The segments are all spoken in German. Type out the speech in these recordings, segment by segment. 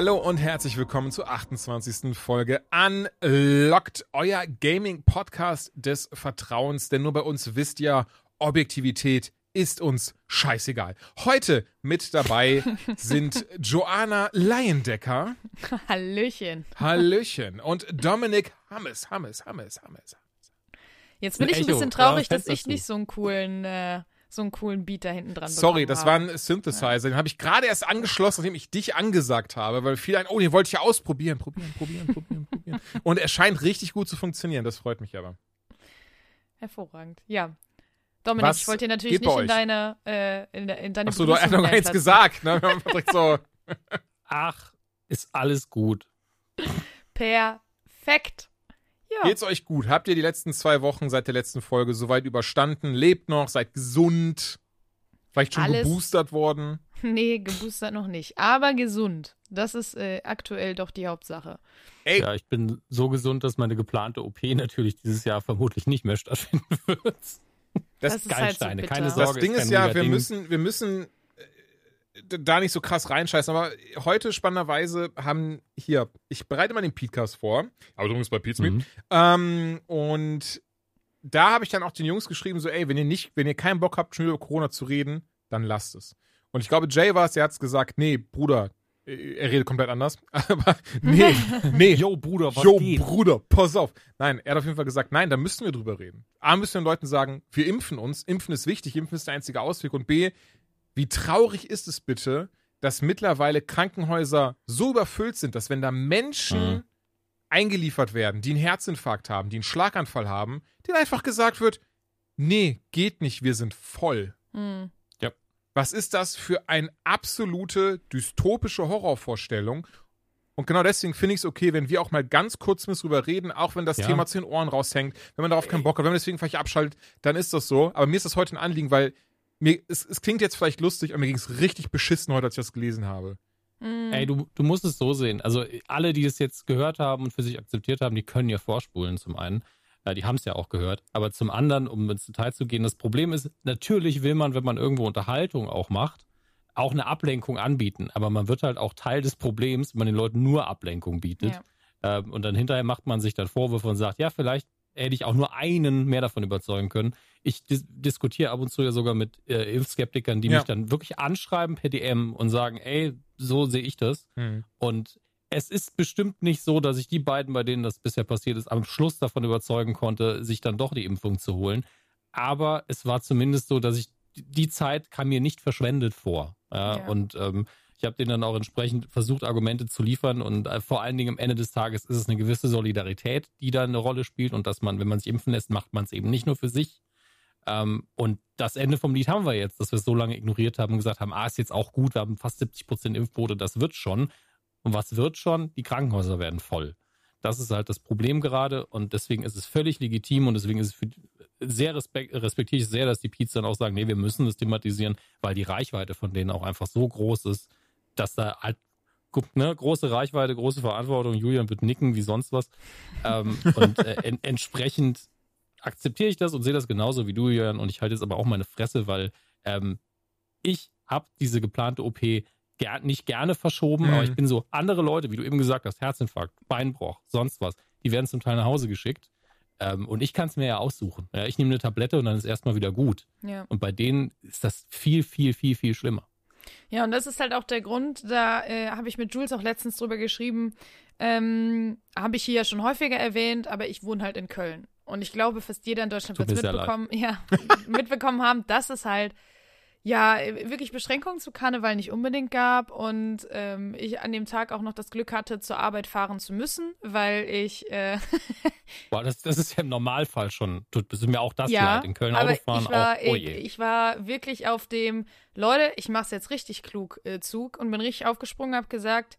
Hallo und herzlich willkommen zur 28. Folge Unlocked, euer Gaming-Podcast des Vertrauens. Denn nur bei uns wisst ihr, Objektivität ist uns scheißegal. Heute mit dabei sind Joanna Leiendecker. Hallöchen. Hallöchen. Und Dominik Hammes, Hammes, Hammes, Hammes. Jetzt bin ich ein bisschen traurig, dass ich nicht so einen coolen, äh, so einen coolen Beat da hinten dran Sorry, das war ein Synthesizer. Den habe ich gerade erst angeschlossen, nachdem ich dich angesagt habe, weil viele ein, oh, den wollte ich ja ausprobieren. Probieren, probieren, probieren, probieren. Und er scheint richtig gut zu funktionieren. Das freut mich aber. Hervorragend. Ja. Dominik, Was ich wollte dir natürlich nicht in deine, äh, in, de- in deine Achso, du hast noch gar nichts reinplatzen. gesagt. Ne? So. Ach, ist alles gut. Perfekt. Ja. Geht's euch gut? Habt ihr die letzten zwei Wochen seit der letzten Folge soweit überstanden? Lebt noch? Seid gesund? Vielleicht schon Alles. geboostert worden? Nee, geboostert noch nicht. Aber gesund. Das ist äh, aktuell doch die Hauptsache. Ey, Ja, ich bin so gesund, dass meine geplante OP natürlich dieses Jahr vermutlich nicht mehr stattfinden wird. das, Das ist halt so keine das Sorge. Ding kein ist ja, wir Ding. müssen, wir müssen da nicht so krass reinscheißen, aber heute spannenderweise haben hier, ich bereite mal den Podcast vor, aber du bist bei Pizza Mhm. Ähm, und da habe ich dann auch den Jungs geschrieben, so, ey, wenn ihr nicht, wenn ihr keinen Bock habt, schon über Corona zu reden, dann lasst es. Und ich glaube, Jay war es, der hat es gesagt, nee, Bruder, äh, er redet komplett anders. Aber nee, nee. Yo, Bruder, was Yo, geht? Bruder, pass auf. Nein, er hat auf jeden Fall gesagt, nein, da müssen wir drüber reden. A, müssen wir den Leuten sagen, wir impfen uns, impfen ist wichtig, impfen ist der einzige Ausweg. Und B, wie traurig ist es bitte, dass mittlerweile Krankenhäuser so überfüllt sind, dass wenn da Menschen Mhm. eingeliefert werden, die einen Herzinfarkt haben, die einen Schlaganfall haben, denen einfach gesagt wird, nee, geht nicht, wir sind voll. Hm. Was ist das für eine absolute dystopische Horrorvorstellung? Und genau deswegen finde ich es okay, wenn wir auch mal ganz kurz mit drüber reden, auch wenn das Ja. Thema zu den Ohren raushängt, wenn man darauf keinen Bock hat, wenn man deswegen vielleicht abschaltet, dann ist das so. Aber mir ist das heute ein Anliegen, weil mir, es, es klingt jetzt vielleicht lustig, aber mir ging es richtig beschissen heute, als ich das gelesen habe. Hm. Ey, du, du musst es so sehen. Also alle, die es jetzt gehört haben und für sich akzeptiert haben, die können ja vorspulen zum einen. Äh, die haben es ja auch gehört. Aber zum anderen, um ins Detail zu gehen, das Problem ist, natürlich will man, wenn man irgendwo Unterhaltung auch macht, auch eine Ablenkung anbieten. Aber man wird halt auch Teil des Problems, wenn man den Leuten nur Ablenkung bietet. Ja. Ähm, und dann hinterher macht man sich dann Vorwürfe und sagt, ja, vielleicht hätte ich auch nur einen mehr davon überzeugen können. Ich dis diskutiere ab und zu ja sogar mit äh, Impfskeptikern, die Ja. mich dann wirklich anschreiben per DM und sagen, ey, so sehe ich das. Und es ist bestimmt nicht so, dass ich die beiden, bei denen das bisher passiert ist, am Schluss davon überzeugen konnte, sich dann doch die Impfung zu holen. Aber es war zumindest so, dass ich die Zeit kam mir nicht verschwendet vor. Ja, Ja. Und ähm, ich habe denen dann auch entsprechend versucht, Argumente zu liefern. Und äh, vor allen Dingen am Ende des Tages ist es eine gewisse Solidarität, die da eine Rolle spielt. Und dass man, wenn man sich impfen lässt, macht man es eben nicht nur für sich. Ähm, und das Ende vom Lied haben wir jetzt, dass wir es so lange ignoriert haben und gesagt haben, ah, ist jetzt auch gut, wir haben fast 70 Prozent Impfquote, das wird schon. Und was wird schon? Die Krankenhäuser werden voll. Das ist halt das Problem gerade und deswegen ist es völlig legitim und deswegen ist es für, sehr respekt, respektiere ich sehr, dass die Peets dann auch sagen, nee, wir müssen das thematisieren, weil die Reichweite von denen auch einfach so groß ist, dass da halt guckt, ne, große Reichweite, große Verantwortung, Julian wird nicken wie sonst was. Ähm, und äh, en entsprechend akzeptiere ich das und sehe das genauso wie du, Julian, und ich halte jetzt aber auch meine Fresse, weil ähm, ich habe diese geplante OP ger nicht gerne verschoben, Mhm. aber ich bin so, andere Leute, wie du eben gesagt hast, Herzinfarkt, Beinbruch, sonst was, die werden zum Teil nach Hause geschickt. Ähm, und ich kann es mir ja aussuchen. Ja, ich nehme eine Tablette und dann ist erstmal wieder gut. Ja. Und bei denen ist das viel, viel, viel, viel schlimmer. Ja, und das ist halt auch der Grund, da äh, habe ich mit Jules auch letztens drüber geschrieben, ähm, habe ich hier ja schon häufiger erwähnt, aber ich wohne halt in Köln. Und ich glaube, fast jeder in Deutschland wird es mitbekommen, ja, mitbekommen haben, dass es halt ja, wirklich Beschränkungen zu Karneval nicht unbedingt gab und ähm, ich an dem Tag auch noch das Glück hatte, zur Arbeit fahren zu müssen, weil ich. Äh Boah, das, das ist ja im Normalfall schon. Tut mir auch das ja, leid. In Köln aber Autofahren ich war, auch. Oh ich, ich war wirklich auf dem, Leute, ich mach's jetzt richtig klug äh, Zug und bin richtig aufgesprungen, hab gesagt,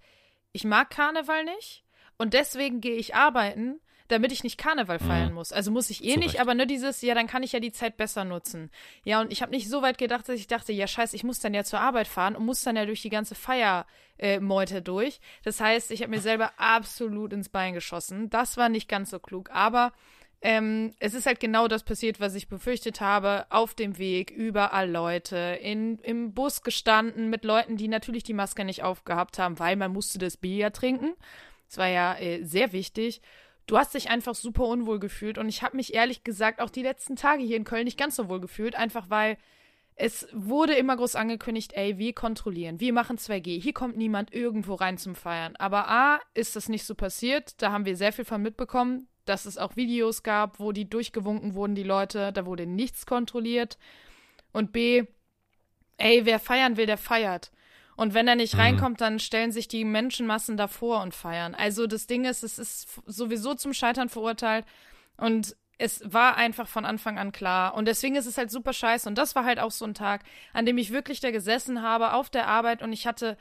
ich mag Karneval nicht und deswegen gehe ich arbeiten, damit ich nicht Karneval feiern Mhm. muss. Also muss ich eh Zu nicht, aber nur dieses, ja, dann kann ich ja die Zeit besser nutzen. Ja, und ich habe nicht so weit gedacht, dass ich dachte, ja, scheiße, ich muss dann ja zur Arbeit fahren und muss dann ja durch die ganze Feiermeute äh, durch. Das heißt, ich habe mir selber absolut ins Bein geschossen. Das war nicht ganz so klug, aber ähm, es ist halt genau das passiert, was ich befürchtet habe. Auf dem Weg, überall Leute, in, im Bus gestanden mit Leuten, die natürlich die Maske nicht aufgehabt haben, weil man musste das Bier ja trinken. Das war ja äh, sehr wichtig. Du hast dich einfach super unwohl gefühlt und ich habe mich ehrlich gesagt auch die letzten Tage hier in Köln nicht ganz so wohl gefühlt, einfach weil es wurde immer groß angekündigt, ey, wir kontrollieren, wir machen 2G, hier kommt niemand irgendwo rein zum Feiern. Aber A, ist das nicht so passiert, da haben wir sehr viel von mitbekommen, dass es auch Videos gab, wo die durchgewunken wurden, die Leute, da wurde nichts kontrolliert. Und B, ey, wer feiern will, der feiert. Und wenn er nicht Mhm. reinkommt, dann stellen sich die Menschenmassen davor und feiern. Also das Ding ist, es ist sowieso zum Scheitern verurteilt. Und es war einfach von Anfang an klar. Und deswegen ist es halt super scheiße. Und das war halt auch so ein Tag, an dem ich wirklich da gesessen habe auf der Arbeit und ich hatte,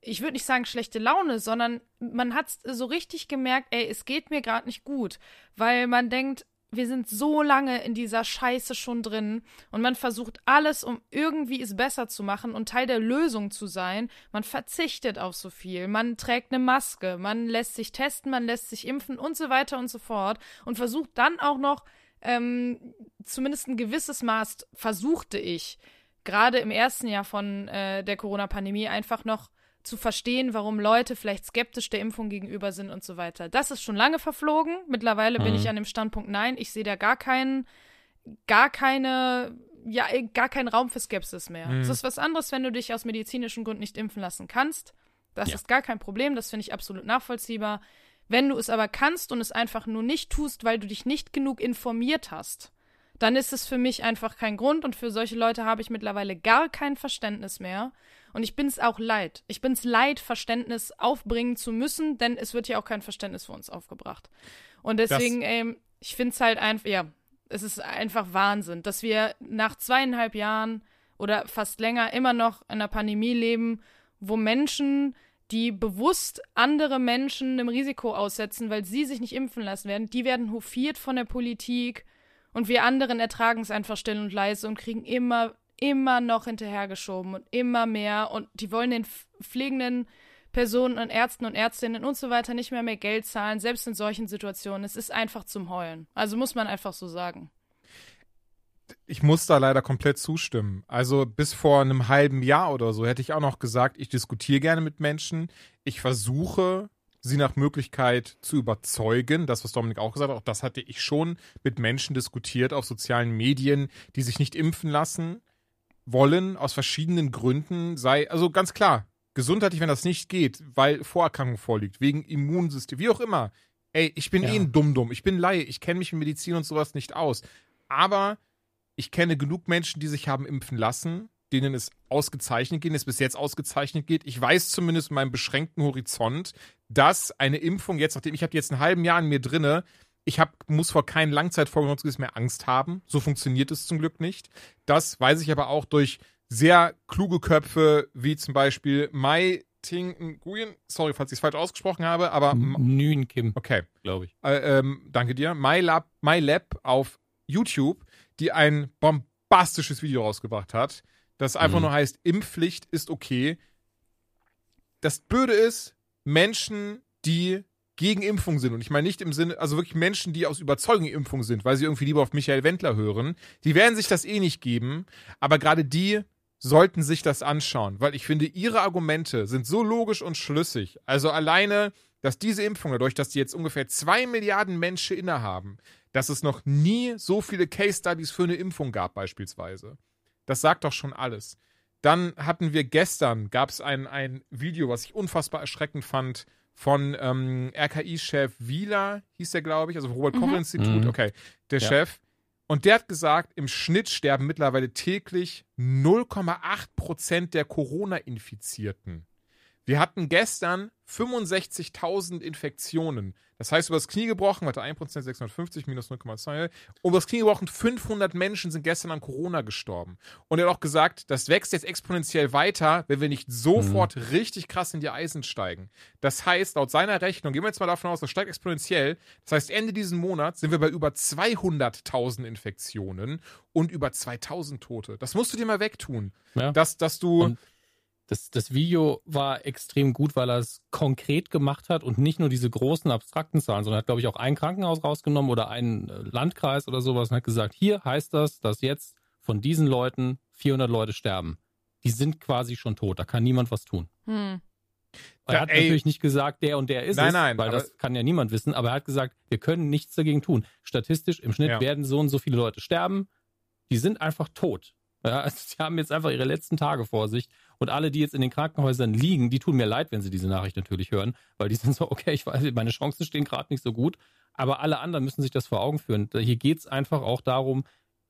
ich würde nicht sagen schlechte Laune, sondern man hat so richtig gemerkt, ey, es geht mir gerade nicht gut. Weil man denkt, wir sind so lange in dieser Scheiße schon drin und man versucht alles, um irgendwie es besser zu machen und Teil der Lösung zu sein. Man verzichtet auf so viel. Man trägt eine Maske, man lässt sich testen, man lässt sich impfen und so weiter und so fort und versucht dann auch noch ähm, zumindest ein gewisses Maß versuchte ich gerade im ersten Jahr von äh, der Corona-Pandemie einfach noch zu verstehen, warum Leute vielleicht skeptisch der Impfung gegenüber sind und so weiter. Das ist schon lange verflogen. Mittlerweile bin Mhm. ich an dem Standpunkt, nein, ich sehe da gar keinen, gar keine, ja, eh, gar keinen Raum für Skepsis mehr. Mhm. Es ist was anderes, wenn du dich aus medizinischen Gründen nicht impfen lassen kannst. Das Ja. ist gar kein Problem, das finde ich absolut nachvollziehbar. Wenn du es aber kannst und es einfach nur nicht tust, weil du dich nicht genug informiert hast, dann ist es für mich einfach kein Grund und für solche Leute habe ich mittlerweile gar kein Verständnis mehr. Und ich bin es auch leid. Ich bin es leid, Verständnis aufbringen zu müssen, denn es wird ja auch kein Verständnis für uns aufgebracht. Und deswegen, ähm, ich finde es halt einfach, ja, es ist einfach Wahnsinn, dass wir nach zweieinhalb Jahren oder fast länger immer noch in einer Pandemie leben, wo Menschen, die bewusst andere Menschen einem Risiko aussetzen, weil sie sich nicht impfen lassen werden, die werden hofiert von der Politik und wir anderen ertragen es einfach still und leise und kriegen immer, immer noch hinterhergeschoben und immer mehr und die wollen den pflegenden Personen und Ärzten und Ärztinnen und so weiter nicht mehr mehr Geld zahlen, selbst in solchen Situationen. Es ist einfach zum Heulen. Also muss man einfach so sagen. ich muss da leider komplett zustimmen. Also bis vor einem halben Jahr oder so hätte ich auch noch gesagt, ich diskutiere gerne mit Menschen. Ich versuche, sie nach Möglichkeit zu überzeugen. Das, was Dominik auch gesagt hat, auch das hatte ich schon mit Menschen diskutiert auf sozialen Medien, die sich nicht impfen lassen wollen, aus verschiedenen Gründen. Sei, also ganz klar, gesundheitlich, wenn das nicht geht, weil Vorerkrankung vorliegt, wegen Immunsystem, wie auch immer. Ey, ich bin Ja. eh ein Dumm-Dumm. Ich bin Laie. Ich kenne mich in Medizin und sowas nicht aus. Aber ich kenne genug Menschen, die sich haben impfen lassen, denen es ausgezeichnet geht, denen es bis jetzt ausgezeichnet geht. Ich weiß zumindest in meinem beschränkten Horizont, dass eine Impfung jetzt, nachdem ich habe jetzt einen halben Jahr in mir drinne, ich hab, muss vor keinen Langzeitfolgen mehr Angst haben. So funktioniert es zum Glück nicht. Das weiß ich aber auch durch sehr kluge Köpfe, wie zum Beispiel Mai Ting Nguyen. Sorry, falls ich es falsch ausgesprochen habe, aber Nün Kim, okay. glaube ich. Äh, ähm, danke dir. MyLab, MyLab auf YouTube, die ein bombastisches Video rausgebracht hat, das einfach Mhm. nur heißt, Impfpflicht ist okay. Das Blöde ist, Menschen, die gegen Impfung sind, und ich meine nicht im Sinne, also wirklich Menschen, die aus Überzeugung Impfung sind, weil sie irgendwie lieber auf Michael Wendler hören, die werden sich das eh nicht geben, aber gerade die sollten sich das anschauen, weil ich finde, ihre Argumente sind so logisch und schlüssig. Also alleine, dass diese Impfung, dadurch, dass die jetzt ungefähr zwei Milliarden Menschen innehaben, dass es noch nie so viele Case Studies für eine Impfung gab, beispielsweise. Das sagt doch schon alles. Dann hatten wir gestern, gab es ein, ein Video, was ich unfassbar erschreckend fand, von ähm, RKI-Chef Wieler, hieß der, glaube ich, also Robert Koch Institut, Mhm. okay, der Ja. Chef, Und der hat gesagt, im Schnitt sterben mittlerweile täglich 0,8 Prozent der Corona-Infizierten. Wir hatten gestern 65.000 Infektionen. Das heißt, übers Knie gebrochen, warte, 1% 650 minus 0,2. Übers Knie gebrochen, 500 Menschen sind gestern an Corona gestorben. Und er hat auch gesagt, das wächst jetzt exponentiell weiter, wenn wir nicht sofort mhm. richtig krass in die Eisen steigen. Das heißt, laut seiner Rechnung, gehen wir jetzt mal davon aus, das steigt exponentiell. Das heißt, Ende diesen Monats sind wir bei über 200.000 Infektionen und über 2.000 Tote. Das musst du dir mal wegtun. Ja. Dass, dass du. Und das, das Video war extrem gut, weil er es konkret gemacht hat und nicht nur diese großen abstrakten Zahlen, sondern hat, glaube ich, auch ein Krankenhaus rausgenommen oder einen äh, Landkreis oder sowas und hat gesagt, hier heißt das, dass jetzt von diesen Leuten 400 Leute sterben. Die sind quasi schon tot, da kann niemand was tun. Hm. Er hat ey, natürlich nicht gesagt, der und der ist nein, es, nein, weil das kann ja niemand wissen, aber er hat gesagt, wir können nichts dagegen tun. Statistisch im Schnitt ja. werden so und so viele Leute sterben. Die sind einfach tot. Ja, also sie haben jetzt einfach ihre letzten Tage vor sich und alle, die jetzt in den Krankenhäusern liegen, die tun mir leid, wenn sie diese Nachricht natürlich hören, weil die sind so, okay, ich weiß, meine Chancen stehen gerade nicht so gut, aber alle anderen müssen sich das vor Augen führen. Hier geht es einfach auch darum,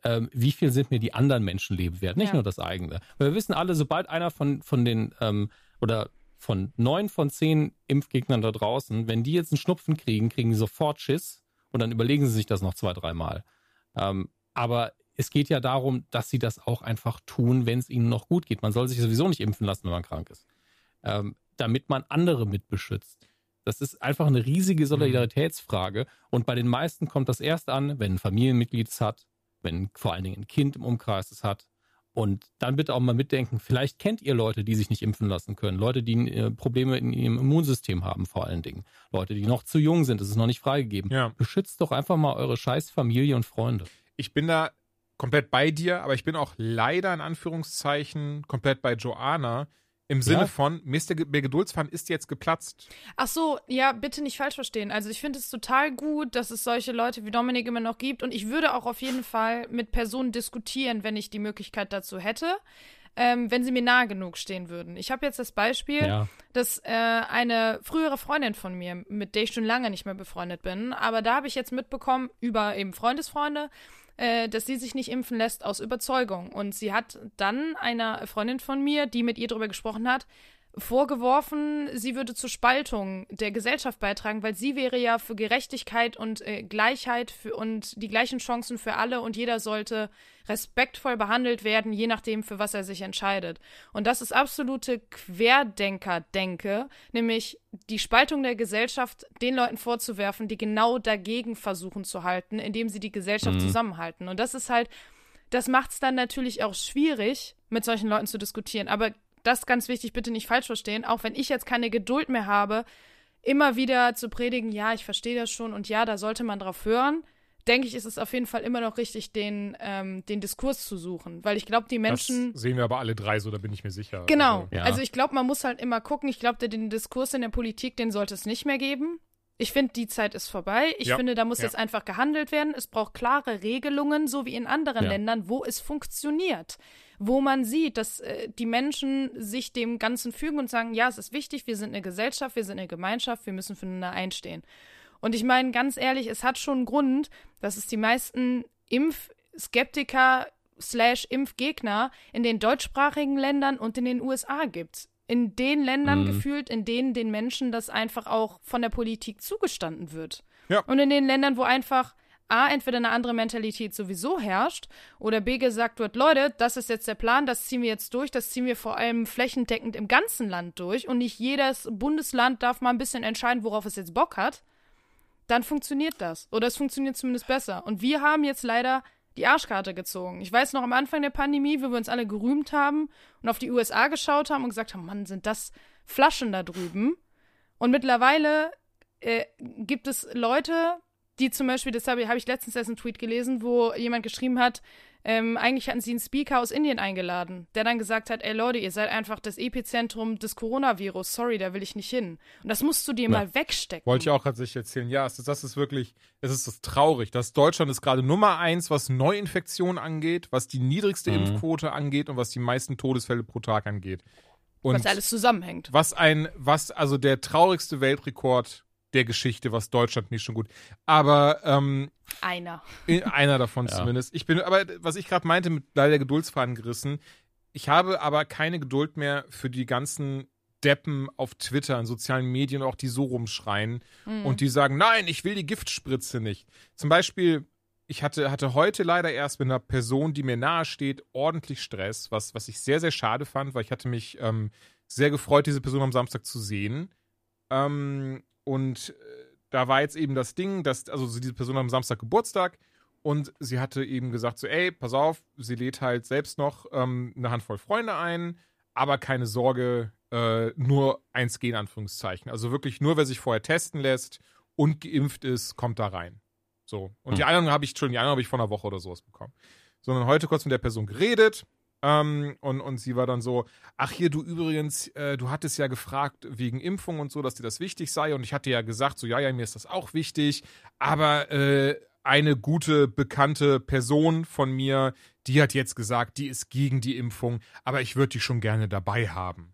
ähm, wie viel sind mir die anderen Menschenleben wert, nicht ja. nur das eigene. Weil wir wissen alle, sobald einer von, von den ähm, oder von neun von zehn Impfgegnern da draußen, wenn die jetzt einen Schnupfen kriegen, kriegen die sofort Schiss und dann überlegen sie sich das noch zwei, dreimal. Ähm, aber es geht ja darum, dass sie das auch einfach tun, wenn es ihnen noch gut geht. Man soll sich sowieso nicht impfen lassen, wenn man krank ist. Ähm, damit man andere mitbeschützt. Das ist einfach eine riesige Solidaritätsfrage. Und bei den meisten kommt das erst an, wenn ein Familienmitglied es hat, wenn vor allen Dingen ein Kind im Umkreis es hat. Und dann bitte auch mal mitdenken, vielleicht kennt ihr Leute, die sich nicht impfen lassen können. Leute, die äh, Probleme in ihrem Immunsystem haben, vor allen Dingen. Leute, die noch zu jung sind, das ist noch nicht freigegeben. Ja. Beschützt doch einfach mal eure scheiß Familie und Freunde. Ich bin da komplett bei dir, aber ich bin auch leider in Anführungszeichen komplett bei Joanna. Im Sinne ja. von, Mr. der Geduldsfaden ist jetzt geplatzt. Ach so, ja, bitte nicht falsch verstehen. Also ich finde es total gut, dass es solche Leute wie Dominik immer noch gibt und ich würde auch auf jeden Fall mit Personen diskutieren, wenn ich die Möglichkeit dazu hätte. Ähm, wenn sie mir nahe genug stehen würden. Ich habe jetzt das Beispiel, ja. dass äh, eine frühere Freundin von mir, mit der ich schon lange nicht mehr befreundet bin, aber da habe ich jetzt mitbekommen über eben Freundesfreunde, äh, dass sie sich nicht impfen lässt aus Überzeugung. Und sie hat dann einer Freundin von mir, die mit ihr darüber gesprochen hat, vorgeworfen, sie würde zur Spaltung der Gesellschaft beitragen, weil sie wäre ja für Gerechtigkeit und äh, Gleichheit für, und die gleichen Chancen für alle und jeder sollte respektvoll behandelt werden, je nachdem, für was er sich entscheidet. Und das ist absolute Querdenker-Denke, nämlich die Spaltung der Gesellschaft den Leuten vorzuwerfen, die genau dagegen versuchen zu halten, indem sie die Gesellschaft mhm. zusammenhalten. Und das ist halt, das macht es dann natürlich auch schwierig, mit solchen Leuten zu diskutieren. Aber das ganz wichtig, bitte nicht falsch verstehen, auch wenn ich jetzt keine Geduld mehr habe, immer wieder zu predigen, ja, ich verstehe das schon und ja, da sollte man drauf hören, denke ich, ist es auf jeden Fall immer noch richtig, den, ähm, den Diskurs zu suchen. Weil ich glaube, die Menschen. Das sehen wir aber alle drei so, da bin ich mir sicher. Genau. Also, ja. also ich glaube, man muss halt immer gucken. Ich glaube, den Diskurs in der Politik, den sollte es nicht mehr geben. Ich finde, die Zeit ist vorbei. Ich ja. finde, da muss ja. jetzt einfach gehandelt werden. Es braucht klare Regelungen, so wie in anderen Ländern, wo es funktioniert wo man sieht, dass äh, die Menschen sich dem Ganzen fügen und sagen, ja, es ist wichtig, wir sind eine Gesellschaft, wir sind eine Gemeinschaft, wir müssen füreinander einstehen. Und ich meine, ganz ehrlich, es hat schon einen Grund, dass es die meisten Impfskeptiker slash Impfgegner in den deutschsprachigen Ländern und in den USA gibt. In den Ländern mhm. gefühlt, in denen den Menschen das einfach auch von der Politik zugestanden wird. Ja. Und in den Ländern, wo einfach A, entweder eine andere Mentalität sowieso herrscht oder B, gesagt wird, Leute, das ist jetzt der Plan, das ziehen wir jetzt durch, das ziehen wir vor allem flächendeckend im ganzen Land durch und nicht jedes Bundesland darf mal ein bisschen entscheiden, worauf es jetzt Bock hat, dann funktioniert das. Oder es funktioniert zumindest besser. Und wir haben jetzt leider die Arschkarte gezogen. Ich weiß noch am Anfang der Pandemie, wo wir uns alle gerühmt haben und auf die USA geschaut haben und gesagt haben, Mann, sind das Flaschen da drüben. Und mittlerweile äh, gibt es Leute, die zum Beispiel, das habe hab ich letztens erst einen Tweet gelesen, wo jemand geschrieben hat, ähm, eigentlich hatten sie einen Speaker aus Indien eingeladen, der dann gesagt hat, ey Leute, ihr seid einfach das Epizentrum des Coronavirus, sorry, da will ich nicht hin. Und das musst du dir ja. mal wegstecken. Wollte ich auch gerade sich erzählen, ja, das, das ist wirklich, es ist das traurig, dass Deutschland ist gerade Nummer eins, was Neuinfektionen angeht, was die niedrigste mhm. Impfquote angeht und was die meisten Todesfälle pro Tag angeht. Und was alles zusammenhängt. Was ein, was also der traurigste Weltrekord der Geschichte, was Deutschland nicht schon gut. Aber ähm, Einer. einer davon Ja. zumindest. Ich bin, aber was ich gerade meinte, mit leider Geduldsfaden gerissen. Ich habe aber keine Geduld mehr für die ganzen Deppen auf Twitter, in sozialen Medien, auch die so rumschreien Mhm. und die sagen, nein, ich will die Giftspritze nicht. Zum Beispiel, ich hatte, hatte heute leider erst mit einer Person, die mir nahe steht, ordentlich Stress, was, was ich sehr, sehr schade fand, weil ich hatte mich ähm, sehr gefreut, diese Person am Samstag zu sehen. Ähm, und äh, da war jetzt eben das Ding, dass, also so diese Person hat am Samstag Geburtstag und sie hatte eben gesagt so, ey, pass auf, sie lädt halt selbst noch ähm, eine Handvoll Freunde ein, aber keine Sorge, äh, nur 1G in Anführungszeichen. Also wirklich nur, wer sich vorher testen lässt und geimpft ist, kommt da rein. So. Und die Hm. Einladung habe ich schon, die Einladung habe ich vor einer Woche oder sowas bekommen. Sondern heute kurz mit der Person geredet. Ähm, und, und sie war dann so, ach hier, du übrigens, äh, du hattest ja gefragt wegen Impfung und so, dass dir das wichtig sei. Und ich hatte ja gesagt, so, ja, ja, mir ist das auch wichtig. Aber äh, eine gute, bekannte Person von mir, die hat jetzt gesagt, die ist gegen die Impfung, aber ich würde die schon gerne dabei haben.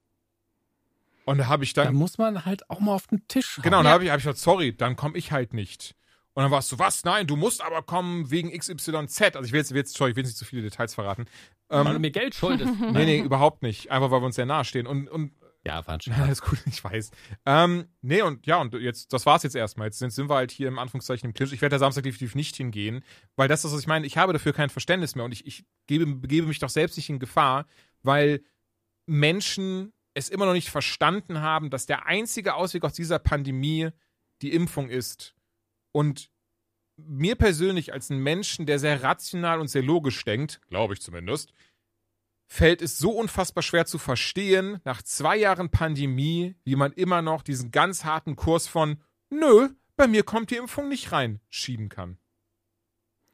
Und da habe ich Da dann, muss man halt auch mal auf den Tisch genau, da habe ich, hab ich gesagt, sorry, dann komme ich halt nicht. Und dann warst du, was? Nein, du musst aber kommen wegen XYZ. Also ich will jetzt, will jetzt sorry, ich will jetzt nicht zu viele Details verraten. Weil du Ähm, mir Geld schuldest. nee, nee, überhaupt nicht. Einfach weil wir uns sehr nahe stehen. Und, und Ja, war Spaß. alles gut, ich weiß. Ähm, nee, und ja, und jetzt, das war's jetzt erstmal. Jetzt sind, sind wir halt hier im Anführungszeichen im Clinch. Ich werde da Samstag definitiv nicht hingehen, weil das ist, was ich meine. Ich habe dafür kein Verständnis mehr und ich, ich gebe, begebe mich doch selbst nicht in Gefahr, weil Menschen es immer noch nicht verstanden haben, dass der einzige Ausweg aus dieser Pandemie die Impfung ist. Und mir persönlich als ein Menschen, der sehr rational und sehr logisch denkt, glaube ich zumindest, fällt es so unfassbar schwer zu verstehen, nach zwei Jahren Pandemie, wie man immer noch diesen ganz harten Kurs von Nö, bei mir kommt die Impfung nicht rein, schieben kann.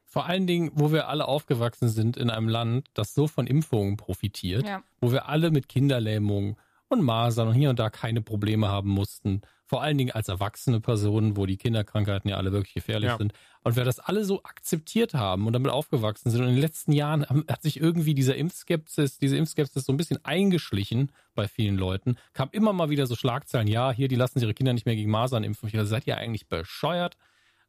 Vor allen Dingen, wo wir alle aufgewachsen sind in einem Land, das so von Impfungen profitiert, Ja. wo wir alle mit Kinderlähmung und Masern und hier und da keine Probleme haben mussten. Vor allen Dingen als erwachsene Personen, wo die Kinderkrankheiten ja alle wirklich gefährlich Ja. sind. Und wir das alle so akzeptiert haben und damit aufgewachsen sind. Und in den letzten Jahren hat sich irgendwie dieser Impfskepsis, diese Impfskepsis so ein bisschen eingeschlichen bei vielen Leuten. Kam immer mal wieder so Schlagzeilen, ja, hier, die lassen ihre Kinder nicht mehr gegen Masern impfen. Ich dachte, seid ihr eigentlich bescheuert?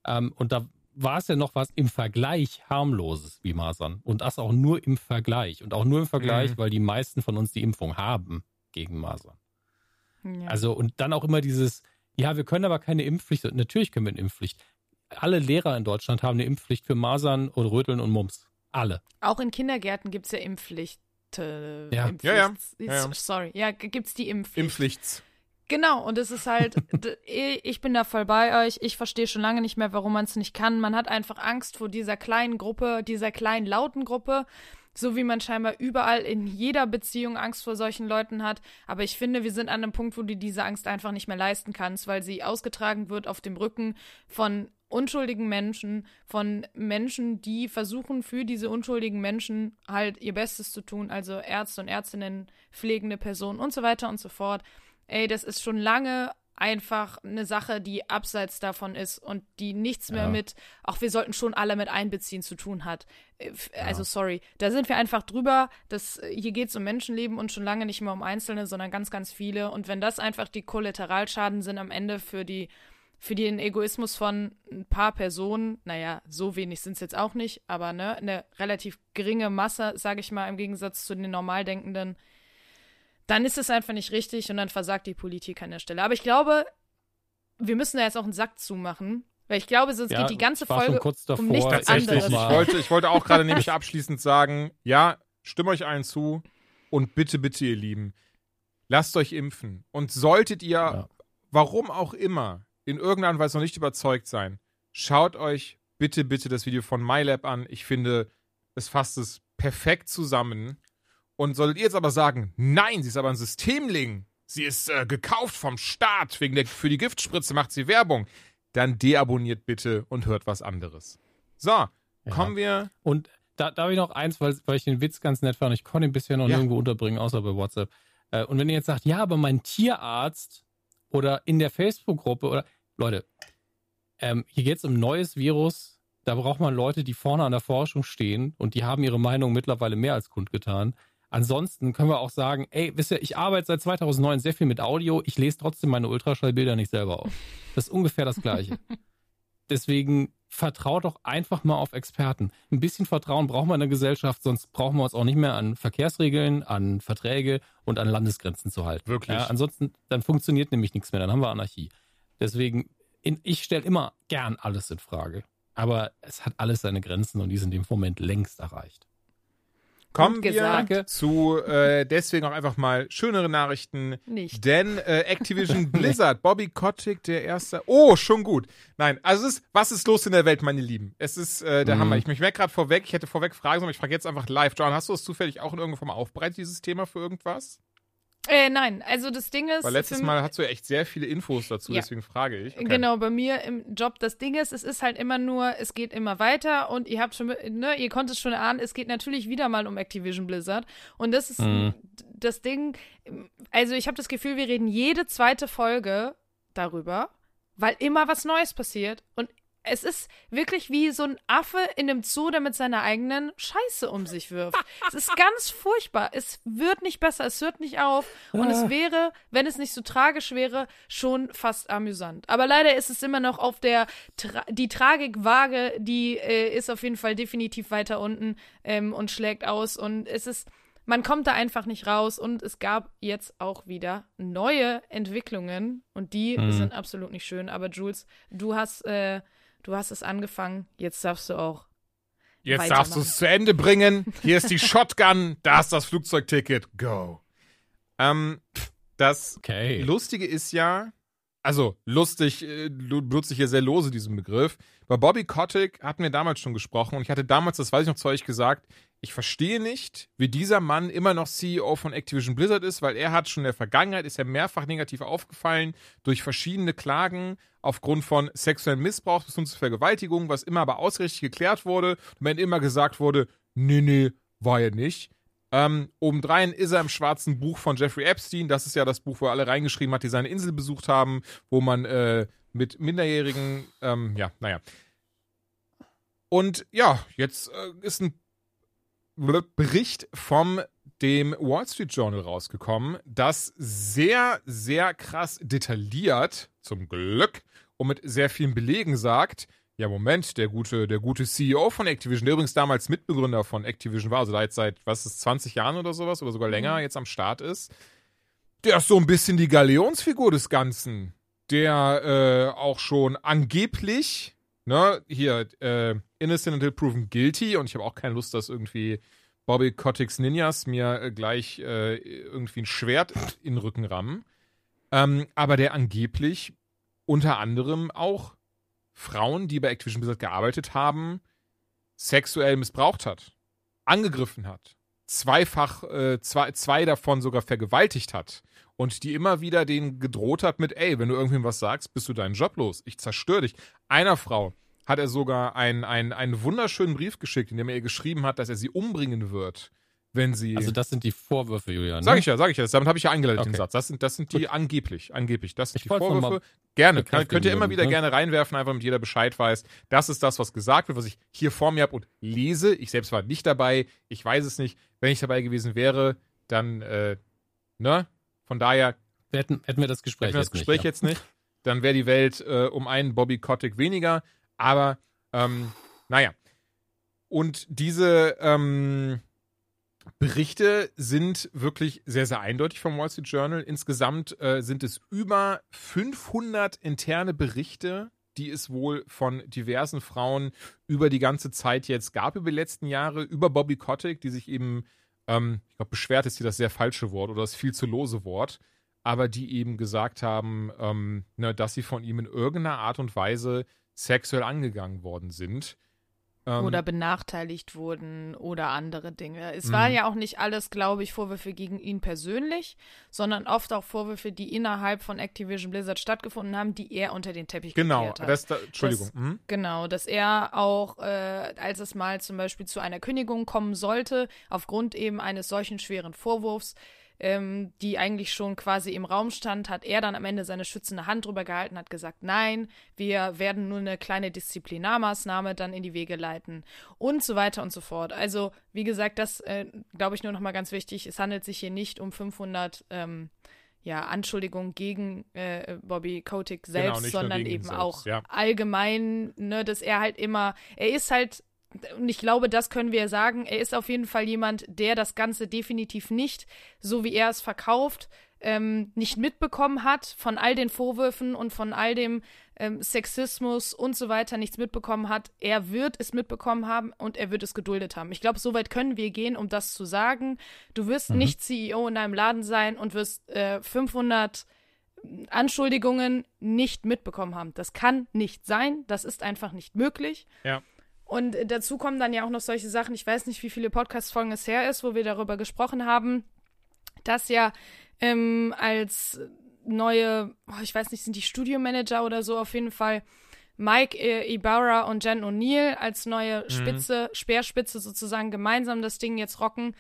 Ähm, und da war es ja noch was im Vergleich harmloses wie Masern. Und das auch nur im Vergleich. Und auch nur im Vergleich, Mhm. weil die meisten von uns die Impfung haben gegen Masern. Ja. Also, und dann auch immer dieses, ja, wir können aber keine Impfpflicht. Natürlich können wir eine Impfpflicht. Alle Lehrer in Deutschland haben eine Impfpflicht für Masern und Röteln und Mumps. Alle. Auch in Kindergärten gibt es ja Impfpflicht. Äh, Ja. Impfpflicht. Ja, ja. Ja, ja. Sorry. Ja, gibt es die Impfpflicht. Impfpflichts. Genau, und es ist halt, ich bin da voll bei euch. Ich verstehe schon lange nicht mehr, warum man es nicht kann. Man hat einfach Angst vor dieser kleinen Gruppe, dieser kleinen lauten Gruppe, so wie man scheinbar überall in jeder Beziehung Angst vor solchen Leuten hat. Aber ich finde, wir sind an einem Punkt, wo du diese Angst einfach nicht mehr leisten kannst, weil sie ausgetragen wird auf dem Rücken von unschuldigen Menschen, von Menschen, die versuchen, für diese unschuldigen Menschen halt ihr Bestes zu tun, also Ärzte und Ärztinnen, pflegende Personen und so weiter und so fort ey, das ist schon lange einfach eine Sache, die abseits davon ist und die nichts mehr Ja. mit, auch wir sollten schon alle mit einbeziehen zu tun hat. Äh, Also sorry, da sind wir einfach drüber. Das, äh, hier geht es um Menschenleben und schon lange nicht mehr um Einzelne, sondern ganz, ganz viele. Und wenn das einfach die Kollateralschaden sind am Ende für die für den Egoismus von ein paar Personen, naja, so wenig sind es jetzt auch nicht, aber ne, eine relativ geringe Masse, sage ich mal, im Gegensatz zu den Normaldenkenden, dann ist es einfach nicht richtig und dann versagt die Politik an der Stelle. Aber ich glaube, wir müssen da jetzt auch einen Sack zumachen, weil ich glaube, sonst Ja, geht die ganze Folge kurz davor, um nichts Tatsächlich, anderes. ich wollte, ich wollte auch gerade nämlich abschließend sagen, ja, stimme euch allen zu und bitte, bitte, ihr Lieben, lasst euch impfen. Und solltet ihr, Ja. warum auch immer, in irgendeiner Weise noch nicht überzeugt sein, schaut euch bitte, bitte das Video von MyLab an. Ich finde, es fasst es perfekt zusammen. Und solltet ihr jetzt aber sagen, nein, sie ist aber ein Systemling, sie ist äh, gekauft vom Staat, wegen der, für die Giftspritze macht sie Werbung, dann deabonniert bitte und hört was anderes. So, kommen wir. Und da darf ich noch eins, weil, weil ich den Witz ganz nett fand. Ich konnte ihn bisher noch Ja. nirgendwo unterbringen, außer bei WhatsApp. Äh, und wenn ihr jetzt sagt, ja, aber mein Tierarzt oder in der Facebook-Gruppe oder Leute, ähm, hier geht es um ein neues Virus. Da braucht man Leute, die vorne an der Forschung stehen und die haben ihre Meinung mittlerweile mehr als kundgetan. Ansonsten können wir auch sagen, ey, wisst ihr, ich arbeite seit 2009 sehr viel mit Audio, ich lese trotzdem meine Ultraschallbilder nicht selber auf. Das ist ungefähr das Gleiche. Deswegen vertraut doch einfach mal auf Experten. Ein bisschen Vertrauen brauchen wir in der Gesellschaft, sonst brauchen wir uns auch nicht mehr an Verkehrsregeln, an Verträge und an Landesgrenzen zu halten. Wirklich. Ja, ansonsten, dann funktioniert nämlich nichts mehr, dann haben wir Anarchie. Deswegen, in, ich stelle immer gern alles in Frage. Aber es hat alles seine Grenzen und die sind im Moment längst erreicht. Kommen wir zu äh, deswegen auch einfach mal schönere Nachrichten. Nicht. Denn äh, Activision Blizzard, Bobby Kotick, der erste. Oh, schon gut. Nein, also es ist, was ist los in der Welt, meine Lieben? Es ist äh, der Mhm. Hammer. Ich mich merke gerade vorweg, ich hätte vorweg Fragen, aber ich frage jetzt einfach live. John, hast du es zufällig auch in irgendeiner Form aufbereitet, dieses Thema für irgendwas? Äh, nein, also das Ding ist. Weil letztes Mal hast du ja echt sehr viele Infos dazu, Ja. deswegen frage ich. Okay. Genau, bei mir im Job, das Ding ist, es ist halt immer nur, es geht immer weiter und ihr habt schon, ne, ihr konntet schon ahnen, es geht natürlich wieder mal um Activision Blizzard und das ist Mhm. das Ding, also ich habe das Gefühl, wir reden jede zweite Folge darüber, weil immer was Neues passiert und es ist wirklich wie so ein Affe in einem Zoo, der mit seiner eigenen Scheiße um sich wirft. es ist ganz furchtbar. Es wird nicht besser, es hört nicht auf. Und es wäre, wenn es nicht so tragisch wäre, schon fast amüsant. Aber leider ist es immer noch auf der, Tra die Tragikwaage, die äh, ist auf jeden Fall definitiv weiter unten ähm, und schlägt aus. Und es ist, man kommt da einfach nicht raus. Und es gab jetzt auch wieder neue Entwicklungen. Und die Mhm. sind absolut nicht schön. Aber Jules, du hast, äh, du hast es angefangen. Jetzt darfst du auch. Jetzt darfst du es zu Ende bringen. Hier ist die Shotgun, da ist das Flugzeugticket. Go. Ähm, das Okay. Lustige ist ja, also lustig, äh, benutze ich hier sehr lose diesen Begriff. Bei Bobby Kotick hatten wir damals schon gesprochen und ich hatte damals, das weiß ich noch zu euch gesagt, ich verstehe nicht, wie dieser Mann immer noch CEO von Activision Blizzard ist, weil er hat schon in der Vergangenheit, ist er mehrfach negativ aufgefallen durch verschiedene Klagen aufgrund von sexuellem Missbrauch bis hin zu Vergewaltigung, was immer aber ausrichtig geklärt wurde wenn immer gesagt wurde, nee, nee, war er nicht. Ähm, obendrein ist er im schwarzen Buch von Jeffrey Epstein. Das ist ja das Buch, wo er alle reingeschrieben hat, die seine Insel besucht haben, wo man äh, mit Minderjährigen, ähm, ja, naja. Und ja, jetzt äh, ist ein Bericht vom dem Wall Street Journal rausgekommen, das sehr, sehr krass detailliert, zum Glück, und mit sehr vielen Belegen sagt, ja, Moment, der gute, der gute CEO von Activision, der übrigens damals Mitbegründer von Activision war, also da jetzt seit, was ist, 20 Jahren oder sowas oder sogar länger jetzt am Start ist, der ist so ein bisschen die Galeonsfigur des Ganzen. Der äh, auch schon angeblich, ne, hier, äh, innocent until proven guilty und ich habe auch keine Lust, dass irgendwie Bobby Kotick's Ninjas mir äh, gleich äh, irgendwie ein Schwert in den Rücken rammen. Ähm, aber der angeblich unter anderem auch Frauen, die bei Activision Blizzard gearbeitet haben, sexuell missbraucht hat, angegriffen hat, zweifach, äh, zwei, zwei davon sogar vergewaltigt hat und die immer wieder denen gedroht hat mit, ey, wenn du irgendwem was sagst, bist du deinen Job los, ich zerstöre dich. Einer Frau hat er sogar einen, einen, einen wunderschönen Brief geschickt, in dem er ihr geschrieben hat, dass er sie umbringen wird, wenn sie. Also das sind die Vorwürfe, Julian. Sag ne? ich ja, sag ich ja. Damit habe ich ja eingeleitet den Okay. Satz. Das sind, das sind die angeblich, angeblich. Das sind Ich die Vorwürfe. Gerne. Kann, könnt ihr immer wieder ne? gerne reinwerfen, einfach damit jeder Bescheid weiß. Das ist das, was gesagt wird, was ich hier vor mir habe und lese. Ich selbst war nicht dabei. Ich weiß es nicht. Wenn ich dabei gewesen wäre, dann, äh, ne? Von daher hätten, hätten wir das Gespräch hätten wir das jetzt Gespräch nicht. ja. jetzt nicht. Dann wäre die Welt äh, um einen Bobby Kotick weniger. Aber, ähm, naja. Und diese ähm, Berichte sind wirklich sehr, sehr eindeutig vom Wall Street Journal. Insgesamt äh, sind es über 500 interne Berichte, die es wohl von diversen Frauen über die ganze Zeit jetzt gab, über die letzten Jahre, über Bobby Kotick, die sich eben, ähm, ich glaube, beschwert ist hier das sehr falsche Wort oder das viel zu lose Wort, aber die eben gesagt haben, ähm, ne, dass sie von ihm in irgendeiner Art und Weise sexuell angegangen worden sind. Ähm, oder benachteiligt wurden oder andere Dinge. Es Mhm. waren ja auch nicht alles, glaube ich, Vorwürfe gegen ihn persönlich, sondern oft auch Vorwürfe, die innerhalb von Activision Blizzard stattgefunden haben, die er unter den Teppich genau, gekehrt hat. das, da, Entschuldigung. Das- mhm. Genau, dass er auch, äh, als es mal zum Beispiel zu einer Kündigung kommen sollte, aufgrund eben eines solchen schweren Vorwurfs, ähm, die eigentlich schon quasi im Raum stand, hat er dann am Ende seine schützende Hand drüber gehalten, hat gesagt, nein, wir werden nur eine kleine Disziplinarmaßnahme dann in die Wege leiten und so weiter und so fort. Also, wie gesagt, das äh, glaube ich nur noch mal ganz wichtig. Es handelt sich hier nicht um 500 ähm, ja, Anschuldigungen gegen äh, Bobby Kotick Genau, selbst, nur sondern eben selbst, auch ja. allgemein, ne, dass er halt immer, er ist halt, und ich glaube, das können wir sagen, er ist auf jeden Fall jemand, der das Ganze definitiv nicht, so wie er es verkauft, ähm, nicht mitbekommen hat, von all den Vorwürfen und von all dem ähm, Sexismus und so weiter nichts mitbekommen hat. Er wird es mitbekommen haben und er wird es geduldet haben. Ich glaube, so weit können wir gehen, um das zu sagen. Du wirst Mhm. nicht CEO in einem Laden sein und wirst äh, 500 Anschuldigungen nicht mitbekommen haben. Das kann nicht sein. Das ist einfach nicht möglich. Ja. Und dazu kommen dann ja auch noch solche Sachen. Ich weiß nicht, wie viele Podcast-Folgen es her ist, wo wir darüber gesprochen haben, dass ja ähm, als neue, oh, ich weiß nicht, sind die Studiomanager oder so auf jeden Fall Mike äh, Ibarra und Jen O'Neill als neue Spitze, Speerspitze sozusagen gemeinsam das Ding jetzt rocken.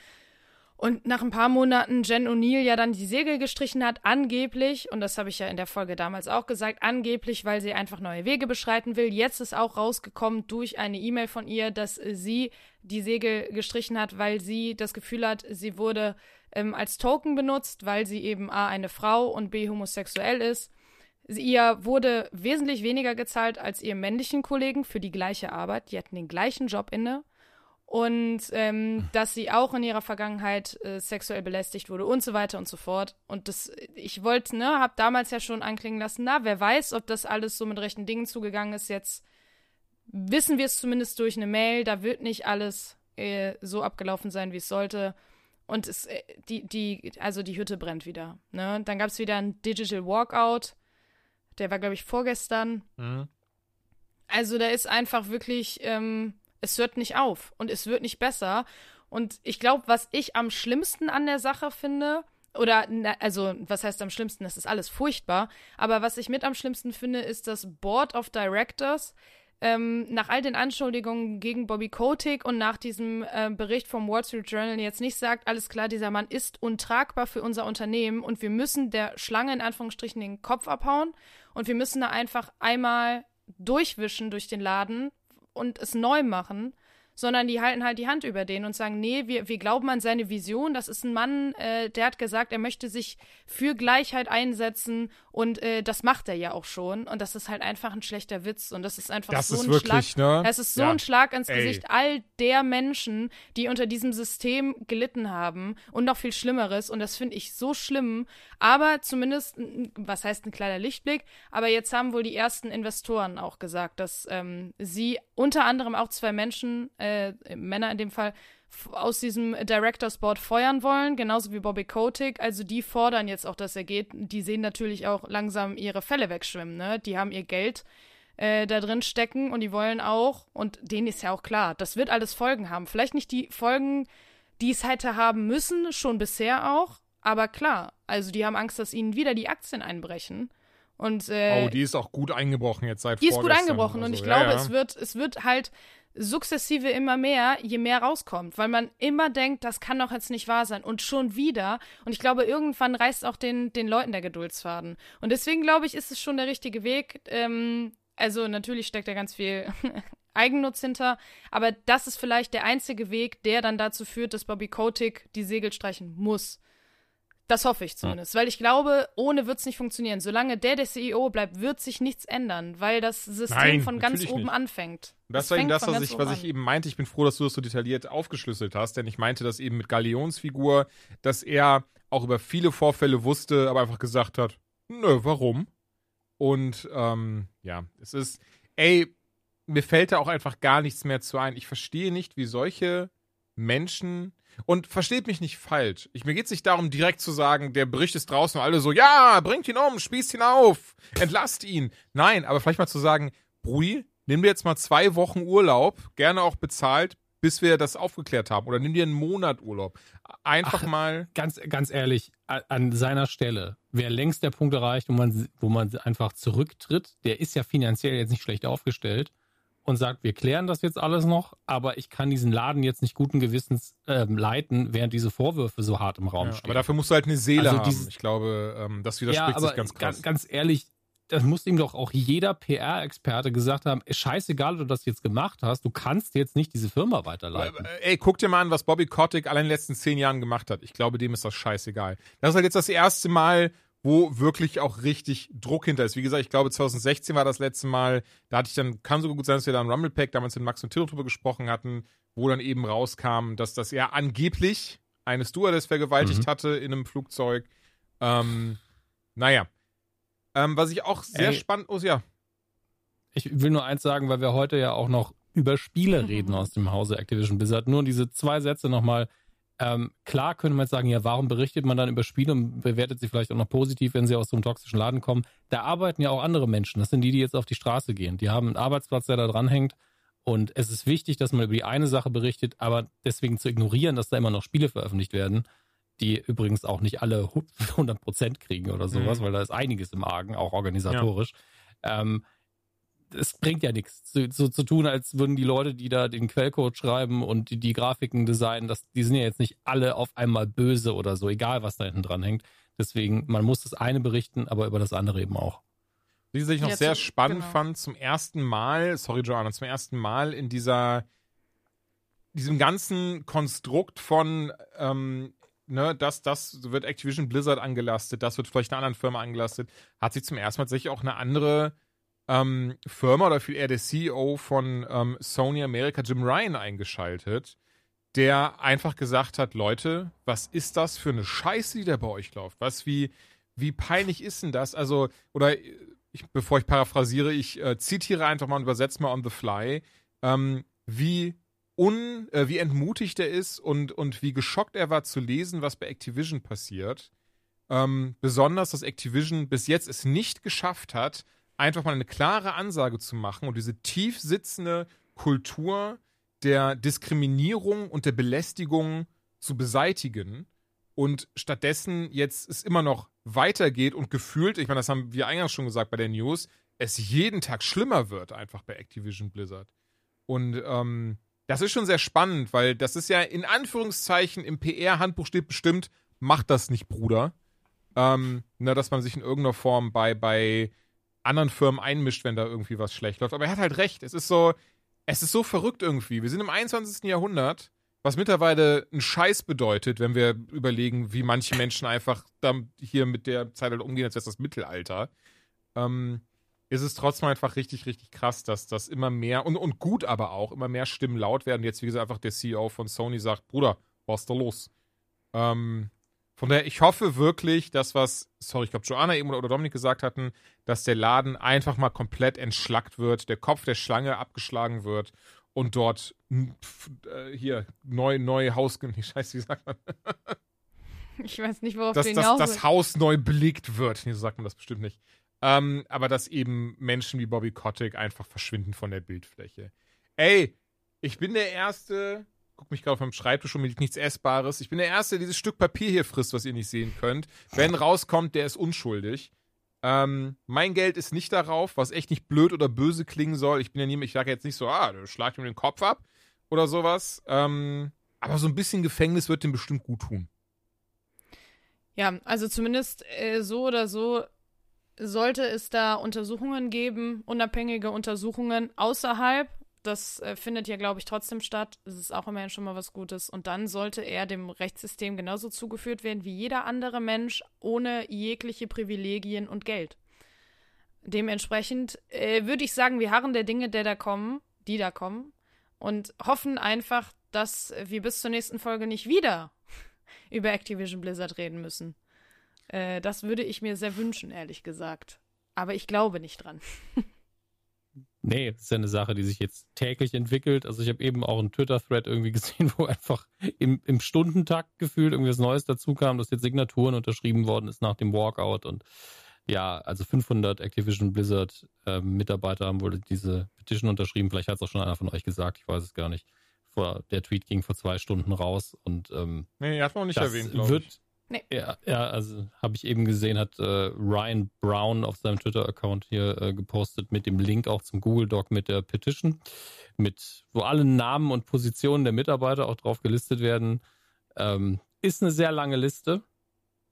Und nach ein paar Monaten Jen O'Neill ja dann die Segel gestrichen hat, angeblich, und das habe ich ja in der Folge damals auch gesagt, angeblich, weil sie einfach neue Wege beschreiten will. Jetzt ist auch rausgekommen durch eine E-Mail von ihr, dass sie die Segel gestrichen hat, weil sie das Gefühl hat, sie wurde ähm, als Token benutzt, weil sie eben A, eine Frau und B, homosexuell ist. Sie- Ihr wurde wesentlich weniger gezahlt als ihrem männlichen Kollegen für die gleiche Arbeit. Die hatten den gleichen Job inne und ähm, dass sie auch in ihrer Vergangenheit äh, sexuell belästigt wurde und so weiter und so fort. Und das, ich wollte, ne, hab damals ja schon anklingen lassen, na, wer weiß, ob das alles so mit rechten Dingen zugegangen ist. Jetzt wissen wir es zumindest durch eine Mail, da wird nicht alles äh, so abgelaufen sein, wie es sollte. Und es, äh, die, die, also die Hütte brennt wieder. Ne? Dann gab es wieder ein Digital Walkout. Der war, glaube ich, vorgestern. Mhm. Also da ist einfach wirklich, ähm, es hört nicht auf und es wird nicht besser. Und ich glaube, was ich am schlimmsten an der Sache finde, oder, also, was heißt am schlimmsten? Das ist alles furchtbar. Aber was ich mit am schlimmsten finde, ist das Board of Directors. Ähm, nach all den Anschuldigungen gegen Bobby Kotick und nach diesem äh, Bericht vom Wall Street Journal jetzt nicht sagt, alles klar, dieser Mann ist untragbar für unser Unternehmen und wir müssen der Schlange in Anführungsstrichen den Kopf abhauen und wir müssen da einfach einmal durchwischen durch den Laden und es neu machen, sondern die halten halt die Hand über den und sagen, nee, wir, wir glauben an seine Vision. Das ist ein Mann, äh, der hat gesagt, er möchte sich für Gleichheit einsetzen und äh, das macht er ja auch schon. Und das ist halt einfach ein schlechter Witz und das ist einfach Das so ist ein wirklich, Schlag. ne? Es ist so Ja. ein Schlag ins Ey. Gesicht all der Menschen, die unter diesem System gelitten haben und noch viel Schlimmeres. Und das finde ich so schlimm. Aber zumindest, was heißt ein kleiner Lichtblick? Aber jetzt haben wohl die ersten Investoren auch gesagt, dass ähm, sie unter anderem auch zwei Menschen, äh, Männer in dem Fall, aus diesem Directors Board feuern wollen, genauso wie Bobby Kotick. Also die fordern jetzt auch, dass er geht. Die sehen natürlich auch langsam ihre Fälle wegschwimmen. Ne? Die haben ihr Geld äh, da drin stecken und die wollen auch, und denen ist ja auch klar, das wird alles Folgen haben. Vielleicht nicht die Folgen, die es hätte haben müssen, schon bisher auch, aber klar, also die haben Angst, dass ihnen wieder die Aktien einbrechen. Und äh, Oh, die ist auch gut eingebrochen jetzt seit die ist gut eingebrochen oder und so. ich Ja, glaube, ja. es wird, es wird halt sukzessive immer mehr, je mehr rauskommt, weil man immer denkt, das kann doch jetzt nicht wahr sein und schon wieder. Und ich glaube, irgendwann reißt auch den, den Leuten der Geduldsfaden. Und deswegen glaube ich, ist es schon der richtige Weg. Ähm, also natürlich steckt da ganz viel Eigennutz hinter, aber das ist vielleicht der einzige Weg, der dann dazu führt, dass Bobby Kotick die Segel streichen muss. Das hoffe ich zumindest, weil ich glaube, ohne wird es nicht funktionieren. Solange der der CEO bleibt, wird sich nichts ändern, weil das System Nein, von ganz oben nicht. anfängt. Das war eben das, was ich, was ich eben meinte. Ich bin froh, dass du das so detailliert aufgeschlüsselt hast, denn ich meinte das eben mit Galeons Figur, dass er auch über viele Vorfälle wusste, aber einfach gesagt hat, nö, warum? Und ähm, ja, es ist, ey, mir fällt da auch einfach gar nichts mehr zu ein. Ich verstehe nicht, wie solche Menschen und versteht mich nicht falsch. Ich, mir geht es nicht darum, direkt zu sagen, der Bericht ist draußen und alle so, ja, bringt ihn um, spießt ihn auf, entlasst ihn. Nein, aber vielleicht mal zu sagen, Brudi, nimm dir jetzt mal zwei Wochen Urlaub, gerne auch bezahlt, bis wir das aufgeklärt haben. Oder nimm dir einen Monat Urlaub. Einfach Ach, mal. Ganz, ganz ehrlich, an seiner Stelle wäre längst der Punkt erreicht, wo man, wo man einfach zurücktritt. Der ist ja finanziell jetzt nicht schlecht aufgestellt. Und sagt, wir klären das jetzt alles noch, aber ich kann diesen Laden jetzt nicht guten Gewissens ähm, leiten, während diese Vorwürfe so hart im Raum Ja, stehen. aber dafür musst du halt eine Seele Also haben. ich glaube, ähm, das ja, widerspricht aber sich ganz krass. ganz, ganz ehrlich, das muss ihm doch auch jeder PR-Experte gesagt haben, scheißegal, ob du das jetzt gemacht hast, du kannst jetzt nicht diese Firma weiterleiten. Äh, Ey, guck dir mal an, was Bobby Kotick allein in den letzten zehn Jahren gemacht hat. Ich glaube, dem ist das scheißegal. Das ist halt jetzt das erste Mal, wo wirklich auch richtig Druck hinter ist. Wie gesagt, ich glaube, 2016 war das letzte Mal, da hatte ich dann, kann sogar gut sein, dass wir da einen Rumble Pack damals mit Max und Tilo drüber gesprochen hatten, wo dann eben rauskam, dass das er angeblich eine Stewardess vergewaltigt Mhm. hatte in einem Flugzeug. Ähm, naja. Ähm, was ich auch sehr Ey. spannend, oh ja, Ich will nur eins sagen, weil wir heute ja auch noch über Spiele reden aus dem Hause Activision Blizzard. Nur diese zwei Sätze nochmal. Ähm, klar könnte man jetzt sagen, ja, warum berichtet man dann über Spiele und bewertet sie vielleicht auch noch positiv, wenn sie aus so einem toxischen Laden kommen? Da arbeiten ja auch andere Menschen. Das sind die, die jetzt auf die Straße gehen. Die haben einen Arbeitsplatz, der da dranhängt. Und es ist wichtig, dass man über die eine Sache berichtet, aber deswegen zu ignorieren, dass da immer noch Spiele veröffentlicht werden, die übrigens auch nicht alle 100% kriegen oder sowas, Mhm. weil da ist einiges im Argen, auch organisatorisch. Ähm, es bringt ja nichts, so, so zu tun, als würden die Leute, die da den Quellcode schreiben und die, die Grafiken designen, das, die sind ja jetzt nicht alle auf einmal böse oder so, egal was da hinten dran hängt. Deswegen, man muss das eine berichten, aber über das andere eben auch. Wie ich noch Ja, sehr zu- spannend genau. fand, zum ersten Mal, sorry Joanna, zum ersten Mal in dieser, diesem ganzen Konstrukt von, ähm, ne, das, das wird Activision Blizzard angelastet, das wird vielleicht einer anderen Firma angelastet, hat sich zum ersten Mal tatsächlich auch eine andere ähm, Firma oder viel eher der CEO von ähm, Sony America, Jim Ryan, eingeschaltet, der einfach gesagt hat, Leute, was ist das für eine Scheiße, die da bei euch läuft? Was, wie, wie peinlich ist denn das? Also, oder ich, bevor ich paraphrasiere, ich äh, zitiere einfach mal und übersetze mal on the fly, ähm, wie un, äh, wie entmutigt er ist und, und wie geschockt er war zu lesen, was bei Activision passiert. Ähm, besonders, dass Activision bis jetzt es nicht geschafft hat, einfach mal eine klare Ansage zu machen und diese tief sitzende Kultur der Diskriminierung und der Belästigung zu beseitigen und stattdessen jetzt es immer noch weitergeht und gefühlt, ich meine, das haben wir eingangs schon gesagt bei der News, es jeden Tag schlimmer wird einfach bei Activision Blizzard. Und ähm, das ist schon sehr spannend, weil das ist ja in Anführungszeichen im PR-Handbuch steht bestimmt, macht das nicht, Bruder. Ähm, ne, dass man sich in irgendeiner Form bei, bei anderen Firmen einmischt, wenn da irgendwie was schlecht läuft. Aber er hat halt recht. Es ist so, es ist so verrückt irgendwie. Wir sind im 21. Jahrhundert, was mittlerweile ein Scheiß bedeutet, wenn wir überlegen, wie manche Menschen einfach dann hier mit der Zeit halt umgehen, als wäre es das Mittelalter. Ähm, ist es trotzdem einfach richtig, richtig krass, dass das immer mehr und, und gut aber auch, immer mehr Stimmen laut werden. Jetzt, wie gesagt, einfach der CEO von Sony sagt, Bruder, was ist da los? Ähm, von daher, ich hoffe wirklich, dass was, sorry, ich glaube, Joanna eben oder Dominik gesagt hatten, dass der Laden einfach mal komplett entschlackt wird, der Kopf der Schlange abgeschlagen wird und dort äh, hier neu, neu Haus, nee, scheiße, wie sagt man, Ich weiß nicht, worauf dass du das, hinaus das willst. Haus neu belegt wird. Nee, so sagt man das bestimmt nicht. Ähm, aber dass eben Menschen wie Bobby Kotick einfach verschwinden von der Bildfläche. Ey, ich bin der Erste, guck mich gerade auf meinem Schreibtisch und mir liegt nichts Essbares. Ich bin der Erste, der dieses Stück Papier hier frisst, was ihr nicht sehen könnt. Wenn rauskommt, der ist unschuldig. Ähm, mein Geld ist nicht darauf, was echt nicht blöd oder böse klingen soll. Ich bin ja niemand, ich sage jetzt nicht so, ah, du schlag ihm den Kopf ab oder sowas. Ähm, aber so ein bisschen Gefängnis wird dem bestimmt gut tun. Ja, also zumindest äh, so oder so sollte es da Untersuchungen geben, unabhängige Untersuchungen außerhalb. Das äh, findet ja, glaube ich, trotzdem statt. Das ist auch immerhin schon mal was Gutes. Und dann sollte er dem Rechtssystem genauso zugeführt werden wie jeder andere Mensch ohne jegliche Privilegien und Geld. Dementsprechend äh, würde ich sagen, wir harren der Dinge, der da kommen, die da kommen, und hoffen einfach, dass wir bis zur nächsten Folge nicht wieder über Activision Blizzard reden müssen. Äh, das würde ich mir sehr wünschen, ehrlich gesagt. Aber ich glaube nicht dran. Nee, das ist ja eine Sache, die sich jetzt täglich entwickelt. Also ich habe eben auch einen Twitter-Thread irgendwie gesehen, wo einfach im, im Stundentakt gefühlt irgendwie was Neues dazu kam, dass jetzt Signaturen unterschrieben worden ist nach dem Walkout und ja, also 500 Activision Blizzard äh, Mitarbeiter haben wohl diese Petition unterschrieben. Vielleicht hat es auch schon einer von euch gesagt, ich weiß es gar nicht. Vor, der Tweet ging vor zwei Stunden raus und ähm, Nee, hat man auch nicht erwähnt, glaube wird, ich. Nee. Ja, ja also habe ich eben gesehen, hat äh, Ryan Brown auf seinem Twitter-Account hier äh, gepostet mit dem Link auch zum Google Doc mit der Petition, mit wo alle Namen und Positionen der Mitarbeiter auch drauf gelistet werden. Ähm, ist eine sehr lange Liste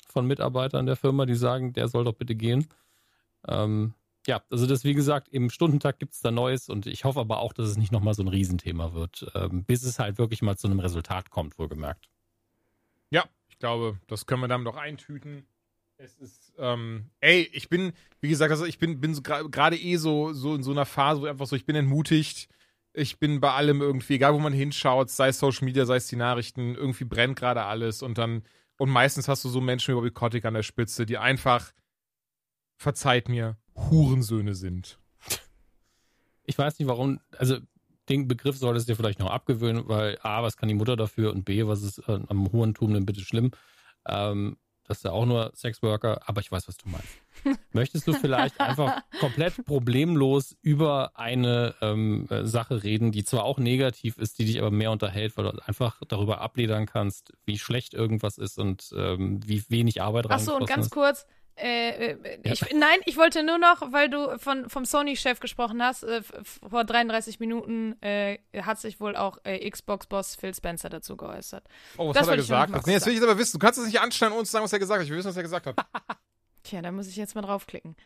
von Mitarbeitern der Firma, die sagen, der soll doch bitte gehen. Ähm, ja, also das, wie gesagt, im Stundentag gibt es da Neues und ich hoffe aber auch, dass es nicht nochmal so ein Riesenthema wird, ähm, bis es halt wirklich mal zu einem Resultat kommt, wohlgemerkt. Ja, ich glaube, das können wir damit auch eintüten. Es ist, ähm, ey, ich bin, wie gesagt, also ich bin, bin so gerade eh so, so in so einer Phase, wo einfach so, ich bin entmutigt. Ich bin bei allem irgendwie, egal wo man hinschaut, sei es Social Media, sei es die Nachrichten, irgendwie brennt gerade alles und dann, und meistens hast du so Menschen wie Bobby Kotick an der Spitze, die einfach, verzeiht mir, Hurensöhne sind. Ich weiß nicht warum, also den Begriff solltest du dir vielleicht noch abgewöhnen, weil A, was kann die Mutter dafür und B, was ist äh, am Hurentum denn bitte schlimm? Ähm, das ist ja auch nur Sexworker, aber ich weiß, was du meinst. Möchtest du vielleicht einfach komplett problemlos über eine ähm, äh, Sache reden, die zwar auch negativ ist, die dich aber mehr unterhält, weil du einfach darüber abledern kannst, wie schlecht irgendwas ist und ähm, wie wenig Arbeit rein Ach so, und ganz kurz, äh, äh ich, Nein, ich wollte nur noch, weil du von, vom Sony-Chef gesprochen hast, äh, vor 33 Minuten äh, hat sich wohl auch äh, Xbox-Boss Phil Spencer dazu geäußert. Oh, was das hat er gesagt? Nee, jetzt will ich aber wissen. Du kannst es nicht anstellen und uns sagen, was er gesagt hat. Ich will wissen, was er gesagt hat. Tja, da muss ich jetzt mal draufklicken.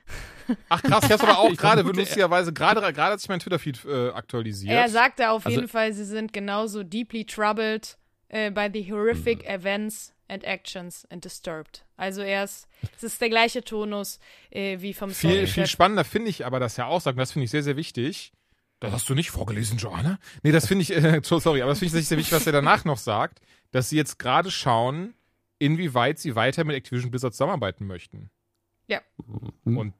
Ach krass, ich hab's aber auch gerade lustigerweise, gerade gerade hat sich mein Twitter-Feed aktualisiert. Er sagte auf also, jeden Fall, sie sind genauso deeply troubled by the horrific mhm. events and actions and disturbed. Also er ist, es ist der gleiche Tonus äh, wie vom Viel, viel spannender finde ich aber, dass er auch sagt, das finde ich sehr, sehr wichtig. Das hast du nicht vorgelesen, Joanna? Nee, das finde ich, äh, sorry, aber das finde ich sehr wichtig, was er danach noch sagt, dass sie jetzt gerade schauen, inwieweit sie weiter mit Activision Blizzard zusammenarbeiten möchten. Ja. Und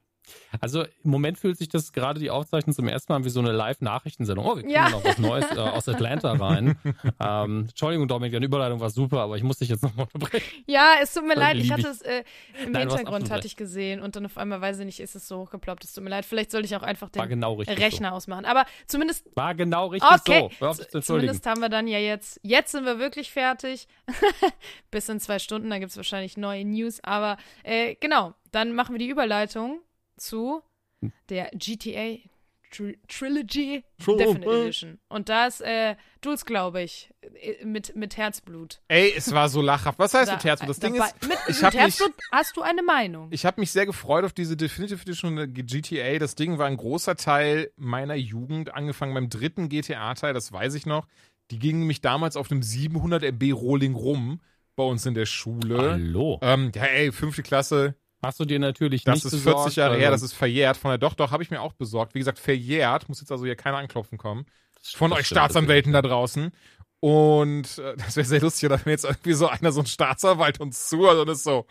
also im Moment fühlt sich das gerade die Aufzeichnung zum ersten Mal wie so eine Live-Nachrichtensendung. Oh, wir kriegen ja. noch was Neues äh, aus Atlanta rein. ähm, Entschuldigung, Dominik, deine Überleitung war super, aber ich muss dich jetzt nochmal unterbrechen. Ja, es tut mir leid, ich hatte es äh, im Nein, Hintergrund hatte ich gesehen und dann auf einmal, weiß ich nicht, ist es so hochgeploppt. Es tut mir leid, vielleicht sollte ich auch einfach den genau Rechner so. ausmachen. Aber zumindest. War genau richtig okay. so. Hör zumindest haben wir dann ja jetzt, jetzt sind wir wirklich fertig. Bis in zwei Stunden, da gibt es wahrscheinlich neue News. Aber äh, genau, dann machen wir die Überleitung zu der GTA Tri Trilogy Definite Edition. Und da ist äh, Jules, glaube ich, äh, mit, mit Herzblut. Ey, es war so lachhaft. Was heißt da, mit Herzblut? Das Ding ist, mit, ich mit Herzblut mich, hast du eine Meinung. Ich habe mich sehr gefreut auf diese Definitive Edition GTA. Das Ding war ein großer Teil meiner Jugend, angefangen beim dritten GTA-Teil, das weiß ich noch. Die gingen nämlich damals auf einem 700 MB Rolling rum bei uns in der Schule. Hallo. Ähm, ja, ey, fünfte Klasse, Hast du dir natürlich das nicht Das ist 40 Jahre her, das ist verjährt. Von der doch, doch, habe ich mir auch besorgt. Wie gesagt, verjährt. Muss jetzt also hier keiner anklopfen kommen. Von das euch Staatsanwälten da draußen. Und äh, das wäre sehr lustig, wenn jetzt irgendwie so einer, so ein Staatsanwalt uns zuhört und ist so.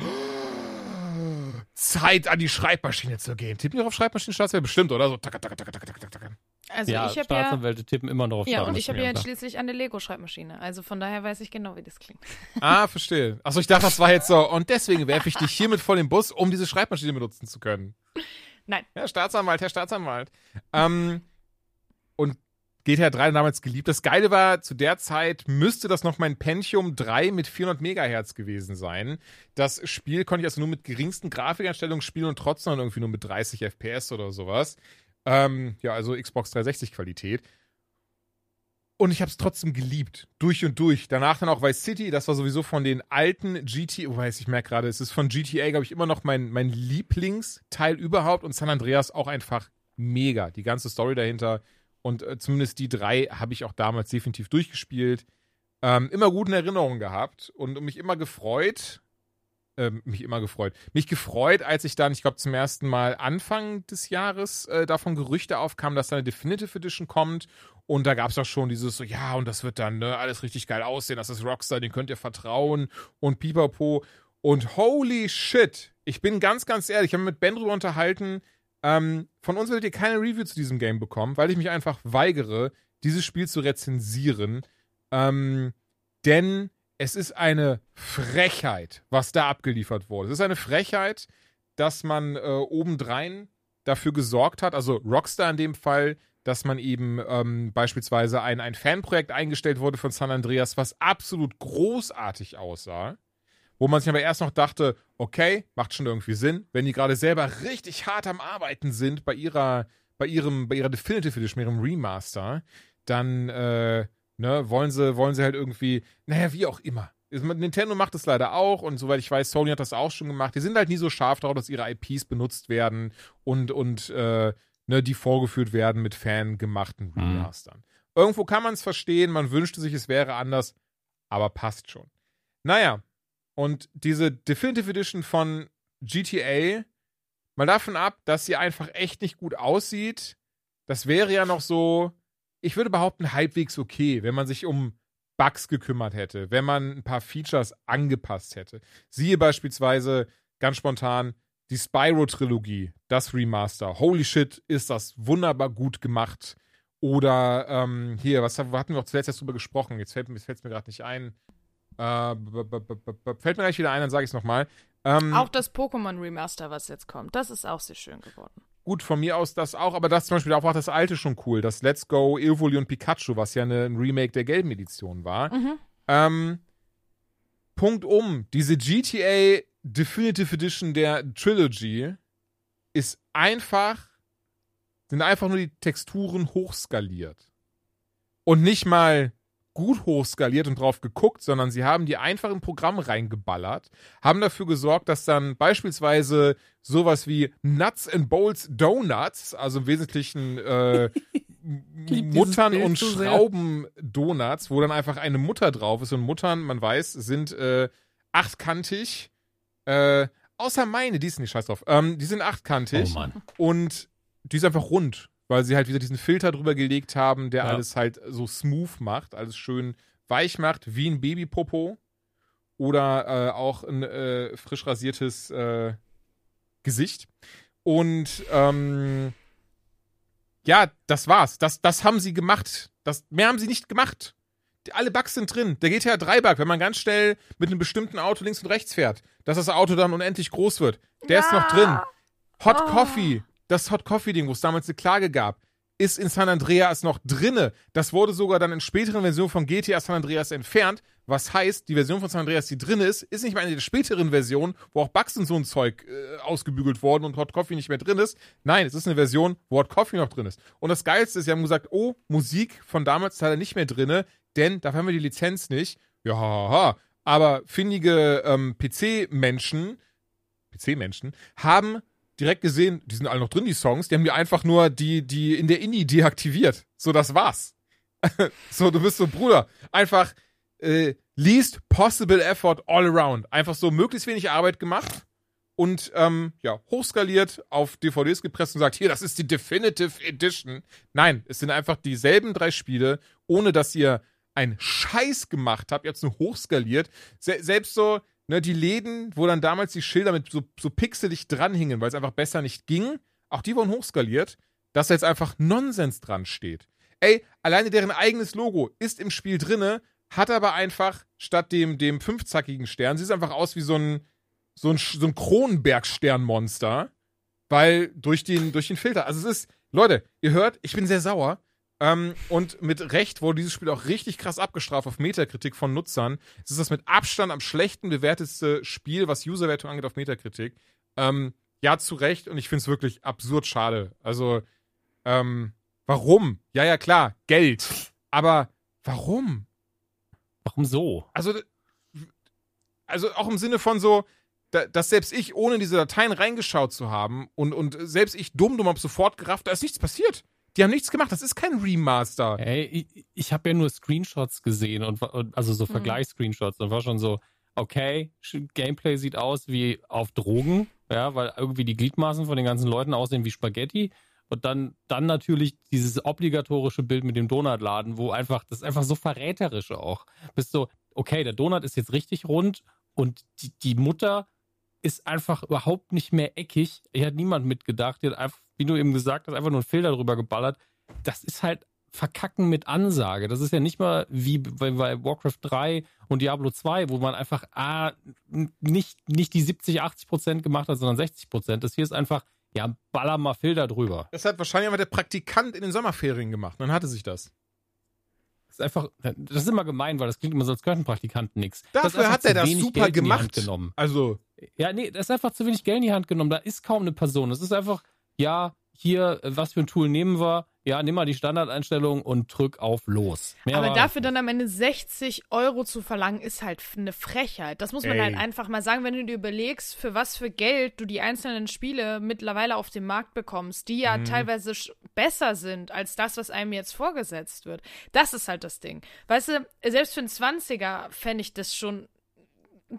Zeit an die Schreibmaschine zu gehen. Tippen die auf Schreibmaschinen Staatsanwälte? Bestimmt, oder? So taka, taka, taka, taka, taka, taka. Also ja, ich habe Staatsanwälte ja, tippen immer noch auf Ja, und ich habe ja schließlich eine Lego-Schreibmaschine. Also von daher weiß ich genau, wie das klingt. Ah, verstehe. Achso, ich dachte, das war jetzt so. Und deswegen werfe ich dich hiermit vor den Bus, um diese Schreibmaschine benutzen zu können. Nein. Herr Staatsanwalt, Herr Staatsanwalt. Ähm, und GTA 3 damals geliebt. Das Geile war, zu der Zeit müsste das noch mein Pentium 3 mit 400 Megahertz gewesen sein. Das Spiel konnte ich also nur mit geringsten Grafikeinstellungen spielen und trotzdem irgendwie nur mit 30 FPS oder sowas. Ähm, ja, also Xbox 360 Qualität. Und ich habe es trotzdem geliebt, durch und durch. Danach dann auch Vice City, das war sowieso von den alten GTA, weiß ich merke gerade, es ist von GTA, glaube ich, immer noch mein, mein Lieblingsteil überhaupt und San Andreas auch einfach mega. Die ganze Story dahinter und äh, zumindest die drei habe ich auch damals definitiv durchgespielt. Ähm, immer guten Erinnerungen gehabt und mich immer gefreut, äh, mich immer gefreut. Mich gefreut, als ich dann, ich glaube, zum ersten Mal Anfang des Jahres äh, davon Gerüchte aufkam, dass da eine Definitive Edition kommt. Und da gab es auch schon dieses so, ja, und das wird dann ne, alles richtig geil aussehen, das ist Rockstar, den könnt ihr vertrauen und pipapo. Und holy shit, ich bin ganz, ganz ehrlich, ich habe mit Ben drüber unterhalten, ähm, von uns werdet ihr keine Review zu diesem Game bekommen, weil ich mich einfach weigere, dieses Spiel zu rezensieren. Ähm, denn es ist eine Frechheit, was da abgeliefert wurde. Es ist eine Frechheit, dass man äh, obendrein dafür gesorgt hat, also Rockstar in dem Fall, dass man eben ähm, beispielsweise ein, ein Fanprojekt eingestellt wurde von San Andreas, was absolut großartig aussah, wo man sich aber erst noch dachte, okay, macht schon irgendwie Sinn, wenn die gerade selber richtig hart am Arbeiten sind bei ihrer, bei ihrem, bei ihrer Definitive Edition, ihrem Remaster, dann äh, ne, wollen sie, wollen sie halt irgendwie, naja, wie auch immer. Nintendo macht es leider auch und soweit ich weiß, Sony hat das auch schon gemacht. Die sind halt nie so scharf darauf, dass ihre IPs benutzt werden und, und äh, ne, die vorgeführt werden mit fangemachten Mhm. Remastern. Irgendwo kann man es verstehen, man wünschte sich, es wäre anders, aber passt schon. Naja, und diese Definitive Edition von GTA, mal davon ab, dass sie einfach echt nicht gut aussieht, das wäre ja noch so, ich würde behaupten, halbwegs okay, wenn man sich um Bugs gekümmert hätte, wenn man ein paar Features angepasst hätte. Siehe beispielsweise ganz spontan die Spyro-Trilogie, das Remaster. Holy shit, ist das wunderbar gut gemacht. Oder ähm, hier, was hatten wir auch zuletzt erst drüber gesprochen? Jetzt fällt es mir gerade nicht ein. Äh, fällt mir gleich wieder ein, dann sage ich es nochmal. Ähm, Auch das Pokémon Remaster, was jetzt kommt, das ist auch sehr schön geworden. gut, von mir aus das auch, aber das zum Beispiel auch war das alte schon cool. Das Let's Go Evoli und Pikachu, was ja eine, ein Remake der gelben Edition war. Mhm. Ähm, Punkt um. Diese GTA Definitive Edition der Trilogy ist einfach, sind einfach nur die Texturen hochskaliert. Und nicht mal gut hochskaliert und drauf geguckt, sondern sie haben die einfach im Programm reingeballert, haben dafür gesorgt, dass dann beispielsweise sowas wie Nuts and Bolts Donuts, also im Wesentlichen äh, Muttern und so sehr. Schrauben-Donuts, wo dann einfach eine Mutter drauf ist und Muttern, man weiß, sind äh, achtkantig. Äh, außer meine, die ist nicht scheiß drauf. Ähm, die sind achtkantig Oh Mann. und die ist einfach rund, weil sie halt wieder diesen Filter drüber gelegt haben, der Ja. alles halt so smooth macht, alles schön weich macht, wie ein Babypopo. Oder äh, auch ein äh, frisch rasiertes äh, Gesicht. Und ähm, ja, das war's. Das, das haben sie gemacht. Das, mehr haben sie nicht gemacht. Die, alle Bugs sind drin. Der GTA 3 Bug, wenn man ganz schnell mit einem bestimmten Auto links und rechts fährt, dass das Auto dann unendlich groß wird. Der ist noch drin. Hot Oh. Coffee, das Hot Coffee Ding, wo es damals eine Klage gab, ist in San Andreas noch drinne. Das wurde sogar dann in späteren Versionen von GTA San Andreas entfernt. Was heißt, die Version von San Andreas, die drin ist, ist nicht mehr eine der späteren Versionen, wo auch Bugs und so ein Zeug äh, ausgebügelt worden und Hot Coffee nicht mehr drin ist. Nein, es ist eine Version, wo Hot Coffee noch drin ist. Und das Geilste ist, sie haben gesagt, oh, Musik von damals ist leider nicht mehr drinne, denn dafür haben wir die Lizenz nicht. Ja, haha. aber findige ähm, PC-Menschen, PC-Menschen, haben direkt gesehen, die sind alle noch drin, die Songs, die haben die einfach nur die, die in der INI deaktiviert. So, das war's. so, du bist so, Bruder, einfach äh, least possible effort all around. Einfach so möglichst wenig Arbeit gemacht und ähm, ja, hochskaliert auf DVDs gepresst und sagt, hier, das ist die Definitive Edition. Nein, es sind einfach dieselben drei Spiele, ohne dass ihr einen Scheiß gemacht habt, jetzt nur hochskaliert. Se selbst so, ne, die Läden, wo dann damals die Schilder mit so, so pixelig dranhingen, weil es einfach besser nicht ging, auch die wurden hochskaliert, dass da jetzt einfach Nonsens dran steht. Ey, alleine deren eigenes Logo ist im Spiel drinne, hat aber einfach statt dem, dem fünfzackigen Stern, sieht es einfach aus wie so ein, so ein, so ein Kronenberg-Sternmonster, weil durch den, durch den Filter. Also es ist, Leute, ihr hört, ich bin sehr sauer. Ähm, und mit Recht wurde dieses Spiel auch richtig krass abgestraft auf Metakritik von Nutzern. Es ist das mit Abstand am schlechten bewertetste Spiel, was Userwertung angeht auf Metakritik. Ähm, ja, zu Recht. Und ich finde es wirklich absurd schade. Also, ähm, warum? Ja, ja, klar, Geld. Aber warum? Warum so? Also, also auch im Sinne von so, da, dass selbst ich, ohne diese Dateien reingeschaut zu haben und, und selbst ich dumm, dumm hab sofort gerafft, da ist nichts passiert. Die haben nichts gemacht, das ist kein Remaster. Ey, ich, ich habe ja nur Screenshots gesehen und, und also so Hm. Vergleichsscreenshots und war schon so, okay, Gameplay sieht aus wie auf Drogen, ja, weil irgendwie die Gliedmaßen von den ganzen Leuten aussehen wie Spaghetti. Und dann, dann natürlich dieses obligatorische Bild mit dem Donutladen, wo einfach, das ist einfach so verräterisch auch. Bist so, okay, der Donut ist jetzt richtig rund und die, die Mutter ist einfach überhaupt nicht mehr eckig. Hier hat niemand mitgedacht. Die hat einfach, wie du eben gesagt hast, einfach nur einen Filter drüber geballert. Das ist halt Verkacken mit Ansage. Das ist ja nicht mal wie bei, bei Warcraft 3 und Diablo 2, wo man einfach ah, nicht, nicht die 70, 80 Prozent gemacht hat, sondern 60 Prozent. Das hier ist einfach, ja, baller mal Filter drüber. Das hat wahrscheinlich einfach der Praktikant in den Sommerferien gemacht. Dann hatte sich das. ist einfach, das ist immer gemein, weil das klingt immer so als Kirchenpraktikant nix. Das ist Dafür hat er das super Geld gemacht. Also, Ja, nee, das ist einfach zu wenig Geld in die Hand genommen. Da ist kaum eine Person. Das ist einfach, ja, hier, äh, was für ein Tool nehmen wir? Ja, nimm mal die Standardeinstellung und drück auf los. Mehr Aber dafür dann am Ende 60 Euro zu verlangen, ist halt eine Frechheit. Das muss man Ey. halt einfach mal sagen, wenn du dir überlegst, für was für Geld du die einzelnen Spiele mittlerweile auf dem Markt bekommst, die ja teilweise sch- besser sind als das, was einem jetzt vorgesetzt wird. Das ist halt das Ding. Weißt du, selbst für einen 20er fände ich das schon.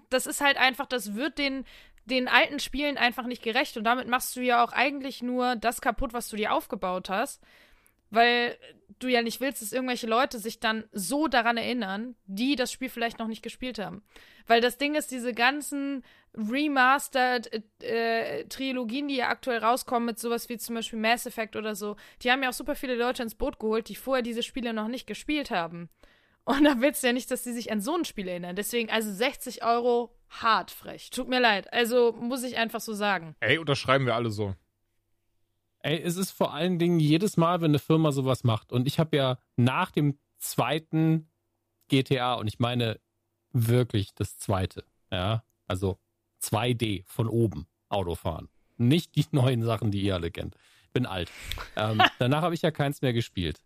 Das ist halt einfach, das wird den den alten Spielen einfach nicht gerecht und damit machst du ja auch eigentlich nur das kaputt, was du dir aufgebaut hast weil du ja nicht willst, dass irgendwelche Leute sich dann so daran erinnern, die das Spiel vielleicht noch nicht gespielt haben. Weil das Ding ist, diese ganzen Remastered äh, Trilogien, die ja aktuell rauskommen, mit sowas wie zum Beispiel Mass Effect oder so, die haben ja auch super viele Leute ins Boot geholt, die vorher diese Spiele noch nicht gespielt haben. Und da willst du ja nicht, dass die sich an so ein Spiel erinnern. Deswegen, also 60 Euro, hart frech. Tut mir leid. Also muss ich einfach so sagen. ey, unterschreiben wir alle so. Ey, es ist vor allen Dingen jedes Mal, wenn eine Firma sowas macht. Und ich habe ja nach dem zweiten GTA, und ich meine wirklich das zweite, ja, also 2D von oben Autofahren. Nicht die neuen Sachen, die ihr alle kennt. Ich bin alt. ähm, danach habe ich ja keins mehr gespielt.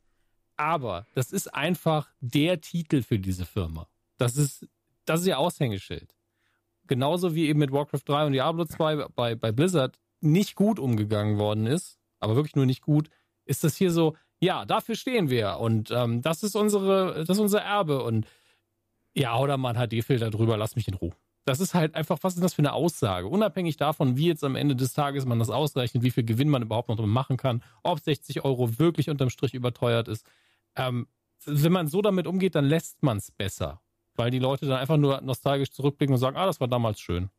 Aber das ist einfach der Titel für diese Firma. Das ist, das ist ihr Aushängeschild. Genauso wie eben mit Warcraft 3 und Diablo 2 bei, bei Blizzard nicht gut umgegangen worden ist, aber wirklich nur nicht gut, ist das hier so, ja, dafür stehen wir und ähm, das ist unsere, das ist unser Erbe und ja, oder man hat HD-Filter drüber, lass mich in Ruhe. Das ist halt einfach, was ist das für eine Aussage? Unabhängig davon, wie jetzt am Ende des Tages man das ausrechnet, wie viel Gewinn man überhaupt noch drum machen kann, ob 60 Euro wirklich unterm Strich überteuert ist. Ähm, wenn man so damit umgeht, dann lässt man es besser. Weil die Leute dann einfach nur nostalgisch zurückblicken und sagen, ah, das war damals schön.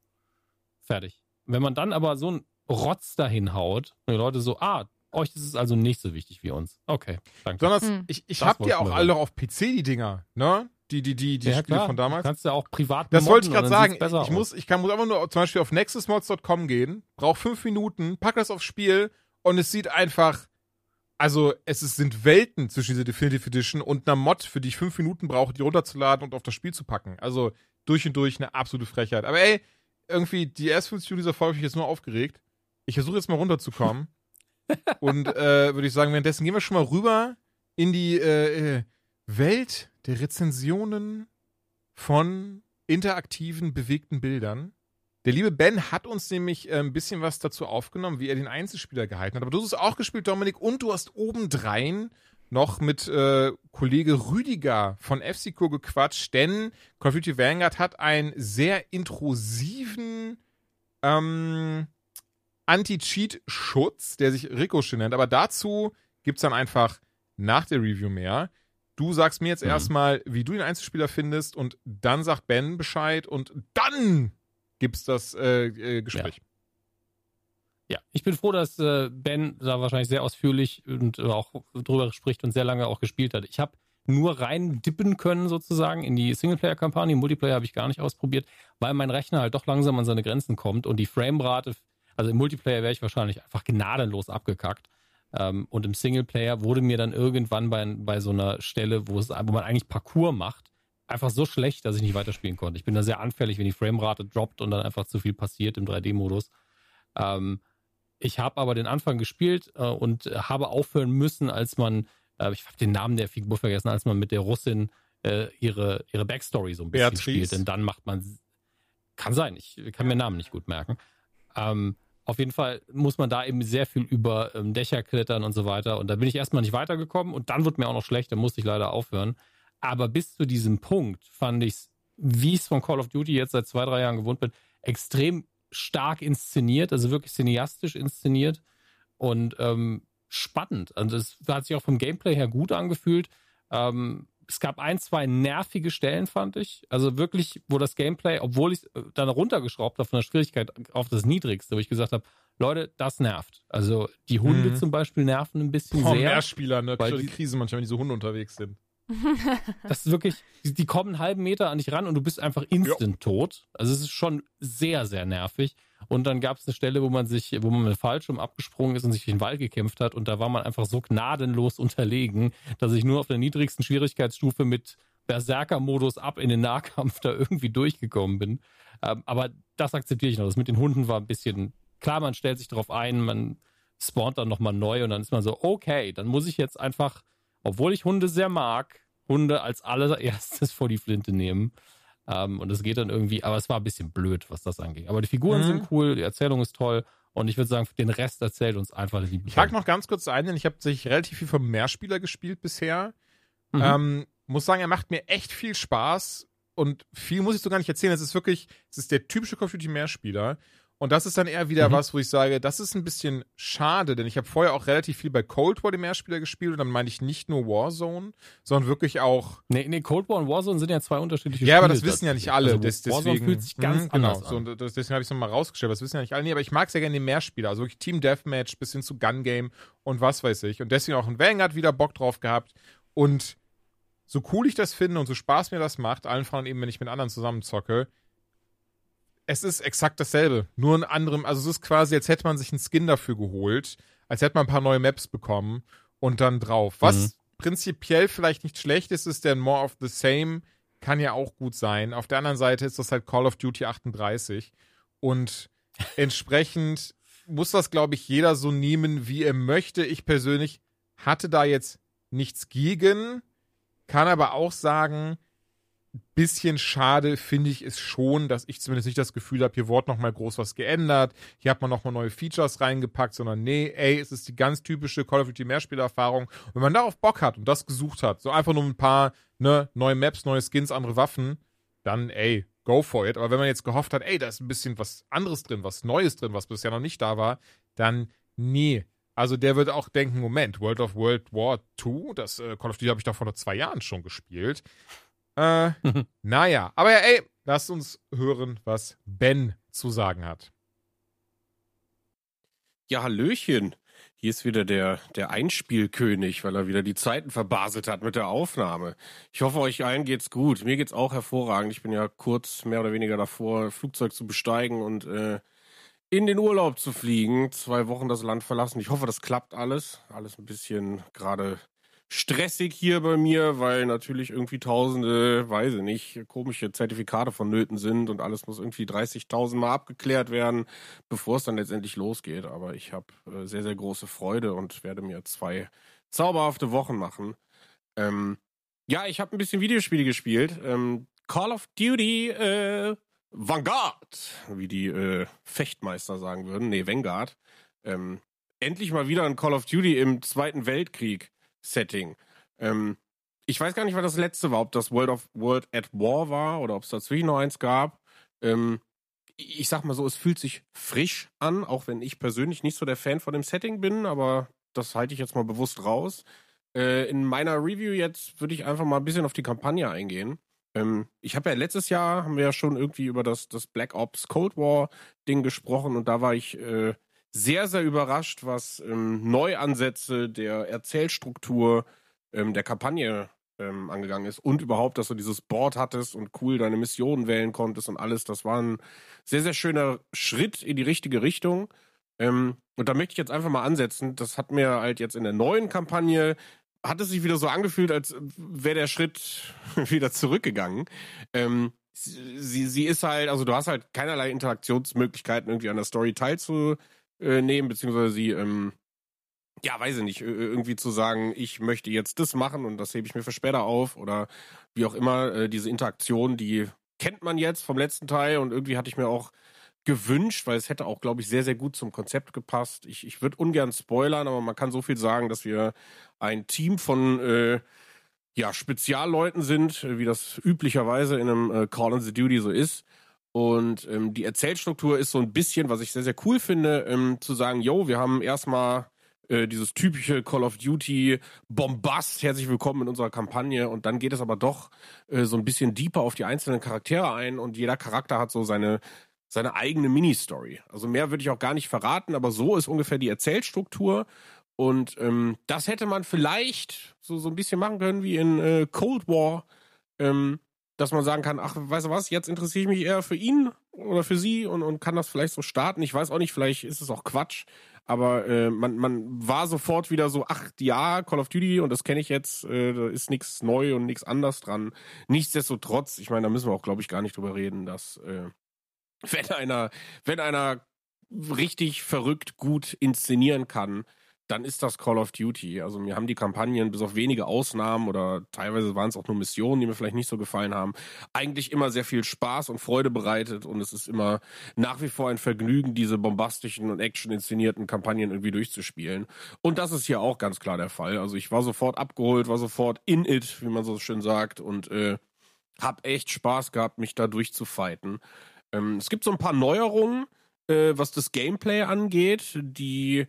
Fertig. Wenn man dann aber so einen Rotz dahin haut und die Leute so, ah, euch ist es also nicht so wichtig wie uns. Okay, danke. Sondern Hm. ich, ich Das hab die wollten auch alle noch auf PC, die Dinger, ne? Die, die, die, die ja, Spiele klar. von damals. Du kannst ja auch privat Das wollte ich gerade sagen. Ich aus. muss, ich kann, muss einfach nur zum Beispiel auf nexusmods.com gehen, brauche fünf Minuten, pack das aufs Spiel und es sieht einfach, also es ist, sind Welten zwischen dieser Definitive Edition und einer Mod, für die ich fünf Minuten brauche, die runterzuladen und auf das Spiel zu packen. Also durch und durch eine absolute Frechheit. Aber ey, irgendwie die ersten 50 Minuten dieser Folge habe ich jetzt nur aufgeregt. Ich versuche jetzt mal runterzukommen. und äh, würde ich sagen, währenddessen gehen wir schon mal rüber in die äh, äh, Welt der Rezensionen von interaktiven, bewegten Bildern. Der liebe Ben hat uns nämlich äh, ein bisschen was dazu aufgenommen, wie er den Einzelspieler gehalten hat. Aber du hast es auch gespielt, Dominik, und du hast obendrein noch mit äh, Kollege Rüdiger von FCCO gequatscht, denn Call of Duty Vanguard hat einen sehr intrusiven ähm, Anti-Cheat-Schutz, der sich Ricochet nennt. Aber dazu gibt's dann einfach nach der Review mehr. Du sagst mir jetzt Mhm. erstmal, wie du den Einzelspieler findest und dann sagt Ben Bescheid und dann gibt's das äh, äh, Gespräch. Ja, ich bin froh, dass äh, Ben da wahrscheinlich sehr ausführlich und äh, auch drüber spricht und sehr lange auch gespielt hat. Ich habe nur rein dippen können sozusagen in die Singleplayer-Kampagne. Multiplayer habe ich gar nicht ausprobiert, weil mein Rechner halt doch langsam an seine Grenzen kommt und die Framerate, also im Multiplayer wäre ich wahrscheinlich einfach gnadenlos abgekackt. Ähm, und im Singleplayer wurde mir dann irgendwann bei, bei so einer Stelle, wo, es, wo man eigentlich Parcours macht, einfach so schlecht, dass ich nicht weiterspielen konnte. Ich bin da sehr anfällig, wenn die Framerate droppt und dann einfach zu viel passiert im 3D-Modus. Ähm, ich habe aber den Anfang gespielt äh, und habe aufhören müssen, als man, äh, ich habe den Namen der Figur vergessen, als man mit der Russin äh, ihre, ihre Backstory so ein bisschen Beatrice. spielt. Denn dann macht man, kann sein, ich kann mir Namen nicht gut merken. Ähm, auf jeden Fall muss man da eben sehr viel über ähm, Dächer klettern und so weiter. Und da bin ich erstmal nicht weitergekommen und dann wurde mir auch noch schlecht, da musste ich leider aufhören. Aber bis zu diesem Punkt fand ich es, wie ich es von Call of Duty jetzt seit zwei, drei Jahren gewohnt bin, extrem stark inszeniert, also wirklich cineastisch inszeniert und ähm, spannend. Also es hat sich auch vom Gameplay her gut angefühlt. Ähm, es gab ein, zwei nervige Stellen, fand ich. Also wirklich, wo das Gameplay, obwohl ich es dann runtergeschraubt habe von der Schwierigkeit auf das Niedrigste, wo ich gesagt habe, Leute, das nervt. Also die Hunde Mhm. zum Beispiel nerven ein bisschen Boah, sehr. Mehrspieler, ne? Weil die- Krise manchmal, wenn diese Hunde unterwegs sind. Das ist wirklich, die, die kommen einen halben Meter an dich ran und du bist einfach instant tot. Also es ist schon sehr, sehr nervig. Und dann gab es eine Stelle, wo man sich, wo man mit Fallschirm abgesprungen ist und sich in den Wald gekämpft hat. Und da war man einfach so gnadenlos unterlegen, dass ich nur auf der niedrigsten Schwierigkeitsstufe mit Berserker-Modus ab in den Nahkampf da irgendwie durchgekommen bin. Ähm, aber das akzeptiere ich noch. Das mit den Hunden war ein bisschen, klar, man stellt sich darauf ein, man spawnt dann nochmal neu und dann ist man so, okay, dann muss ich jetzt einfach, obwohl ich Hunde sehr mag, Hunde als allererstes vor die Flinte nehmen. Ähm, und es geht dann irgendwie, aber es war ein bisschen blöd, was das angeht. Aber die Figuren mhm. sind cool, die Erzählung ist toll. Und ich würde sagen, den Rest erzählt uns einfach die Ich hake noch ganz kurz ein, denn ich habe sich relativ viel vom Mehrspieler gespielt bisher. Mhm. Ähm, muss sagen, er macht mir echt viel Spaß und viel muss ich so gar nicht erzählen. Es ist wirklich, es ist der typische Call of Duty Mehrspieler. Und das ist dann eher wieder mhm. was, wo ich sage, das ist ein bisschen schade, denn ich habe vorher auch relativ viel bei Cold War, dem Mehrspieler, gespielt. Und dann meine ich nicht nur Warzone, sondern wirklich auch. Nee, nee, Cold War und Warzone sind ja zwei unterschiedliche Spiele. Ja, aber das wissen ja nicht alle. Also, des, deswegen, Warzone fühlt sich ganz mh, genau, anders an. So, das, deswegen habe ich es nochmal rausgestellt. Das wissen ja nicht alle. Nee, aber ich mag sehr gerne den Mehrspieler. Also wirklich Team Deathmatch bis hin zu Gun Game und was weiß ich. Und deswegen auch ein Vanguard wieder Bock drauf gehabt. Und so cool ich das finde und so Spaß mir das macht, allen voran eben, wenn ich mit anderen zusammen zocke, es ist exakt dasselbe. Nur in anderem, also es ist quasi, als hätte man sich einen Skin dafür geholt, als hätte man ein paar neue Maps bekommen und dann drauf. Was mhm. prinzipiell vielleicht nicht schlecht ist, ist der More of the Same, kann ja auch gut sein. Auf der anderen Seite ist das halt Call of Duty 38 und entsprechend muss das, glaube ich, jeder so nehmen, wie er möchte. Ich persönlich hatte da jetzt nichts gegen, kann aber auch sagen, bisschen schade finde ich es schon, dass ich zumindest nicht das Gefühl habe, hier wurde noch mal groß was geändert, hier hat man noch mal neue Features reingepackt, sondern nee, ey, es ist die ganz typische Call of Duty Mehrspielerfahrung. Wenn man darauf Bock hat und das gesucht hat, so einfach nur ein paar ne, neue Maps, neue Skins, andere Waffen, dann ey, go for it. Aber wenn man jetzt gehofft hat, ey, da ist ein bisschen was anderes drin, was Neues drin, was bisher noch nicht da war, dann nee. Also der wird auch denken, Moment, World of World War 2, das äh, Call of Duty habe ich doch vor zwei Jahren schon gespielt. Äh, naja, aber ja, ey, lasst uns hören, was Ben zu sagen hat. Ja, Hallöchen. Hier ist wieder der, der Einspielkönig, weil er wieder die Zeiten verbaselt hat mit der Aufnahme. Ich hoffe, euch allen geht's gut. Mir geht's auch hervorragend. Ich bin ja kurz mehr oder weniger davor, Flugzeug zu besteigen und äh, in den Urlaub zu fliegen. Zwei Wochen das Land verlassen. Ich hoffe, das klappt alles. Alles ein bisschen gerade stressig hier bei mir, weil natürlich irgendwie tausende, weiß ich nicht, komische Zertifikate vonnöten sind und alles muss irgendwie 30.000 Mal abgeklärt werden, bevor es dann letztendlich losgeht. Aber ich habe äh, sehr, sehr große Freude und werde mir zwei zauberhafte Wochen machen. Ähm, ja, ich habe ein bisschen Videospiele gespielt. Ähm, Call of Duty äh, Vanguard, wie die äh, Fechtmeister sagen würden. Nee, Vanguard. Ähm, endlich mal wieder ein Call of Duty im Zweiten Weltkrieg. Setting. Ähm, ich weiß gar nicht, was das letzte war, ob das World of World at War war oder ob es dazwischen noch eins gab. Ähm, ich sag mal so, es fühlt sich frisch an, auch wenn ich persönlich nicht so der Fan von dem Setting bin, aber das halte ich jetzt mal bewusst raus. Äh, in meiner Review jetzt würde ich einfach mal ein bisschen auf die Kampagne eingehen. Ähm, ich habe ja letztes Jahr, haben wir ja schon irgendwie über das, das Black Ops Cold War Ding gesprochen und da war ich äh, sehr, sehr überrascht, was ähm, Neuansätze der Erzählstruktur ähm, der Kampagne ähm, angegangen ist und überhaupt, dass du dieses Board hattest und cool deine Missionen wählen konntest und alles. Das war ein sehr, sehr schöner Schritt in die richtige Richtung. Ähm, und da möchte ich jetzt einfach mal ansetzen. Das hat mir halt jetzt in der neuen Kampagne hat es sich wieder so angefühlt, als wäre der Schritt wieder zurückgegangen. Ähm, sie, sie ist halt, also du hast halt keinerlei Interaktionsmöglichkeiten, irgendwie an der Story teilzunehmen äh, nehmen, beziehungsweise sie, ähm, ja, weiß ich nicht, irgendwie zu sagen, ich möchte jetzt das machen und das hebe ich mir für später auf oder wie auch immer, äh, diese Interaktion, die kennt man jetzt vom letzten Teil und irgendwie hatte ich mir auch gewünscht, weil es hätte auch, glaube ich, sehr, sehr gut zum Konzept gepasst. Ich, ich würde ungern spoilern, aber man kann so viel sagen, dass wir ein Team von äh, ja, Spezialleuten sind, wie das üblicherweise in einem äh, Call the Duty so ist. Und ähm, die Erzählstruktur ist so ein bisschen, was ich sehr, sehr cool finde, ähm, zu sagen, yo, wir haben erstmal äh, dieses typische Call of Duty Bombast, herzlich willkommen in unserer Kampagne. Und dann geht es aber doch äh, so ein bisschen deeper auf die einzelnen Charaktere ein und jeder Charakter hat so seine, seine eigene Mini-Story. Also mehr würde ich auch gar nicht verraten, aber so ist ungefähr die Erzählstruktur. Und ähm, das hätte man vielleicht so, so ein bisschen machen können wie in äh, Cold War. Ähm, dass man sagen kann, ach, weißt du was, jetzt interessiere ich mich eher für ihn oder für sie und, und kann das vielleicht so starten. Ich weiß auch nicht, vielleicht ist es auch Quatsch, aber äh, man, man war sofort wieder so, ach ja, Call of Duty und das kenne ich jetzt, äh, da ist nichts neu und nichts anders dran. Nichtsdestotrotz, ich meine, da müssen wir auch, glaube ich, gar nicht drüber reden, dass äh, wenn einer, wenn einer richtig verrückt gut inszenieren kann, dann ist das Call of Duty. Also mir haben die Kampagnen bis auf wenige Ausnahmen oder teilweise waren es auch nur Missionen, die mir vielleicht nicht so gefallen haben, eigentlich immer sehr viel Spaß und Freude bereitet und es ist immer nach wie vor ein Vergnügen, diese bombastischen und action inszenierten Kampagnen irgendwie durchzuspielen. Und das ist hier auch ganz klar der Fall. Also ich war sofort abgeholt, war sofort in it, wie man so schön sagt und äh, hab echt Spaß gehabt, mich da durchzufighten. Ähm, es gibt so ein paar Neuerungen, äh, was das Gameplay angeht, die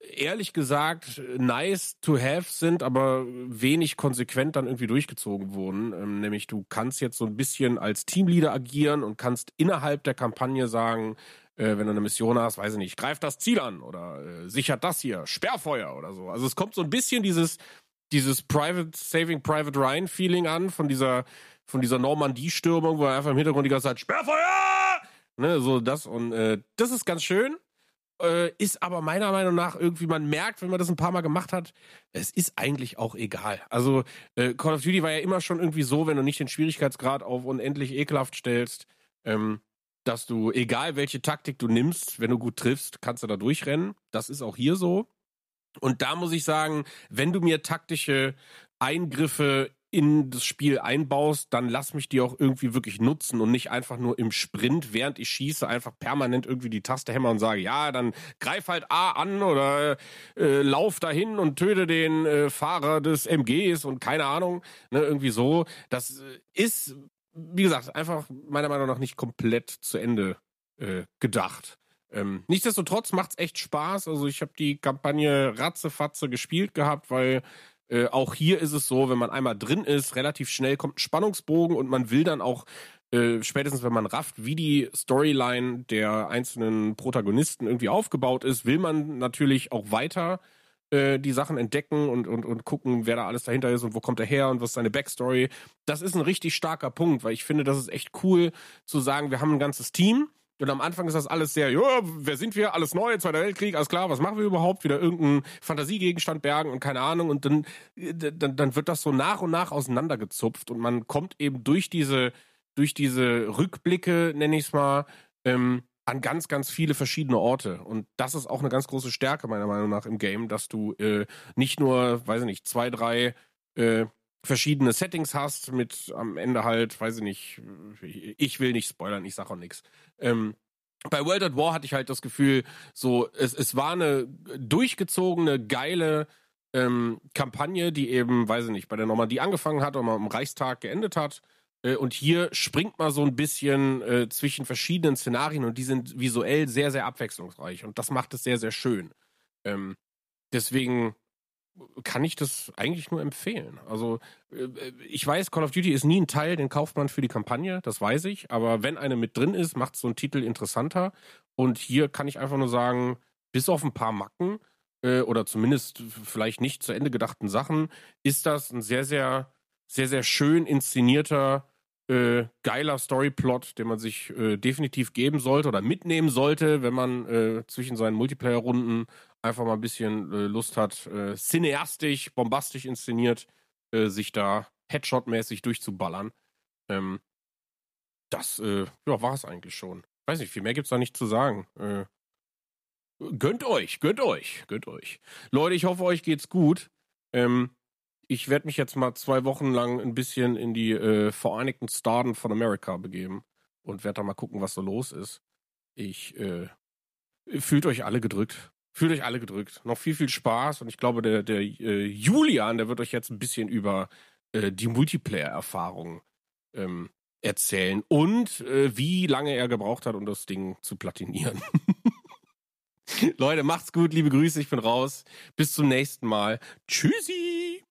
ehrlich gesagt nice to have sind, aber wenig konsequent dann irgendwie durchgezogen wurden. Ähm, nämlich du kannst jetzt so ein bisschen als Teamleader agieren und kannst innerhalb der Kampagne sagen, äh, wenn du eine Mission hast, weiß ich nicht, greif das Ziel an oder äh, sichert das hier, Sperrfeuer oder so. Also es kommt so ein bisschen dieses, dieses Private Saving Private Ryan Feeling an von dieser, von dieser Normandie-Stürmung, wo er einfach im Hintergrund die ganze Zeit Sperrfeuer! Ne, so das und äh, das ist ganz schön. Äh, ist aber meiner Meinung nach irgendwie, man merkt, wenn man das ein paar Mal gemacht hat, es ist eigentlich auch egal. Also äh, Call of Duty war ja immer schon irgendwie so, wenn du nicht den Schwierigkeitsgrad auf unendlich ekelhaft stellst, ähm, dass du, egal welche Taktik du nimmst, wenn du gut triffst, kannst du da durchrennen. Das ist auch hier so. Und da muss ich sagen, wenn du mir taktische Eingriffe in das Spiel einbaust, dann lass mich die auch irgendwie wirklich nutzen und nicht einfach nur im Sprint, während ich schieße, einfach permanent irgendwie die Taste hämmer und sage, ja, dann greif halt A an oder äh, lauf dahin und töte den äh, Fahrer des MGs und keine Ahnung, ne, irgendwie so. Das äh, ist, wie gesagt, einfach meiner Meinung nach nicht komplett zu Ende äh, gedacht. Ähm, nichtsdestotrotz macht's echt Spaß. Also ich habe die Kampagne ratzefatze gespielt gehabt, weil äh, auch hier ist es so, wenn man einmal drin ist, relativ schnell kommt ein Spannungsbogen und man will dann auch äh, spätestens wenn man rafft, wie die Storyline der einzelnen Protagonisten irgendwie aufgebaut ist, will man natürlich auch weiter äh, die Sachen entdecken und, und, und gucken, wer da alles dahinter ist und wo kommt er her und was ist seine Backstory. Das ist ein richtig starker Punkt, weil ich finde, das ist echt cool zu sagen, wir haben ein ganzes Team und am Anfang ist das alles sehr, ja, wer sind wir? Alles neu, Zweiter Weltkrieg, alles klar, was machen wir überhaupt? Wieder irgendeinen Fantasiegegenstand bergen und keine Ahnung. Und dann, dann, dann wird das so nach und nach auseinandergezupft und man kommt eben durch diese, durch diese Rückblicke, nenne ich es mal, ähm, an ganz, ganz viele verschiedene Orte. Und das ist auch eine ganz große Stärke, meiner Meinung nach, im Game, dass du äh, nicht nur, weiß ich nicht, zwei, drei äh, verschiedene Settings hast, mit am Ende halt, weiß ich nicht, ich will nicht spoilern, ich sag auch nichts. Ähm, bei World at War hatte ich halt das Gefühl, so, es, es war eine durchgezogene, geile ähm, Kampagne, die eben, weiß ich nicht, bei der Normandie angefangen hat und am Reichstag geendet hat. Äh, und hier springt man so ein bisschen äh, zwischen verschiedenen Szenarien und die sind visuell sehr, sehr abwechslungsreich. Und das macht es sehr, sehr schön. Ähm, deswegen kann ich das eigentlich nur empfehlen. Also äh, ich weiß, Call of Duty ist nie ein Teil, den kauft man für die Kampagne, das weiß ich. Aber wenn eine mit drin ist, macht so ein Titel interessanter. Und hier kann ich einfach nur sagen, bis auf ein paar Macken äh, oder zumindest vielleicht nicht zu Ende gedachten Sachen, ist das ein sehr, sehr, sehr, sehr schön inszenierter, äh, geiler Storyplot, den man sich äh, definitiv geben sollte oder mitnehmen sollte, wenn man äh, zwischen seinen Multiplayer-Runden einfach mal ein bisschen äh, Lust hat, äh, cineastisch, bombastisch inszeniert, äh, sich da Headshot-mäßig durchzuballern. Ähm, das äh, ja, war es eigentlich schon. Weiß nicht, viel mehr gibt's da nicht zu sagen. Äh, gönnt euch, gönnt euch, gönnt euch. Leute, ich hoffe, euch geht's gut. Ähm, ich werde mich jetzt mal zwei Wochen lang ein bisschen in die Vereinigten Staaten von Amerika begeben und werde da mal gucken, was so los ist. Ich fühlt euch alle gedrückt. Fühlt euch alle gedrückt. Noch viel, viel Spaß und ich glaube, der, der äh, Julian, der wird euch jetzt ein bisschen über äh, die Multiplayer-Erfahrung ähm, erzählen und äh, wie lange er gebraucht hat, um das Ding zu platinieren. Leute, macht's gut, liebe Grüße, ich bin raus. Bis zum nächsten Mal. Tschüssi!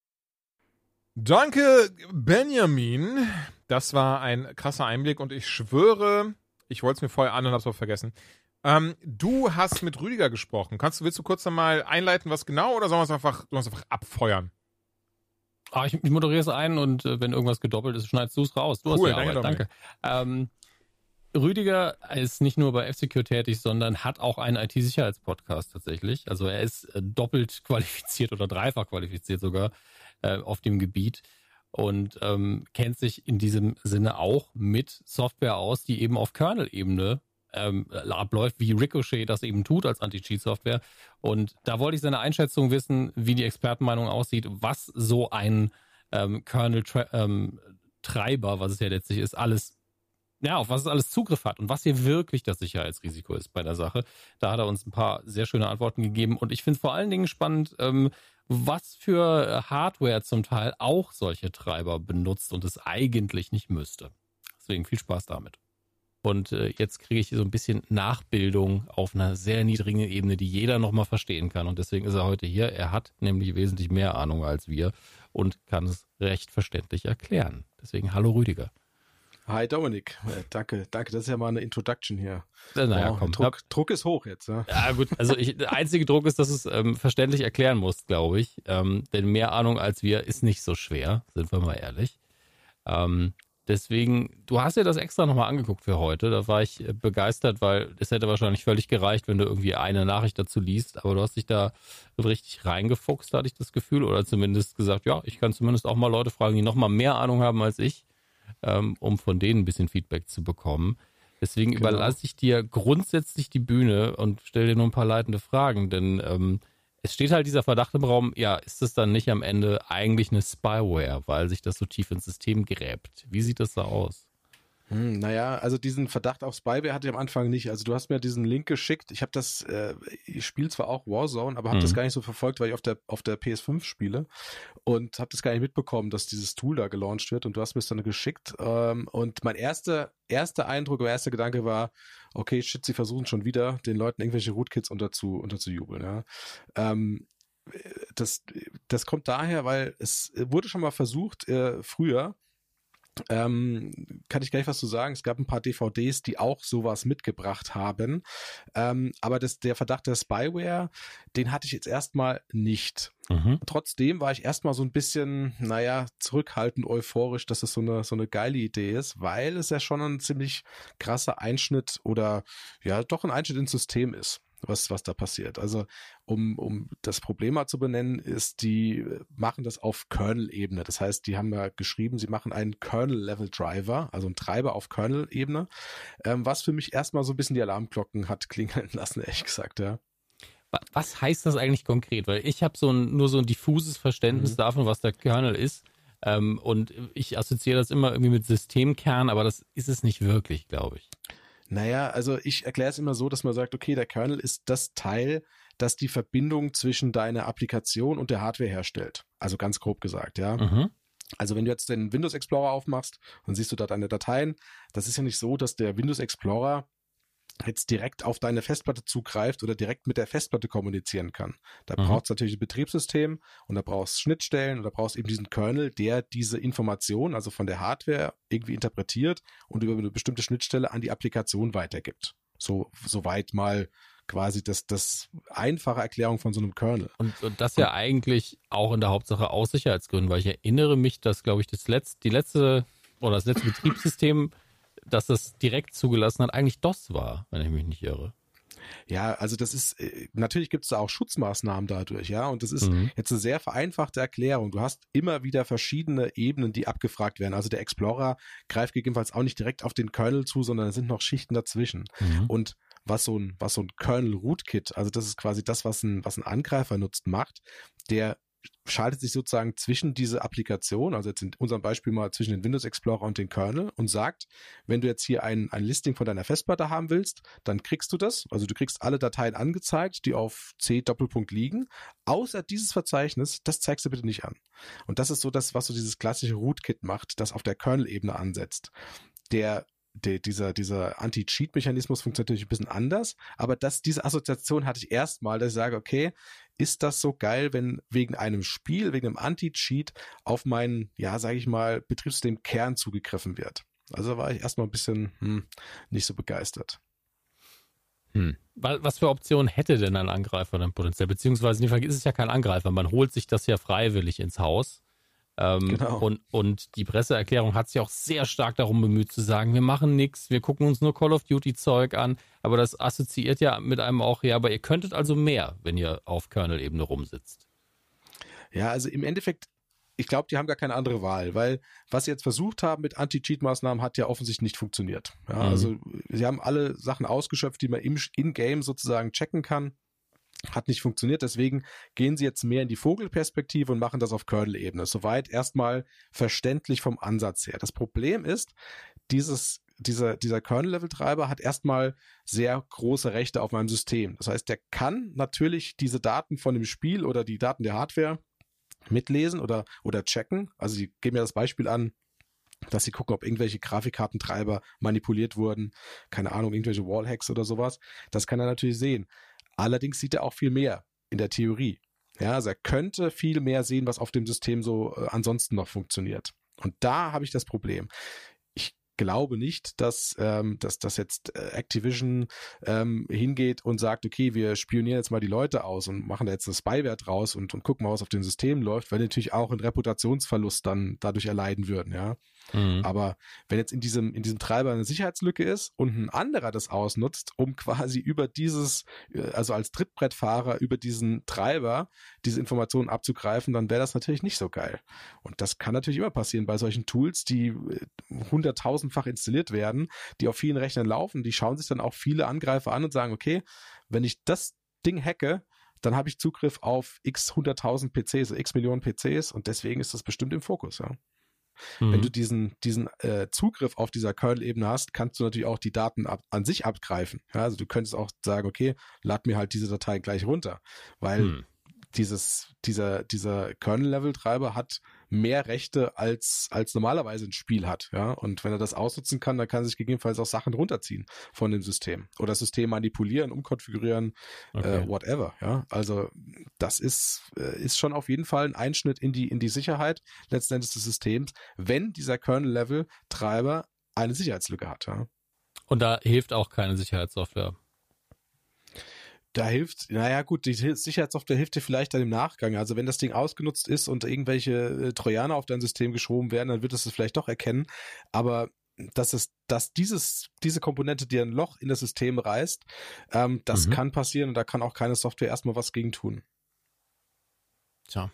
Danke, Benjamin. Das war ein krasser Einblick und ich schwöre, ich wollte es mir vorher an und hab's auch vergessen. Ähm, du hast mit Rüdiger gesprochen. Kannst du, willst du kurz einmal einleiten, was genau, oder sollen wir es einfach, einfach abfeuern? Ah, ich, ich moderiere es ein und äh, wenn irgendwas gedoppelt ist, schneidest du es raus. Du Cool, hast ja danke, Arbeit, danke. Ähm, Rüdiger ist nicht nur bei F-Secure tätig, sondern hat auch einen IT-Sicherheitspodcast tatsächlich. Also er ist äh, doppelt qualifiziert oder dreifach qualifiziert sogar äh, auf dem Gebiet und ähm, kennt sich in diesem Sinne auch mit Software aus, die eben auf Kernel-Ebene ähm, abläuft, wie Ricochet das eben tut als Anti-Cheat-Software. Und da wollte ich seine Einschätzung wissen, wie die Expertenmeinung aussieht, was so ein ähm, Kernel-Treiber, ähm, was es ja letztlich ist, alles ja, auf was es alles Zugriff hat und was hier wirklich das Sicherheitsrisiko ist bei der Sache. Da hat er uns ein paar sehr schöne Antworten gegeben und ich finde vor allen Dingen spannend, ähm, was für Hardware zum Teil auch solche Treiber benutzt und es eigentlich nicht müsste. Deswegen viel Spaß damit. Und äh, jetzt kriege ich so ein bisschen Nachbildung auf einer sehr niedrigen Ebene, die jeder nochmal verstehen kann. Und deswegen ist er heute hier. Er hat nämlich wesentlich mehr Ahnung als wir und kann es recht verständlich erklären. Deswegen hallo Rüdiger. Hi Dominik, äh, danke, danke. Das ist ja mal eine Introduction hier. Naja, wow, komm. Druck, Druck ist hoch jetzt. Ja, ja gut. Also ich, der einzige Druck ist, dass du es ähm, verständlich erklären musst, glaube ich. Ähm, denn mehr Ahnung als wir ist nicht so schwer, sind wir mal ehrlich. Ähm, deswegen, du hast dir das extra nochmal angeguckt für heute. Da war ich äh, begeistert, weil es hätte wahrscheinlich völlig gereicht, wenn du irgendwie eine Nachricht dazu liest. Aber du hast dich da richtig reingefuchst, hatte ich das Gefühl. Oder zumindest gesagt, ja, ich kann zumindest auch mal Leute fragen, die nochmal mehr Ahnung haben als ich ähm, um von denen ein bisschen Feedback zu bekommen. Deswegen genau. überlasse ich dir grundsätzlich die Bühne und stelle dir nur ein paar leitende Fragen, denn ähm, es steht halt dieser Verdacht im Raum, ja, ist es dann nicht am Ende eigentlich eine Spyware, weil sich das so tief ins System gräbt? Wie sieht das da aus? Hm, naja, also diesen Verdacht auf Spyware hatte ich am Anfang nicht. Also du hast mir diesen Link geschickt. Ich habe das, äh, ich spiele zwar auch Warzone, aber habe mhm. das gar nicht so verfolgt, weil ich auf der auf der PS5 spiele und habe das gar nicht mitbekommen, dass dieses Tool da gelauncht wird. Und du hast mir es dann geschickt. Ähm, und mein erster erster Eindruck, mein erster Gedanke war, okay, shit, sie versuchen schon wieder den Leuten irgendwelche Rootkits unterzu unterzujubeln. Ja. Ähm, das, das kommt daher, weil es wurde schon mal versucht, äh, früher, ähm, kann ich gleich was zu sagen. Es gab ein paar DVDs, die auch sowas mitgebracht haben. Ähm, aber das, der Verdacht der Spyware, den hatte ich jetzt erstmal nicht. Mhm. Trotzdem war ich erstmal so ein bisschen, naja, zurückhaltend euphorisch, dass es so eine, so eine geile Idee ist, weil es ja schon ein ziemlich krasser Einschnitt oder ja, doch ein Einschnitt ins System ist was, was da passiert. Also, um, um das Problem mal zu benennen, ist, die machen das auf Kernel-Ebene. Das heißt, die haben ja geschrieben, sie machen einen Kernel-Level-Driver, also einen Treiber auf Kernel-Ebene, ähm, was für mich erstmal so ein bisschen die Alarmglocken hat klingeln lassen, ehrlich gesagt, ja. Was heißt das eigentlich konkret? Weil ich habe so ein, nur so ein diffuses Verständnis mhm. davon, was der Kernel ist. Ähm, und ich assoziiere das immer irgendwie mit Systemkern, aber das ist es nicht wirklich, glaube ich. Naja, also ich erkläre es immer so, dass man sagt, okay, der Kernel ist das Teil, das die Verbindung zwischen deiner Applikation und der Hardware herstellt. Also ganz grob gesagt, ja. Mhm. Also wenn du jetzt den Windows Explorer aufmachst, dann siehst du da deine Dateien. Das ist ja nicht so, dass der Windows Explorer jetzt direkt auf deine Festplatte zugreift oder direkt mit der Festplatte kommunizieren kann. Da mhm. braucht es natürlich ein Betriebssystem und da brauchst Schnittstellen und da brauchst eben diesen Kernel, der diese Information, also von der Hardware, irgendwie interpretiert und über eine bestimmte Schnittstelle an die Applikation weitergibt. So, soweit mal quasi das, das einfache Erklärung von so einem Kernel. Und, und das ja und, eigentlich auch in der Hauptsache aus Sicherheitsgründen, weil ich erinnere mich, dass, glaube ich, das letzte, die letzte oder das letzte Betriebssystem dass das direkt zugelassen hat, eigentlich DOS war, wenn ich mich nicht irre. Ja, also das ist, äh, natürlich gibt es da auch Schutzmaßnahmen dadurch, ja, und das ist mhm. jetzt eine sehr vereinfachte Erklärung. Du hast immer wieder verschiedene Ebenen, die abgefragt werden. Also der Explorer greift gegebenenfalls auch nicht direkt auf den Kernel zu, sondern es sind noch Schichten dazwischen. Mhm. Und was so ein, was so ein Kernel Rootkit, also das ist quasi das, was ein, was ein Angreifer nutzt, macht, der schaltet sich sozusagen zwischen diese Applikation, also jetzt in unserem Beispiel mal zwischen den Windows Explorer und den Kernel und sagt, wenn du jetzt hier ein, ein Listing von deiner Festplatte haben willst, dann kriegst du das. Also du kriegst alle Dateien angezeigt, die auf C Doppelpunkt liegen, außer dieses Verzeichnis, das zeigst du bitte nicht an. Und das ist so das, was so dieses klassische Rootkit macht, das auf der Kernel-Ebene ansetzt. Der der, dieser, dieser Anti-Cheat-Mechanismus funktioniert natürlich ein bisschen anders, aber das, diese Assoziation hatte ich erstmal, dass ich sage, okay, ist das so geil, wenn wegen einem Spiel, wegen einem Anti-Cheat auf meinen, ja, sage ich mal, Betriebssystem Kern zugegriffen wird. Also war ich erstmal ein bisschen hm, nicht so begeistert. Hm. Was für Optionen hätte denn ein Angreifer dann potenziell? Beziehungsweise in dem Fall ist es ja kein Angreifer. Man holt sich das ja freiwillig ins Haus. Ähm, Genau. und, und die Presseerklärung hat sich auch sehr stark darum bemüht zu sagen, wir machen nichts, wir gucken uns nur Call of Duty Zeug an. Aber das assoziiert ja mit einem auch, ja, aber ihr könntet also mehr, wenn ihr auf Kernel-Ebene rumsitzt. Ja, also im Endeffekt, ich glaube, die haben gar keine andere Wahl, weil was sie jetzt versucht haben mit Anti-Cheat-Maßnahmen hat ja offensichtlich nicht funktioniert. Ja, Mhm. Also sie haben alle Sachen ausgeschöpft, die man im In-Game sozusagen checken kann. Hat nicht funktioniert, deswegen gehen sie jetzt mehr in die Vogelperspektive und machen das auf Kernel-Ebene. Soweit erstmal verständlich vom Ansatz her. Das Problem ist, dieses, dieser, dieser Kernel-Level-Treiber hat erstmal sehr große Rechte auf meinem System. Das heißt, der kann natürlich diese Daten von dem Spiel oder die Daten der Hardware mitlesen oder, oder checken. Also sie geben ja das Beispiel an, dass sie gucken, ob irgendwelche Grafikkartentreiber manipuliert wurden, keine Ahnung, irgendwelche Wallhacks oder sowas. Das kann er natürlich sehen. Allerdings sieht er auch viel mehr in der Theorie. Ja, also er könnte viel mehr sehen, was auf dem System so äh, ansonsten noch funktioniert. Und da habe ich das Problem. Ich glaube nicht, dass, ähm, dass, dass jetzt äh, Activision ähm, hingeht und sagt, okay, wir spionieren jetzt mal die Leute aus und machen da jetzt eine Spyware draus und, und gucken mal, was auf den Systemen läuft, weil die natürlich auch einen Reputationsverlust dann dadurch erleiden würden, ja. Mhm. Aber wenn jetzt in diesem, in diesem Treiber eine Sicherheitslücke ist und ein anderer das ausnutzt, um quasi über dieses, äh, also als Trittbrettfahrer über diesen Treiber diese Informationen abzugreifen, dann wäre das natürlich nicht so geil. Und das kann natürlich immer passieren bei solchen Tools, die äh, hunderttausendfach installiert werden, die auf vielen Rechnern laufen. Die schauen sich dann auch viele Angreifer an und sagen, okay, wenn ich das Ding hacke, dann habe ich Zugriff auf x hunderttausend PCs, x Millionen PCs und deswegen ist das bestimmt im Fokus, ja. Mhm. Wenn du diesen, diesen äh, Zugriff auf dieser Kernel-Ebene hast, kannst du natürlich auch die Daten ab, an sich abgreifen. Ja, also du könntest auch sagen, okay, lad mir halt diese Datei gleich runter, weil Hm. Dieses, dieser, dieser Kernel-Level-Treiber hat mehr Rechte als, als normalerweise ein Spiel hat. Ja, und wenn er das ausnutzen kann, dann kann er sich gegebenenfalls auch Sachen runterziehen von dem System oder das System manipulieren, umkonfigurieren, Okay. äh, whatever. Ja, also das ist, äh, ist schon auf jeden Fall ein Einschnitt in die, in die Sicherheit letzten Endes des Systems, wenn dieser Kernel-Level-Treiber eine Sicherheitslücke hat. Ja. Und da hilft auch keine Sicherheitssoftware. Da hilft, naja gut, die Sicherheitssoftware hilft dir vielleicht dann im Nachgang. Also wenn das Ding ausgenutzt ist und irgendwelche äh, Trojaner auf dein System geschoben werden, dann wird es es vielleicht doch erkennen. Aber dass es, dass dieses, diese Komponente dir ein Loch in das System reißt, ähm, das Mhm. kann passieren und da kann auch keine Software erstmal was gegen tun. Tja.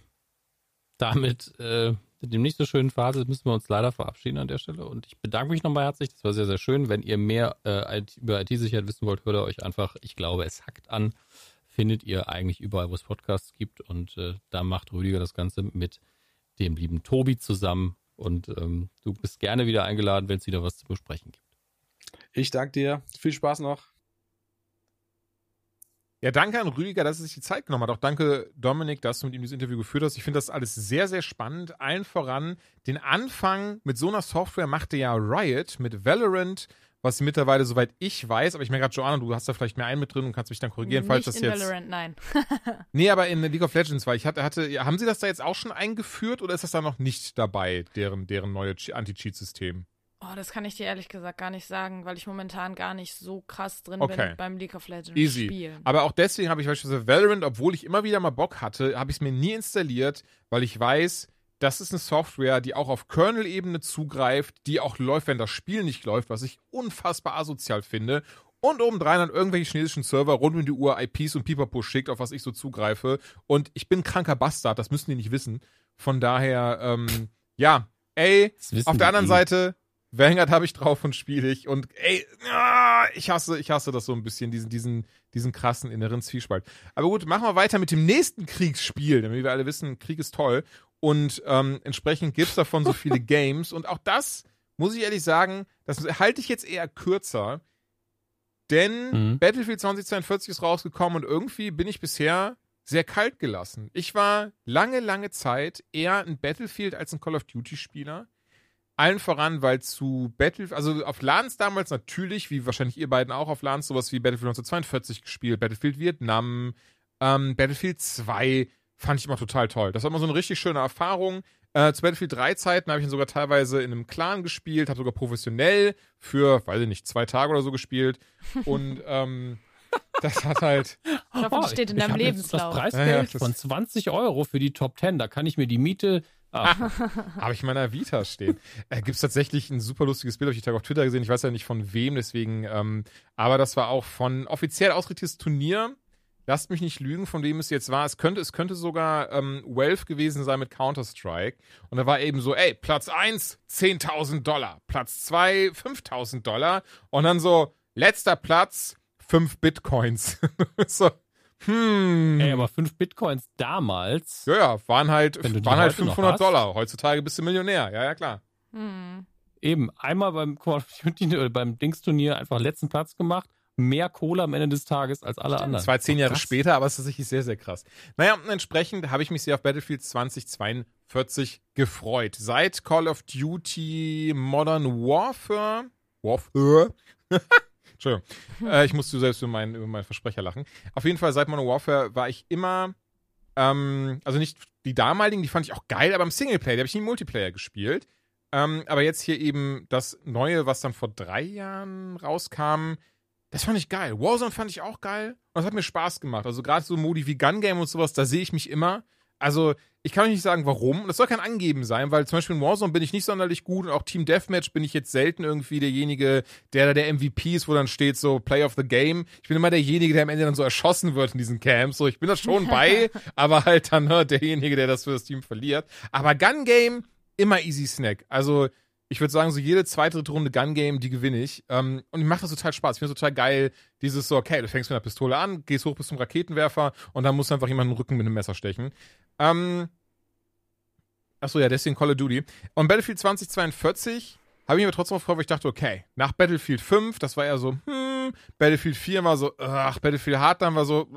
Damit, äh, mit dem nicht so schönen Phase müssen wir uns leider verabschieden an der Stelle. Und ich bedanke mich nochmal herzlich. Das war sehr, sehr schön. Wenn ihr mehr äh, über IT-Sicherheit wissen wollt, hört ihr euch einfach, ich glaube, es hackt an. Findet ihr eigentlich überall, wo es Podcasts gibt. Und äh, da macht Rüdiger das Ganze mit dem lieben Tobi zusammen. Und ähm, du bist gerne wieder eingeladen, wenn es wieder was zu besprechen gibt. Ich danke dir. Viel Spaß noch. Ja, danke an Rüdiger, dass er sich die Zeit genommen hat. Auch danke, Dominik, dass du mit ihm dieses Interview geführt hast. Ich finde das alles sehr, sehr spannend. Allen voran, den Anfang mit so einer Software machte ja Riot mit Valorant, was mittlerweile, soweit ich weiß, aber ich merke gerade, Joanna, du hast da vielleicht mehr einen mit drin und kannst mich dann korrigieren, falls Nicht das in jetzt. Valorant, nein. Nee, aber in League of Legends, weil ich hatte, hatte, haben sie das da jetzt auch schon eingeführt oder ist das da noch nicht dabei, deren, deren neue Che- Anti-Cheat-System? Oh, das kann ich dir ehrlich gesagt gar nicht sagen, weil ich momentan gar nicht so krass drin Okay. bin beim League of Legends Easy. Spielen. Aber auch deswegen habe ich beispielsweise Valorant, obwohl ich immer wieder mal Bock hatte, habe ich es mir nie installiert, weil ich weiß, das ist eine Software, die auch auf Kernel-Ebene zugreift, die auch läuft, wenn das Spiel nicht läuft, was ich unfassbar asozial finde. Und obendrein an irgendwelche chinesischen Server rund um die Uhr IPs und Pipapo schickt, auf was ich so zugreife. Und ich bin ein kranker Bastard, das müssen die nicht wissen. Von daher, ähm, ja, ey, auf der anderen eh. Seite, Vanguard habe ich drauf und spiele ich. Und ey, ah, ich hasse, ich hasse das so ein bisschen, diesen, diesen, diesen krassen inneren Zwiespalt. Aber gut, machen wir weiter mit dem nächsten Kriegsspiel, damit wir alle wissen, Krieg ist toll. Und ähm, entsprechend gibt's davon so viele Games. Und auch das, muss ich ehrlich sagen, das halte ich jetzt eher kürzer. Denn Mhm. Battlefield 2042 ist rausgekommen und irgendwie bin ich bisher sehr kalt gelassen. Ich war lange, lange Zeit eher ein Battlefield als ein Call of Duty-Spieler. Allen voran, weil zu Battlefield, also auf LANs damals natürlich, wie wahrscheinlich ihr beiden auch auf LANs, sowas wie Battlefield 1942 gespielt, Battlefield Vietnam, ähm, Battlefield 2 fand ich immer total toll. Das war immer so eine richtig schöne Erfahrung. Äh, zu Battlefield 3 Zeiten habe ich ihn sogar teilweise in einem Clan gespielt, habe sogar professionell für, weiß ich nicht, zwei Tage oder so gespielt. Und ähm, das hat halt, Ich hoffe, das steht in deinem Lebenslauf. Das Ja, ja, Preisgeld das- von 20 Euro für die Top 10, da kann ich mir die Miete Ah, Habe ich in meiner Vita stehen. Äh, Gibt es tatsächlich ein super lustiges Bild, habe ich Tag auf Twitter gesehen. Ich weiß ja nicht von wem, deswegen. Ähm, aber das war auch von offiziell ausgerichtetes Turnier. Lasst mich nicht lügen, von wem es jetzt war. Es könnte, es könnte sogar ähm, Wealth gewesen sein mit Counter-Strike. Und da war eben so, ey, Platz 1, 10.000 Dollar. Platz 2, 5.000 Dollar. Und dann so, letzter Platz, 5 Bitcoins. so, hm. ey, aber fünf Bitcoins damals. Ja, ja, waren halt, Wenn du die waren halt heute noch 500 hast. Dollar. Heutzutage bist du Millionär. Ja, ja, klar. Hm. Eben, einmal beim Call of Duty oder beim Dings-Turnier einfach letzten Platz gemacht. Mehr Kohle am Ende des Tages als alle anderen. Das war zehn Jahre Krass. später, aber es ist tatsächlich sehr, sehr krass. Naja, und entsprechend habe ich mich sehr auf Battlefield 2042 gefreut. Seit Call of Duty Modern Warfare. Warfare? Entschuldigung. Äh, ich musste selbst über meinen, über meinen Versprecher lachen. Auf jeden Fall, seit Modern Warfare war ich immer. Ähm, also nicht die damaligen, die fand ich auch geil, aber im Singleplayer, die habe ich nie im Multiplayer gespielt. Ähm, aber jetzt hier eben das Neue, was dann vor drei Jahren rauskam, das fand ich geil. Warzone fand ich auch geil. Und das hat mir Spaß gemacht. Also gerade so Modi wie Gun Game und sowas, da sehe ich mich immer. Also ich kann euch nicht sagen, warum. Das soll kein Angeben sein, weil zum Beispiel in Warzone bin ich nicht sonderlich gut und auch Team Deathmatch bin ich jetzt selten irgendwie derjenige, der da der MVP ist, wo dann steht so Play of the Game. Ich bin immer derjenige, der am Ende dann so erschossen wird in diesen Camps. So, ich bin da schon bei, aber halt dann ne, derjenige, der das für das Team verliert. Aber Gun Game, immer easy Snack. Also ich würde sagen, so jede zweite, dritte Runde Gun Game, die gewinne ich. Ähm, und mir macht das total Spaß. Ich finde es total geil, dieses so, okay, du fängst mit einer Pistole an, gehst hoch bis zum Raketenwerfer und dann musst du einfach jemanden den Rücken mit einem Messer stechen. Ähm, Achso, ja, deswegen Call of Duty. Und Battlefield 2042 habe ich mir trotzdem gefreut, weil ich dachte, okay, nach Battlefield 5, das war eher so, hm, Battlefield 4 war so, ach, Battlefield Hardline war so,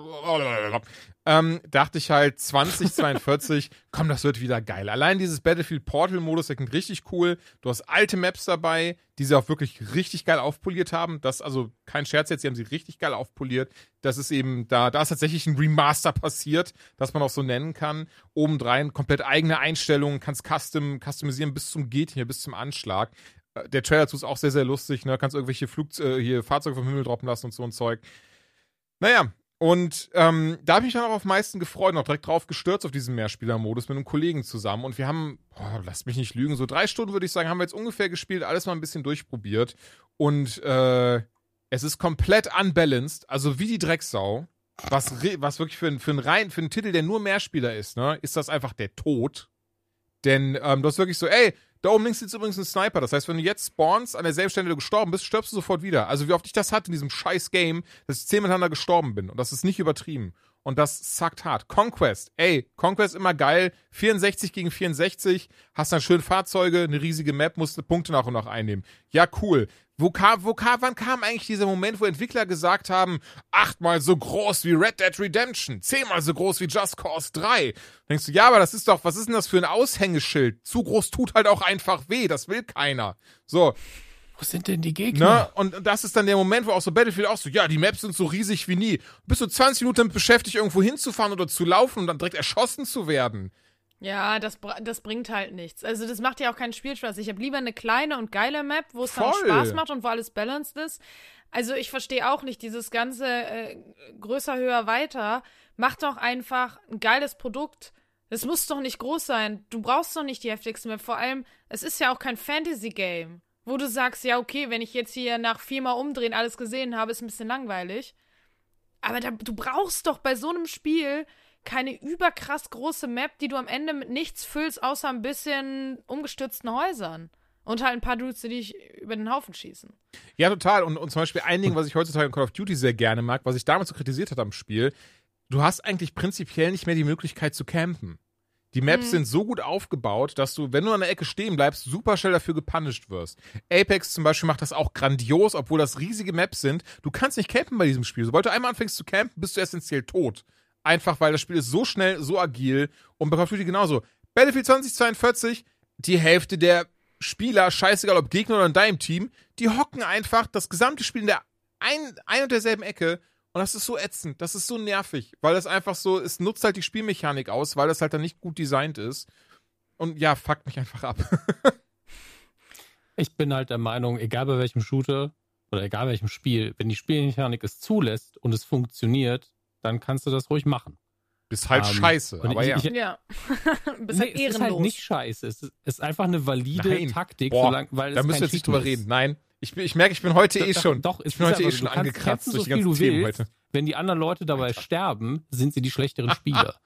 ähm, dachte ich halt 2042, komm, das wird wieder geil. Allein dieses Battlefield Portal-Modus, der klingt richtig cool. Du hast alte Maps dabei, die sie auch wirklich richtig geil aufpoliert haben. Das, also kein Scherz jetzt, sie haben sie richtig geil aufpoliert. Das ist eben, da, da ist tatsächlich ein Remaster passiert, das man auch so nennen kann. Obendrein komplett eigene Einstellungen, kannst custom, customisieren bis zum Geht hier, bis zum Anschlag. Äh, Der Trailer dazu ist auch sehr, sehr lustig, ne? Kannst irgendwelche Flug, äh, hier Fahrzeuge vom Himmel droppen lassen und so ein Zeug. Naja, und ähm, da habe ich mich dann auch auf meisten gefreut und auch direkt drauf gestürzt auf diesen Mehrspieler-Modus mit einem Kollegen zusammen. Und wir haben, boah, lasst mich nicht lügen, so drei Stunden würde ich sagen, haben wir jetzt ungefähr gespielt, alles mal ein bisschen durchprobiert. Und äh, es ist komplett unbalanced, also wie die Drecksau. Was, was wirklich für, für, einen rein, für einen Titel, der nur Mehrspieler ist, ne, ist das einfach der Tod. Denn ähm, das ist wirklich so, ey, da oben links sitzt übrigens ein Sniper. Das heißt, wenn du jetzt spawnst an derselben Stelle, du gestorben bist, stirbst du sofort wieder. Also wie oft ich das hatte in diesem scheiß Game, dass ich zehnmal miteinander gestorben bin. Und das ist nicht übertrieben. Und das suckt hart. Conquest, ey, Conquest immer geil. 64 gegen 64, hast dann schön Fahrzeuge, eine riesige Map, musst Punkte nach und nach einnehmen. Ja, cool. Wo kam, wo kam, wann kam eigentlich dieser Moment, wo Entwickler gesagt haben, achtmal so groß wie Red Dead Redemption, zehnmal so groß wie Just Cause 3? Denkst du, ja, aber das ist doch, was ist denn das für ein Aushängeschild? Zu groß tut halt auch einfach weh, das will keiner. So, Wo sind denn die Gegner? Ne? Und und das ist dann der Moment, wo auch so Battlefield auch so, ja, die Maps sind so riesig wie nie. Bist du 20 Minuten damit beschäftigt, irgendwo hinzufahren oder zu laufen und dann direkt erschossen zu werden. Ja, das, das bringt halt nichts. Also das macht ja auch keinen Spielspaß. Ich habe lieber eine kleine und geile Map, wo es dann. Spaß macht und wo alles balanced ist. Also ich verstehe auch nicht dieses ganze äh, größer, höher, weiter. Mach doch einfach ein geiles Produkt. Das muss doch nicht groß sein. Du brauchst doch nicht die heftigste Map. Vor allem, es ist ja auch kein Fantasy-Game, wo du sagst, ja, okay, wenn ich jetzt hier nach viermal umdrehen alles gesehen habe, ist ein bisschen langweilig. Aber da, du brauchst doch bei so einem Spiel keine überkrass große Map, die du am Ende mit nichts füllst, außer ein bisschen umgestürzten Häusern. Und halt ein paar Dudes, die dich über den Haufen schießen. Ja, total. Und, und zum Beispiel ein Ding, was ich heutzutage in Call of Duty sehr gerne mag, was ich damals so kritisiert hatte am Spiel, du hast eigentlich prinzipiell nicht mehr die Möglichkeit zu campen. Die Maps Mhm. sind so gut aufgebaut, dass du, wenn du an der Ecke stehen bleibst, super schnell dafür gepunished wirst. Apex zum Beispiel macht das auch grandios, obwohl das riesige Maps sind. Du kannst nicht campen bei diesem Spiel. Sobald du einmal anfängst zu campen, bist du essentiell tot. Einfach weil das Spiel ist so schnell, so agil. Und bei Call of Duty genauso. Battlefield 2042, die Hälfte der Spieler, scheißegal ob Gegner oder in deinem Team, die hocken einfach das gesamte Spiel in der ein, ein und derselben Ecke. Und das ist so ätzend, das ist so nervig, weil das einfach so, es nutzt halt die Spielmechanik aus, weil das halt dann nicht gut designt ist. Und ja, fuckt mich einfach ab. Ich bin halt der Meinung, egal bei welchem Shooter oder egal welchem Spiel, wenn die Spielmechanik es zulässt und es funktioniert, dann kannst du das ruhig machen. Bist halt Ähm, scheiße, aber ich- ja. ich- Ja. Bist Nee, halt es ist ehrenlos. halt nicht scheiße. Es ist, ist einfach eine valide Nein. Taktik, Boah, solange, weil es da müssen wir jetzt nicht drüber ist. reden. Nein, ich, ich merke, ich bin heute eh Doch, schon. Doch, ich bin ist heute eh schon angekratzt durch so die viel ganzen Themen willst. heute. Wenn die anderen Leute dabei sterben, sind sie die schlechteren Spieler.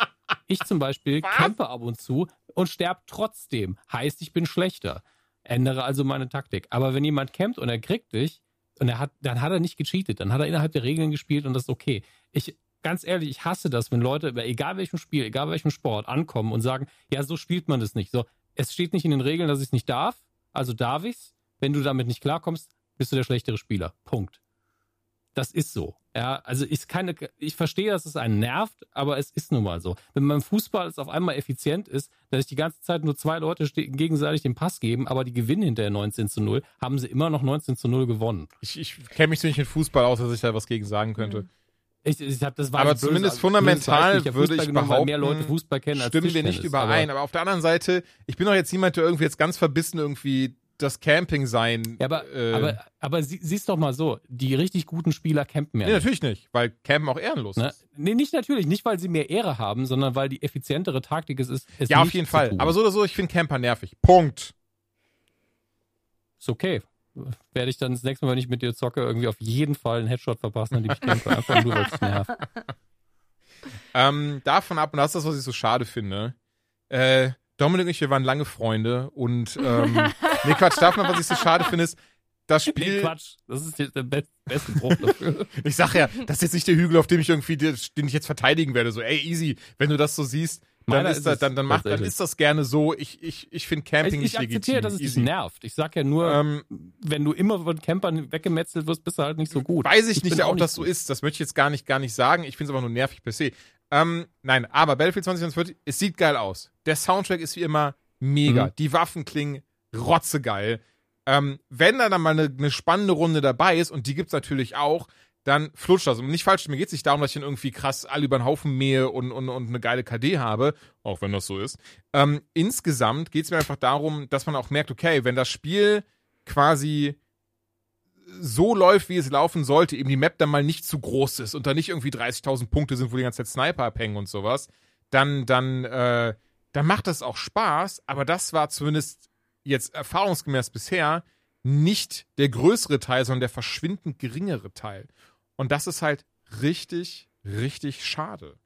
ich zum Beispiel campe ab und zu und sterbe trotzdem. Heißt, ich bin schlechter. Ändere also meine Taktik. Aber wenn jemand campt und er kriegt dich, und er hat, dann hat er nicht gecheatet, dann hat er innerhalb der Regeln gespielt und das ist okay. Ich, ganz ehrlich, ich hasse das, wenn Leute, bei egal welchem Spiel, egal welchem Sport, ankommen und sagen, ja, so spielt man das nicht. So, es steht nicht in den Regeln, dass ich es nicht darf, also darf ich's. Wenn du damit nicht klarkommst, bist du der schlechtere Spieler. Punkt. Das ist so. Ja, also ich keine, ich verstehe, dass es einen nervt, aber es ist nun mal so. Wenn beim Fußball es auf einmal effizient ist, dass sich die ganze Zeit nur zwei Leute gegenseitig den Pass geben, aber die gewinnen hinterher 19 zu 0, haben sie immer noch 19 zu 0 gewonnen. Ich, ich kenne mich so nicht mit Fußball aus, dass ich da was gegen sagen könnte. Ich, ich hab, das war Aber zumindest fundamental würde ich genommen, weil mehr behaupten, Leute Fußball kennen als Stimmen wir nicht überein. Aber auf der anderen Seite, ich bin doch jetzt niemand, der irgendwie jetzt ganz verbissen irgendwie das Camping sein. Ja, aber, äh, aber, aber sie, siehst doch mal so, die richtig guten Spieler campen ja nee, nicht. natürlich nicht, weil Campen auch ehrenlos Ne? ist. Nee, nicht natürlich, nicht weil sie mehr Ehre haben, sondern weil die effizientere Taktik es ist. Es Ja, auf jeden Fall. tun. Aber so oder so, ich finde Camper nervig. Punkt. Ist okay. Werde ich dann das nächste Mal, wenn ich mit dir zocke, irgendwie auf jeden Fall einen Headshot verpassen, dann liebe ich Camper einfach nur, weil es nervt. Ähm, davon ab, und das ist das, was ich so schade finde. Äh, Dominik und ich, wir waren lange Freunde und ähm, nee, Quatsch, davon ab, was ich so schade finde, ist, das Nee, Spiel. Quatsch. Das ist jetzt der be beste Bruch dafür. Ich sag ja, das ist jetzt nicht der Hügel, auf dem ich irgendwie, den ich jetzt verteidigen werde. So, ey, easy, wenn du das so siehst, Meiner ist ist das, es dann, dann macht, dann ist das gerne so. Ich, ich, ich finde Ich, Camping ich nicht akzeptiere, legitim. dass es dich nervt. Ich sag ja nur, Ähm, wenn du immer von Campern weggemetzelt wirst, bist du halt nicht so gut. Weiß ich, nicht, bin ob auch das so ist. Das möchte ich jetzt gar nicht, gar nicht sagen. Ich finde es aber nur nervig per se. Ähm, nein, aber Battlefield 2042, es sieht geil aus. Der Soundtrack ist wie immer mega. Mhm. Die Waffen klingen rotzegeil. Ähm, wenn da dann mal eine, eine spannende Runde dabei ist, und die gibt's natürlich auch, dann flutscht das. Und nicht falsch, mir geht's nicht darum, dass ich dann irgendwie krass alle über den Haufen mähe und, und, und eine geile KD habe, auch wenn das so ist. Ähm, insgesamt geht's mir einfach darum, dass man auch merkt, okay, wenn das Spiel quasi so läuft, wie es laufen sollte, eben die Map dann mal nicht zu groß ist und da nicht irgendwie 30.000 Punkte sind, wo die ganze Zeit Sniper abhängen und sowas, dann, dann, äh, dann macht das auch Spaß, aber das war zumindest jetzt erfahrungsgemäß bisher nicht der größere Teil, sondern der verschwindend geringere Teil. Und das ist halt richtig, richtig schade.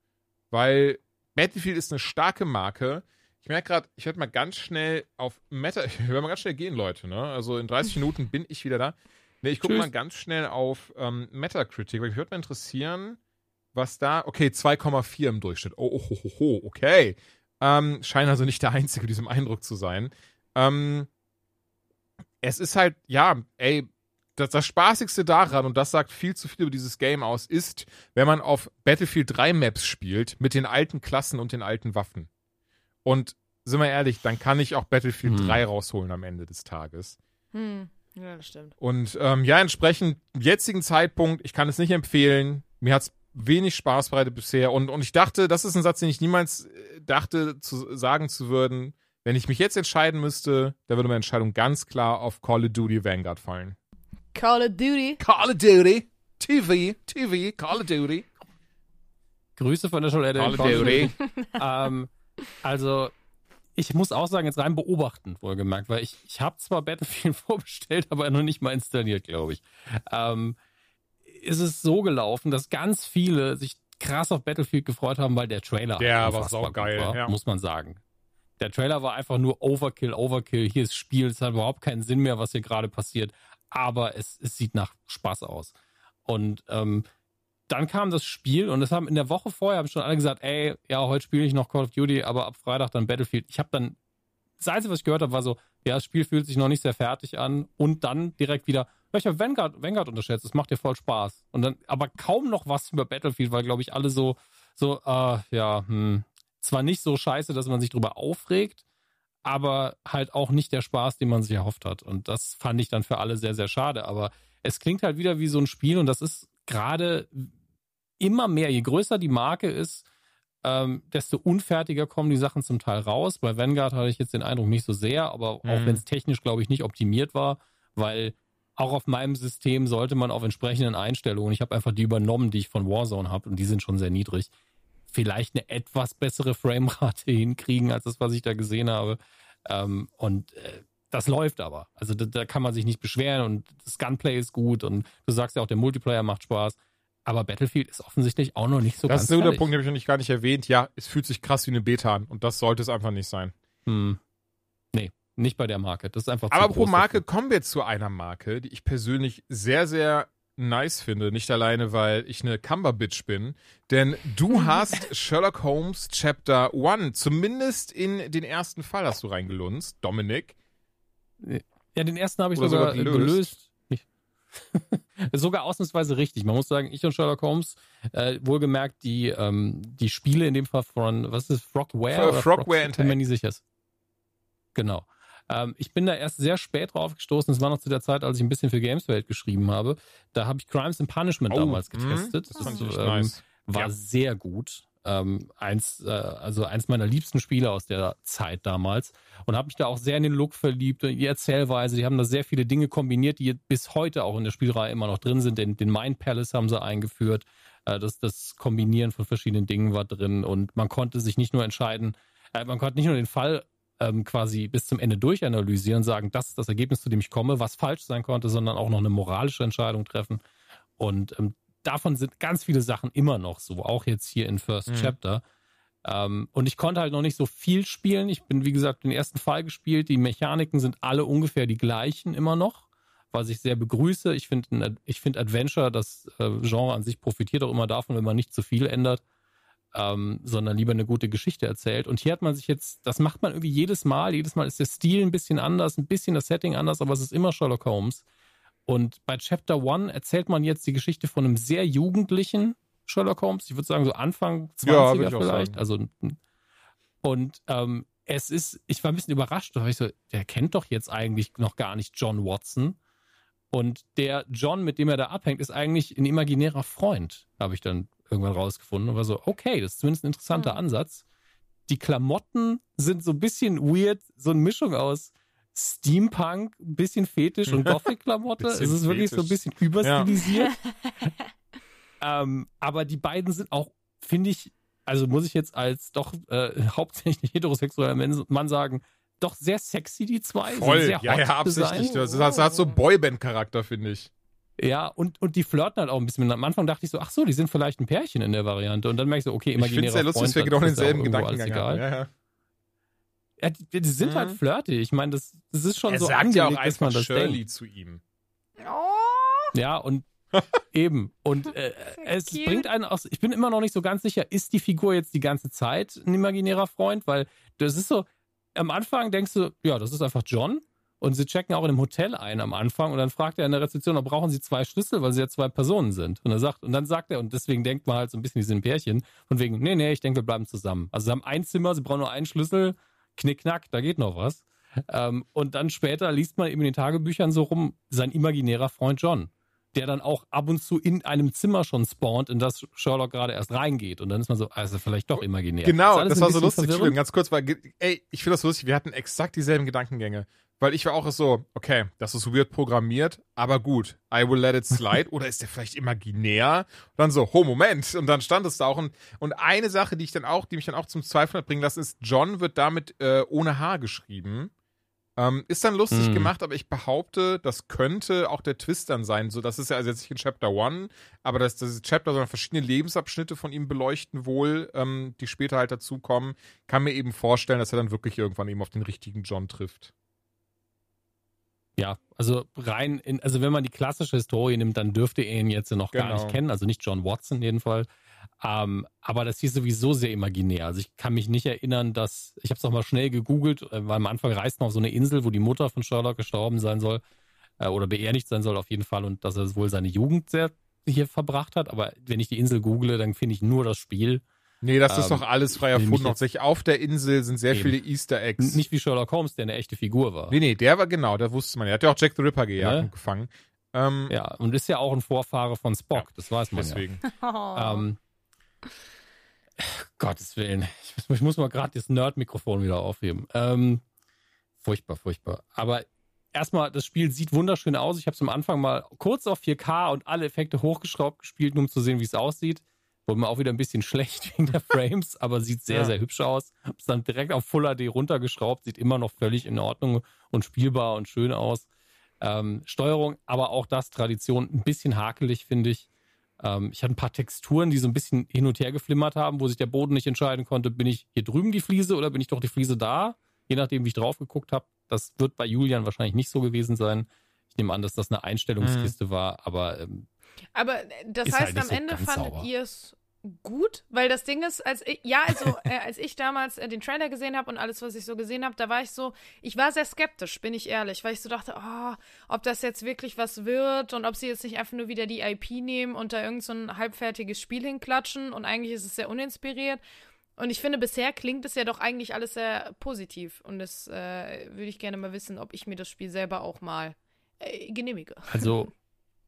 Weil Battlefield ist eine starke Marke. Ich merke gerade, ich werde mal ganz schnell auf Meta, ich werde mal ganz schnell gehen, Leute, ne? Also in 30 Minuten bin ich wieder da. Ne, ich gucke mal ganz schnell auf ähm, Metacritic, weil mich würde mal interessieren, was da. Okay, 2,4 im Durchschnitt. Oh, oh, oh, oh, oh okay. Ähm, scheint also nicht der Einzige, diesem Eindruck zu sein. Ähm, es ist halt, ja, ey, das, das Spaßigste daran, und das sagt viel zu viel über dieses Game aus, ist, wenn man auf Battlefield 3 Maps spielt, mit den alten Klassen und den alten Waffen. Und sind wir ehrlich, dann kann ich auch Battlefield Hm. 3 rausholen am Ende des Tages. Hm. Ja, das stimmt. Und ähm, ja, entsprechend jetzigen Zeitpunkt, ich kann es nicht empfehlen. Mir hat's wenig Spaß bereitet bisher. Und, und ich dachte, das ist ein Satz, den ich niemals äh, dachte, zu sagen zu würden. Wenn ich mich jetzt entscheiden müsste, da würde meine Entscheidung ganz klar auf Call of Duty Vanguard fallen. Call of Duty. Call of Duty, TV, TV, Call of Duty. Grüße von der Toilette. Call of Duty. ähm, also, ich muss auch sagen, jetzt rein beobachten, wohlgemerkt, weil ich, ich habe zwar Battlefield vorbestellt, aber noch nicht mal installiert, glaube ich. Ähm, ist es so gelaufen, dass ganz viele sich krass auf Battlefield gefreut haben, weil der Trailer Der war saugeil, gut war, ja. muss man sagen. Der Trailer war einfach nur Overkill, Overkill. Hier ist Spiel, es hat überhaupt keinen Sinn mehr, was hier gerade passiert. Aber es, es sieht nach Spaß aus. Und ähm, dann kam das Spiel und es haben in der Woche vorher haben schon alle gesagt, ey, ja, heute spiele ich noch Call of Duty, aber ab Freitag dann Battlefield. Ich habe dann, das Einzige, was ich gehört habe, war so, ja, das Spiel fühlt sich noch nicht sehr fertig an und dann direkt wieder, ich habe Vanguard, Vanguard unterschätzt, es macht dir voll Spaß. Und dann, aber kaum noch was über Battlefield, weil, glaube ich, alle so, so, äh, ja, hm, zwar nicht so scheiße, dass man sich drüber aufregt, aber halt auch nicht der Spaß, den man sich erhofft hat. Und das fand ich dann für alle sehr, sehr schade. Aber es klingt halt wieder wie so ein Spiel und das ist gerade immer mehr, je größer die Marke ist, ähm, desto unfertiger kommen die Sachen zum Teil raus. Bei Vanguard hatte ich jetzt den Eindruck nicht so sehr, aber auch Mhm. wenn es technisch, glaube ich, nicht optimiert war, weil auch auf meinem System sollte man auf entsprechenden Einstellungen, ich habe einfach die übernommen, die ich von Warzone habe und die sind schon sehr niedrig, vielleicht eine etwas bessere Framerate hinkriegen als das, was ich da gesehen habe. Ähm, und äh, das läuft aber. Also da, da, kann man sich nicht beschweren und das Gunplay ist gut und du sagst ja auch, der Multiplayer macht Spaß. Aber Battlefield ist offensichtlich auch noch nicht so das ganz Das ist ein guter Punkt, den habe ich noch nicht gar nicht erwähnt. Ja, es fühlt sich krass wie eine Beta an und das sollte es einfach nicht sein. Hm. Nee, nicht bei der Marke. Das ist einfach Aber pro Marke dafür. kommen wir zu einer Marke, die ich persönlich sehr, sehr nice finde. Nicht alleine, weil ich eine Cumber-Bitch bin. Denn du hast Sherlock Holmes Chapter 1, zumindest in den ersten Fall hast du reingelunzt, Dominik. Ja, den ersten habe ich sogar, sogar gelöst. gelöst. sogar ausnahmsweise richtig. Man muss sagen, ich und Sherlock Holmes, äh, wohlgemerkt, die, ähm, die Spiele in dem Fall von, was ist Frogware? Frogware Frog, and Bin mir nie sicher. Genau. Ähm, ich bin da erst sehr spät drauf gestoßen. Es war noch zu der Zeit, als ich ein bisschen für Gameswelt geschrieben habe. Da habe ich Crimes and Punishment oh, damals mhm. getestet. Das fand ich ähm, nice. War ja. sehr gut. Ähm, eins, äh, also eins meiner liebsten Spiele aus der Zeit damals und habe mich da auch sehr in den Look verliebt, die Erzählweise, die haben da sehr viele Dinge kombiniert, die bis heute auch in der Spielreihe immer noch drin sind. Den, den Mind Palace haben sie eingeführt, äh, das, das Kombinieren von verschiedenen Dingen war drin und man konnte sich nicht nur entscheiden, äh, man konnte nicht nur den Fall ähm, quasi bis zum Ende durchanalysieren und sagen, das ist das Ergebnis, zu dem ich komme, was falsch sein konnte, sondern auch noch eine moralische Entscheidung treffen. Und ähm, davon sind ganz viele Sachen immer noch so, auch jetzt hier in First mhm. Chapter. Ähm, und ich konnte halt noch nicht so viel spielen. Ich bin, wie gesagt, den ersten Fall gespielt. Die Mechaniken sind alle ungefähr die gleichen immer noch, was ich sehr begrüße. Ich finde ich find Adventure, das äh, Genre an sich profitiert auch immer davon, wenn man nicht zu viel ändert ähm, sondern lieber eine gute Geschichte erzählt. Und hier hat man sich jetzt, das macht man irgendwie jedes Mal. Jedes Mal ist der Stil ein bisschen anders, ein bisschen das Setting anders, aber es ist immer Sherlock Holmes. Und bei Chapter One erzählt man jetzt die Geschichte von einem sehr jugendlichen Sherlock Holmes. Ich würde sagen, so Anfang 20er ja, vielleicht. Also, und ähm, es ist, ich war ein bisschen überrascht, weil ich so, der kennt doch jetzt eigentlich noch gar nicht John Watson. Und der John, mit dem er da abhängt, ist eigentlich ein imaginärer Freund, habe ich dann irgendwann rausgefunden und war so, okay, das ist zumindest ein interessanter mhm. Ansatz. Die Klamotten sind so ein bisschen weird, so eine Mischung aus Steampunk, ein bisschen Fetisch und Gothic-Klamotte. es ist wirklich so ein bisschen überstilisiert. Ja. ähm, aber die beiden sind auch, finde ich, also muss ich jetzt als doch äh, hauptsächlich heterosexueller Mann sagen, doch sehr sexy, die zwei. Voll, ja, ja, absichtlich. Das, das hat so Boyband-Charakter, finde ich. Ja, und, und die flirten halt auch ein bisschen. Am Anfang dachte ich so, ach so, die sind vielleicht ein Pärchen in der Variante. Und dann merke ich so, okay, imaginärer Ich finde es sehr lustig, dass wir genau denselben Gedankengang haben. Ja, ja. Ja, die, die sind halt mhm. halt flirty. Ich meine, das, das ist schon er so sagt angelegt, ja auch dass man das Shirley denkt. zu ihm. Ja, und eben. Und äh, es cute. bringt einen aus. Ich bin immer noch nicht so ganz sicher, ist die Figur jetzt die ganze Zeit ein imaginärer Freund? Weil das ist so, am Anfang denkst du, ja, das ist einfach John. Und sie checken auch in einem Hotel ein am Anfang und dann fragt er in der Rezeption, da brauchen sie zwei Schlüssel, weil sie ja zwei Personen sind. Und er sagt, und dann sagt er, und deswegen denkt man halt so ein bisschen, die sind ein Pärchen, von wegen, nee, nee, ich denke, wir bleiben zusammen. Also sie haben ein Zimmer, sie brauchen nur einen Schlüssel, knickknack, da geht noch was. Ähm, und dann später liest man eben in den Tagebüchern so rum, sein imaginärer Freund John, der dann auch ab und zu in einem Zimmer schon spawnt, in das Sherlock gerade erst reingeht. Und dann ist man so, also vielleicht doch imaginär. Genau, das, das war so lustig. Ganz kurz, weil, ey, ich finde das lustig, wir hatten exakt dieselben Gedankengänge. Weil ich war auch so, okay, das ist weird programmiert, aber gut, I will let it slide. Oder ist der vielleicht imaginär? Und dann so, oh, Moment. Und dann stand es da auch. Und, und eine Sache, die ich dann auch, die mich dann auch zum Zweifeln hat bringen lassen, ist, John wird damit äh, ohne H geschrieben. Ähm, ist dann lustig mm. gemacht, aber ich behaupte, das könnte auch der Twist dann sein. So, das ist ja also jetzt nicht in Chapter One, aber dass das Chapter, sondern verschiedene Lebensabschnitte von ihm beleuchten wohl, ähm, die später halt dazukommen, kann mir eben vorstellen, dass er dann wirklich irgendwann eben auf den richtigen John trifft. Ja, also rein in, also wenn man die klassische Historie nimmt, dann dürfte er ihn jetzt noch genau. gar nicht genau. kennen, also nicht John Watson in jedem Fall. Ähm, aber das hier ist sowieso sehr imaginär. Also ich kann mich nicht erinnern, dass, ich habe es auch mal schnell gegoogelt, äh, weil am Anfang reist man auf so eine Insel, wo die Mutter von Sherlock gestorben sein soll äh, oder beerdigt sein soll auf jeden Fall und dass er wohl seine Jugend sehr hier verbracht hat. Aber wenn ich die Insel google, dann finde ich nur das Spiel. Nee, das ist ähm, doch alles frei erfunden. Auf sich auf der Insel sind sehr eben. viele Easter Eggs. Nicht wie Sherlock Holmes, der eine echte Figur war. Nee, nee, der war genau, da wusste man. Er hat ja auch Jack the Ripper gejagt ne? und gefangen. Ähm, ja, und ist ja auch ein Vorfahre von Spock, ja, das weiß man deswegen. ja. Ähm, Gottes Willen. Ich muss, ich muss mal gerade das Nerd-Mikrofon wieder aufheben. Ähm, furchtbar, furchtbar. Aber erstmal, das Spiel sieht wunderschön aus. Ich habe es am Anfang mal kurz auf 4K und alle Effekte hochgeschraubt gespielt, nur um zu sehen, wie es aussieht Wurde mir auch wieder ein bisschen schlecht wegen der Frames, aber sieht sehr, Ja. sehr hübsch aus. Hab's dann direkt auf Full HD runtergeschraubt, sieht immer noch völlig in Ordnung und spielbar und schön aus. Ähm, Steuerung, aber auch das Tradition, ein bisschen hakelig, finde ich. Ähm, ich hatte ein paar Texturen, die so ein bisschen hin und her geflimmert haben, wo sich der Boden nicht entscheiden konnte, bin ich hier drüben die Fliese oder bin ich doch die Fliese da? Je nachdem, wie ich drauf geguckt habe. Das wird bei Julian wahrscheinlich nicht so gewesen sein. Ich nehme an, dass das eine Einstellungskiste war, aber ähm, Aber äh, das Ist heißt, halt nicht am so Ende fandet ihr es gut? Weil das Ding ist, als ich, ja, also äh, als ich damals äh, den Trailer gesehen habe und alles, was ich so gesehen habe, da war ich so, ich war sehr skeptisch, bin ich ehrlich, weil ich so dachte, oh, ob das jetzt wirklich was wird und ob sie jetzt nicht einfach nur wieder die IP nehmen und da irgend so ein halbfertiges Spiel hinklatschen und eigentlich ist es sehr uninspiriert. Und ich finde, bisher klingt es ja doch eigentlich alles sehr positiv. Und das äh, würde ich gerne mal wissen, ob ich mir das Spiel selber auch mal äh, genehmige. Also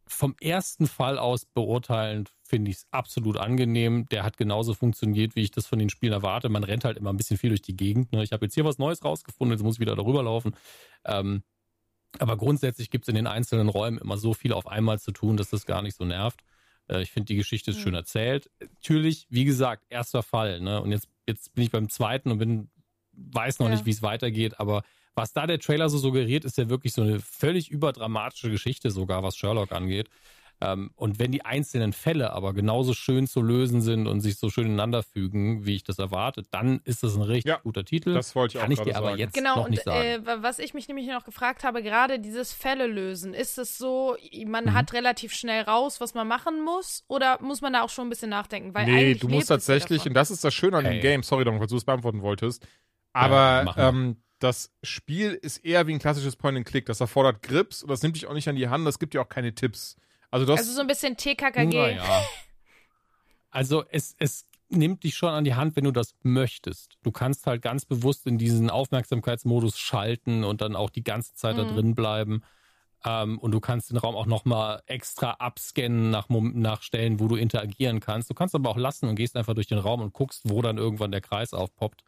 vom ersten Fall aus beurteilend finde ich es absolut angenehm. Der hat genauso funktioniert, wie ich das von den Spielen erwarte. Man rennt halt immer ein bisschen viel durch die Gegend. ne? Ich habe jetzt hier was Neues rausgefunden, jetzt muss ich wieder darüber laufen. Ähm, aber grundsätzlich gibt es in den einzelnen Räumen immer so viel auf einmal zu tun, dass das gar nicht so nervt. Äh, ich finde, die Geschichte ist Mhm. schön erzählt. Natürlich, wie gesagt, erster Fall. Ne? Und jetzt, jetzt bin ich beim zweiten und bin, weiß noch Ja. nicht, wie es weitergeht. Aber was da der Trailer so suggeriert, ist ja wirklich so eine völlig überdramatische Geschichte sogar, was Sherlock angeht. Ähm, und wenn die einzelnen Fälle aber genauso schön zu lösen sind und sich so schön ineinander fügen, wie ich das erwarte, dann ist das ein richtig Ja, guter Titel. Das wollte ich Kann auch ich gerade dir aber sagen. jetzt Genau, noch und nicht sagen. äh, wa- was ich mich nämlich noch gefragt habe, gerade dieses Fälle lösen, ist es so, man Mhm. hat relativ schnell raus, was man machen muss, oder muss man da auch schon ein bisschen nachdenken? Weil nee, du musst ja tatsächlich, und das ist das Schöne an dem Hey. Game, sorry, Don, falls du es beantworten wolltest, Ja, aber ähm, das Spiel ist eher wie ein klassisches Point-and-Click. Das erfordert Grips und das nimmt dich auch nicht an die Hand, das gibt dir auch keine Tipps. Also das, Also so ein bisschen TKKG. Naja. Also es, es nimmt dich schon an die Hand, wenn du das möchtest. Du kannst halt ganz bewusst in diesen Aufmerksamkeitsmodus schalten und dann auch die ganze Zeit da Mhm. drin bleiben. Ähm, und du kannst den Raum auch nochmal extra abscannen nach, nach Stellen, wo du interagieren kannst. Du kannst aber auch lassen und gehst einfach durch den Raum und guckst, wo dann irgendwann der Kreis aufpoppt.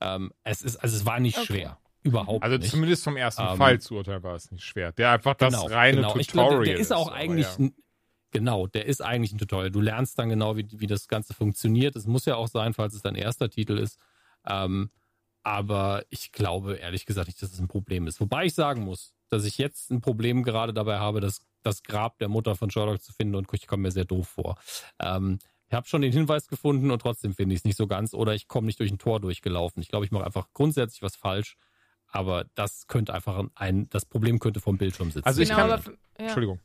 Ähm, es ist, also es war nicht Okay. schwer. Überhaupt also nicht. zumindest vom ersten Ähm, Fall zu urteilen war es nicht schwer. Der einfach das reine genau. Tutorial Ich glaub, der ist auch eigentlich ja. ein, genau, der ist eigentlich ein Tutorial. Du lernst dann genau, wie, wie das Ganze funktioniert. Es muss ja auch sein, falls es dein erster Titel ist. Ähm, aber ich glaube ehrlich gesagt nicht, dass es ein Problem ist. Wobei ich sagen muss, dass ich jetzt ein Problem gerade dabei habe, das, das Grab der Mutter von Sherlock zu finden und ich komme mir sehr doof vor. Ähm, ich habe schon den Hinweis gefunden und trotzdem finde ich es nicht so ganz oder ich komme nicht durch ein Tor durchgelaufen. Ich glaube, ich mache einfach grundsätzlich was falsch. Aber das könnte einfach ein, das Problem könnte vom Bildschirm sitzen. Also ich genau, kann- aber ja. Entschuldigung.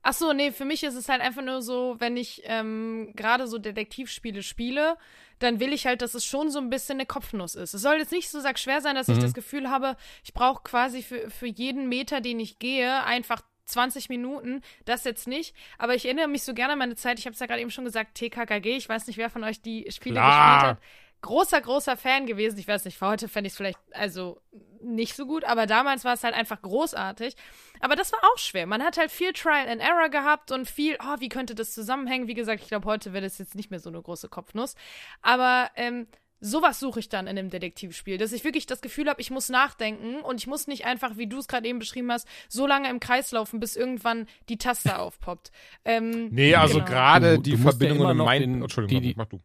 Ach so, nee, für mich ist es halt einfach nur so, wenn ich ähm, gerade so Detektivspiele spiele, dann will ich halt, dass es schon so ein bisschen eine Kopfnuss ist. Es soll jetzt nicht so sag schwer sein, dass ich Mhm. das Gefühl habe, ich brauche quasi für, für jeden Meter, den ich gehe, einfach 20 Minuten. Das jetzt nicht. Aber ich erinnere mich so gerne an meine Zeit, ich habe es ja gerade eben schon gesagt, TKKG. Ich weiß nicht, wer von euch die Spiele Klar. gespielt hat. Großer, großer Fan gewesen. Ich weiß nicht, für heute fände ich es vielleicht also nicht so gut, aber damals war es halt einfach großartig. Aber das war auch schwer. Man hat halt viel Trial and Error gehabt und viel, oh, wie könnte das zusammenhängen? Wie gesagt, ich glaube, heute wäre das jetzt nicht mehr so eine große Kopfnuss. Aber ähm, sowas suche ich dann in einem Detektivspiel, dass ich wirklich das Gefühl habe, ich muss nachdenken und ich muss nicht einfach, wie du es gerade eben beschrieben hast, so lange im Kreis laufen, bis irgendwann die Taste aufpoppt. Ähm, Nee, also Genau. gerade die du musst ja Mind. den- Entschuldigung, die- die- mach du.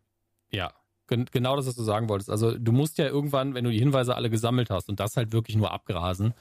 Ja, gen genau das, was du sagen wolltest. Also du musst ja irgendwann, wenn du die Hinweise alle gesammelt hast und das halt wirklich nur abgrasen,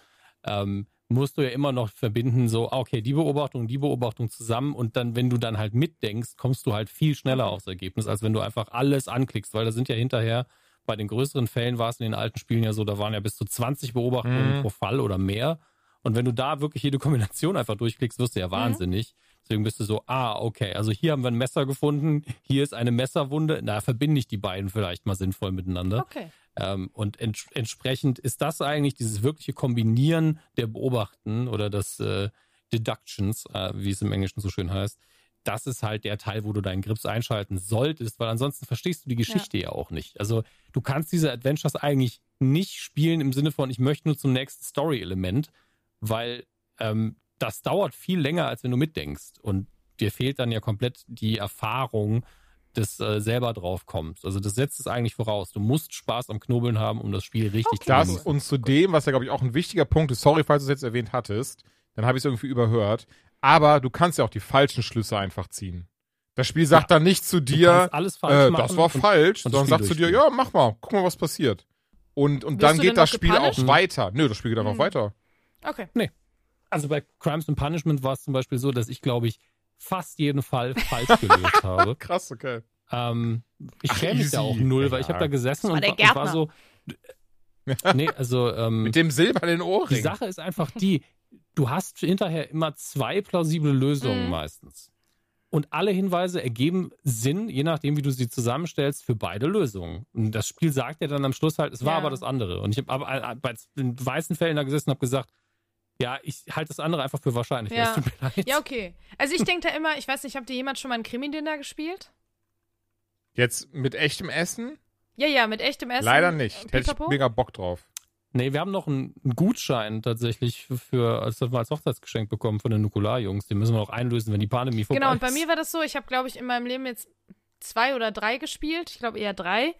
ähm, musst du ja immer noch verbinden, so, ah, okay, die Beobachtung, die Beobachtung zusammen und dann, wenn du dann halt mitdenkst, kommst du halt viel schneller aufs Ergebnis, als wenn du einfach alles anklickst, weil da sind ja hinterher, bei den größeren Fällen war es in den alten Spielen ja so, da waren ja bis zu 20 Beobachtungen Mhm. pro Fall oder mehr. Und wenn du da wirklich jede Kombination einfach durchklickst, wirst du ja wahnsinnig. Deswegen bist du so, ah, okay, also hier haben wir ein Messer gefunden, hier ist eine Messerwunde, na, verbinde ich die beiden vielleicht mal sinnvoll miteinander. okay. Ähm, und ents entsprechend ist das eigentlich dieses wirkliche Kombinieren der Beobachten oder des äh, Deductions, äh, wie es im Englischen so schön heißt. Das ist halt der Teil, wo du deinen Grips einschalten solltest, weil ansonsten verstehst du die Geschichte ja, auch nicht. Also du kannst diese Adventures eigentlich nicht spielen im Sinne von, ich möchte nur zum nächsten Story-Element, weil ähm, das dauert viel länger, als wenn du mitdenkst. Und dir fehlt dann ja komplett die Erfahrung, des äh, selber drauf kommst. Also das setzt es eigentlich voraus. Du musst Spaß am Knobeln haben, um das Spiel richtig Okay. zu Das und zu dem, was ja, glaube ich, auch ein wichtiger Punkt ist, sorry, falls du es jetzt erwähnt hattest, dann habe ich es irgendwie überhört, aber du kannst ja auch die falschen Schlüsse einfach ziehen. Das Spiel sagt dann nicht zu dir, kannst alles falsch äh, das war und- falsch, und das sondern sagt zu dir, ja, mach mal, guck mal, was passiert. Und, und Wirst dann geht das Spiel auch gepunished? weiter. Nö, das Spiel geht einfach Hm. weiter. Okay. Also bei Crimes and Punishment war es zum Beispiel so, dass ich, glaube ich, fast jeden Fall falsch gelöst habe. Krass, okay. Ähm, ich schäme mich da auch null, weil ich habe da gesessen war und, und war so. Nee, also ähm, Mit dem silbernen die Ohrring. Sache ist einfach die, du hast hinterher immer zwei plausible Lösungen Mhm. meistens. Und alle Hinweise ergeben Sinn, je nachdem, wie du sie zusammenstellst, für beide Lösungen. Und das Spiel sagt ja dann am Schluss halt, es war Ja. aber das andere. Und ich habe aber äh, bei den weißen Fällen da gesessen und habe gesagt, ja, ich halte das andere einfach für wahrscheinlich. Ja. Es tut mir leid. Ja, okay. Also ich denke da immer, ich weiß nicht, habt ihr jemand schon mal ein Krimi-Dinner gespielt? Jetzt mit echtem Essen? Ja, ja, mit echtem Essen. Leider nicht. äh, Hätte ich mega Bock drauf. Nee, wir haben noch einen Gutschein tatsächlich für, als das mal als Hochzeitsgeschenk bekommen von den Nukular-Jungs. Den müssen wir noch einlösen, wenn die Pandemie vorbei Genau, und bei ist. mir war das so, ich habe, glaube ich, in meinem Leben jetzt zwei oder drei gespielt. Ich glaube eher drei.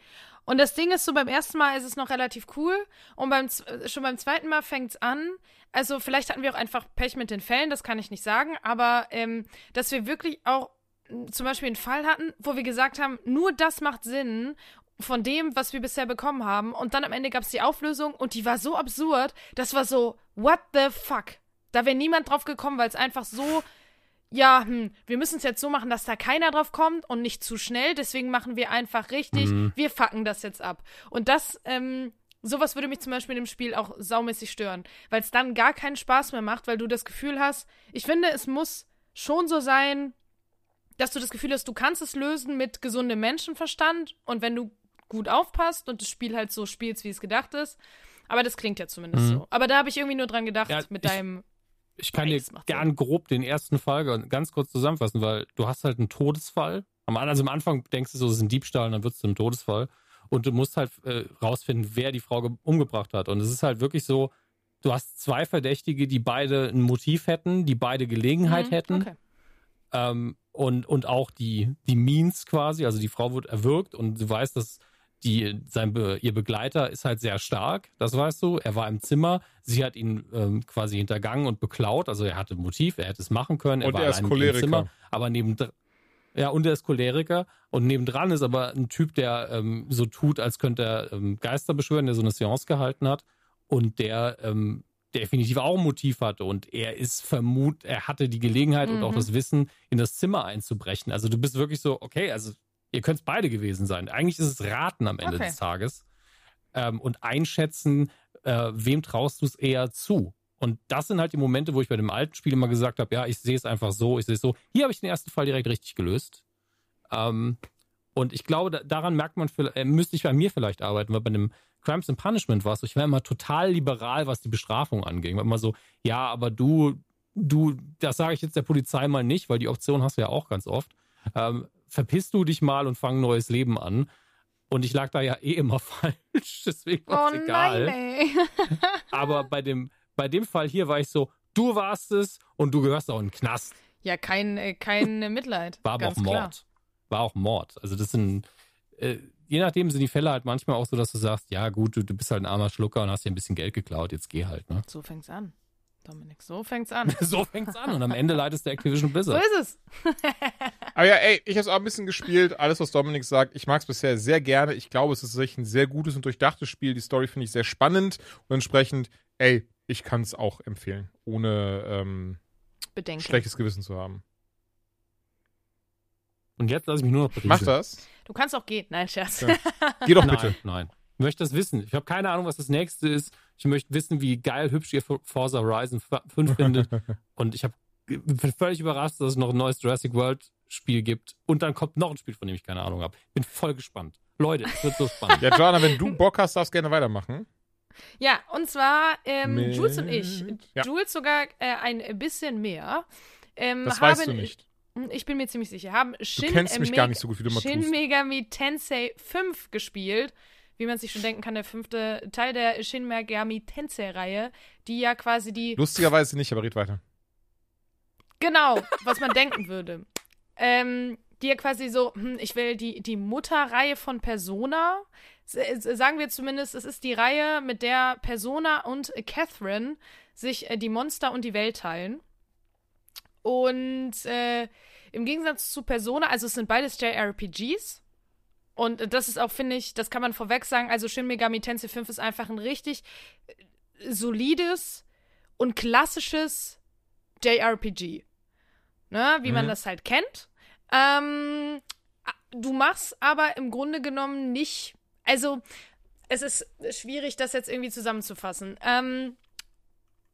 Und das Ding ist so, beim ersten Mal ist es noch relativ cool. Und beim, äh, schon beim zweiten Mal fängt's an. Also vielleicht hatten wir auch einfach Pech mit den Fällen, das kann ich nicht sagen. Aber ähm, dass wir wirklich auch m, zum Beispiel einen Fall hatten, wo wir gesagt haben, nur das macht Sinn von dem, was wir bisher bekommen haben. Und dann am Ende gab's die Auflösung und die war so absurd. Das war so, what the fuck? Da wäre niemand drauf gekommen, weil es einfach so ja, hm, wir müssen es jetzt so machen, dass da keiner drauf kommt und nicht zu schnell. Deswegen machen wir einfach richtig, Mhm. wir fucken das jetzt ab. Und das, ähm, sowas würde mich zum Beispiel im Spiel auch saumäßig stören, weil es dann gar keinen Spaß mehr macht, weil du das Gefühl hast, ich finde, es muss schon so sein, dass du das Gefühl hast, du kannst es lösen mit gesundem Menschenverstand und wenn du gut aufpasst und das Spiel halt so spielst, wie es gedacht ist. Aber das klingt ja zumindest Mhm. so. Aber da habe ich irgendwie nur dran gedacht, Ja, mit ich- deinem. Ich kann Ja, dir gern grob den ersten Fall ga- ganz kurz zusammenfassen, weil du hast halt einen Todesfall. Also am Anfang denkst du so, es ist ein Diebstahl und dann wird es einem Todesfall. Und du musst halt äh, rausfinden, wer die Frau ge- umgebracht hat. Und es ist halt wirklich so, du hast zwei Verdächtige, die beide ein Motiv hätten, die beide Gelegenheit Mhm, hätten. Okay. Ähm, und, und auch die, die Means quasi, also die Frau wird erwürgt und du weißt, dass die, sein ihr Begleiter ist halt sehr stark, das weißt du. Er war im Zimmer, sie hat ihn ähm, quasi hintergangen und beklaut, also er hatte Motiv, er hätte es machen können, er Und war er ist ihr im Choleriker. Zimmer, aber neben ja, und er ist Choleriker und nebendran ist aber ein Typ, der ähm, so tut, als könnte er ähm, Geister beschwören, der so eine Seance gehalten hat und der ähm, definitiv auch ein Motiv hatte und er ist vermut, er hatte die Gelegenheit und auch Mhm. das Wissen, in das Zimmer einzubrechen. Also du bist wirklich so, okay, also ihr könnt es beide gewesen sein. Eigentlich ist es Raten am Ende Okay. des Tages ähm, und einschätzen, äh, wem traust du es eher zu. Und das sind halt die Momente, wo ich bei dem alten Spiel immer gesagt habe, ja, ich sehe es einfach so, ich sehe es so. Hier habe ich den ersten Fall direkt richtig gelöst. Ähm, und ich glaube, da, daran merkt man, vielleicht- äh, müsste ich bei mir vielleicht arbeiten, weil bei dem Crimes and Punishment war es so, ich war immer total liberal, was die Bestrafung anging. War immer so, ja, aber du, du, das sage ich jetzt der Polizei mal nicht, weil die Option hast du ja auch ganz oft. Ähm, verpiss du dich mal und fang ein neues Leben an. Und ich lag da ja eh immer falsch, deswegen war Oh es egal. nein. Aber bei dem, bei dem Fall hier war ich so, du warst es und du gehörst auch in den Knast. Ja, kein, äh, kein Mitleid. War aber auch Mord. Klar. War auch Mord. Also das sind, äh, je nachdem sind die Fälle halt manchmal auch so, dass du sagst, ja gut, du, du bist halt ein armer Schlucker und hast dir ein bisschen Geld geklaut, jetzt geh halt, ne? So fängt's an. Dominik, so fängt's an. so fängt's an und am Ende leidest du Activision so Blizzard. ist es. Aber ja, ey, ich habe auch ein bisschen gespielt. Alles, was Dominik sagt, ich mag es bisher sehr gerne. Ich glaube, es ist tatsächlich ein sehr gutes und durchdachtes Spiel. Die Story finde ich sehr spannend und entsprechend, ey, ich kann es auch empfehlen, ohne ähm, Bedenken. schlechtes Gewissen zu haben. Und jetzt lasse ich mich nur noch berieseln. Mach das. Du kannst auch gehen. Nein, Scherz. Ja. Geh doch Nein, bitte. nein. Ich möchte das wissen. Ich habe keine Ahnung, was das nächste ist. Ich möchte wissen, wie geil hübsch ihr Forza Horizon 5 findet. Und ich habe bin völlig überrascht, dass es noch ein neues Jurassic World Spiel gibt. Und dann kommt noch ein Spiel, von dem ich keine Ahnung habe. Bin voll gespannt. Leute, es wird so spannend. Ja, Joanna, wenn du Bock hast, darfst du gerne weitermachen. Ja, und zwar ähm, Mit- Jules und ich. Ja. Jules sogar äh, ein bisschen mehr. Ähm, Das haben, weißt du nicht. Ich bin mir ziemlich sicher. Haben Shin, Du kennst mich Meg- gar nicht so gut, wie du mal Shin tust. Megami Tensei 5 gespielt. Wie man sich schon denken kann, der fünfte Teil der Shin Megami Tensei-Reihe, die ja quasi die Lustigerweise nicht, aber red weiter. Genau, was man denken würde. Ähm, die ja quasi so, hm, ich will die, die Mutterreihe von Persona. Sagen wir zumindest, es ist die Reihe, mit der Persona und Catherine sich äh, die Monster und die Welt teilen. Und äh, im Gegensatz zu Persona, also es sind beides JRPGs. Und das ist auch, finde ich, das kann man vorweg sagen. Also Shin Megami Tensei 5 ist einfach ein richtig äh, solides und klassisches JRPG. Ne, wie mhm. man das halt kennt. Ähm, du machst aber im Grunde genommen nicht. Also, es ist schwierig, das jetzt irgendwie zusammenzufassen. Ähm,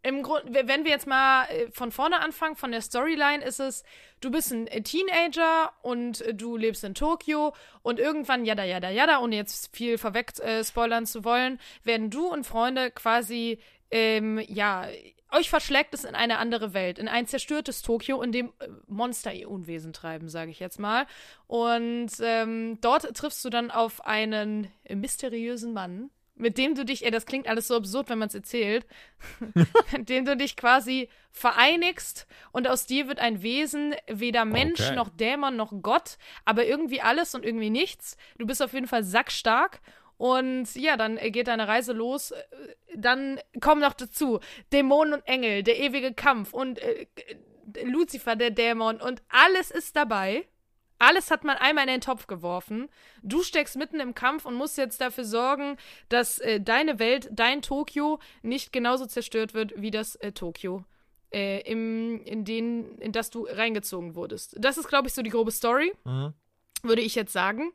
im Grunde, wenn wir jetzt mal äh, von vorne anfangen, von der Storyline ist es, du bist ein äh, Teenager und äh, du lebst in Tokio und irgendwann, jada, jada, jada, ohne jetzt viel vorweg äh, spoilern zu wollen, werden du und Freunde quasi, ähm, ja, euch verschlägt es in eine andere Welt, in ein zerstörtes Tokio, in dem Monster ihr Unwesen treiben, sage ich jetzt mal. Und ähm, dort triffst du dann auf einen mysteriösen Mann, mit dem du dich, ey, das klingt alles so absurd, wenn man es erzählt, mit dem du dich quasi vereinigst und aus dir wird ein Wesen, weder Mensch okay. noch Dämon noch Gott, aber irgendwie alles und irgendwie nichts. Du bist auf jeden Fall sackstark und ja, dann geht deine Reise los. Dann kommen noch dazu Dämonen und Engel, der ewige Kampf und äh, Lucifer, der Dämon und alles ist dabei. Alles hat man einmal in den Topf geworfen. Du steckst mitten im Kampf und musst jetzt dafür sorgen, dass äh, deine Welt, dein Tokio, nicht genauso zerstört wird wie das äh, Tokio, äh, im, in, den, in das du reingezogen wurdest. Das ist, glaube ich, so die grobe Story, mhm. würde ich jetzt sagen.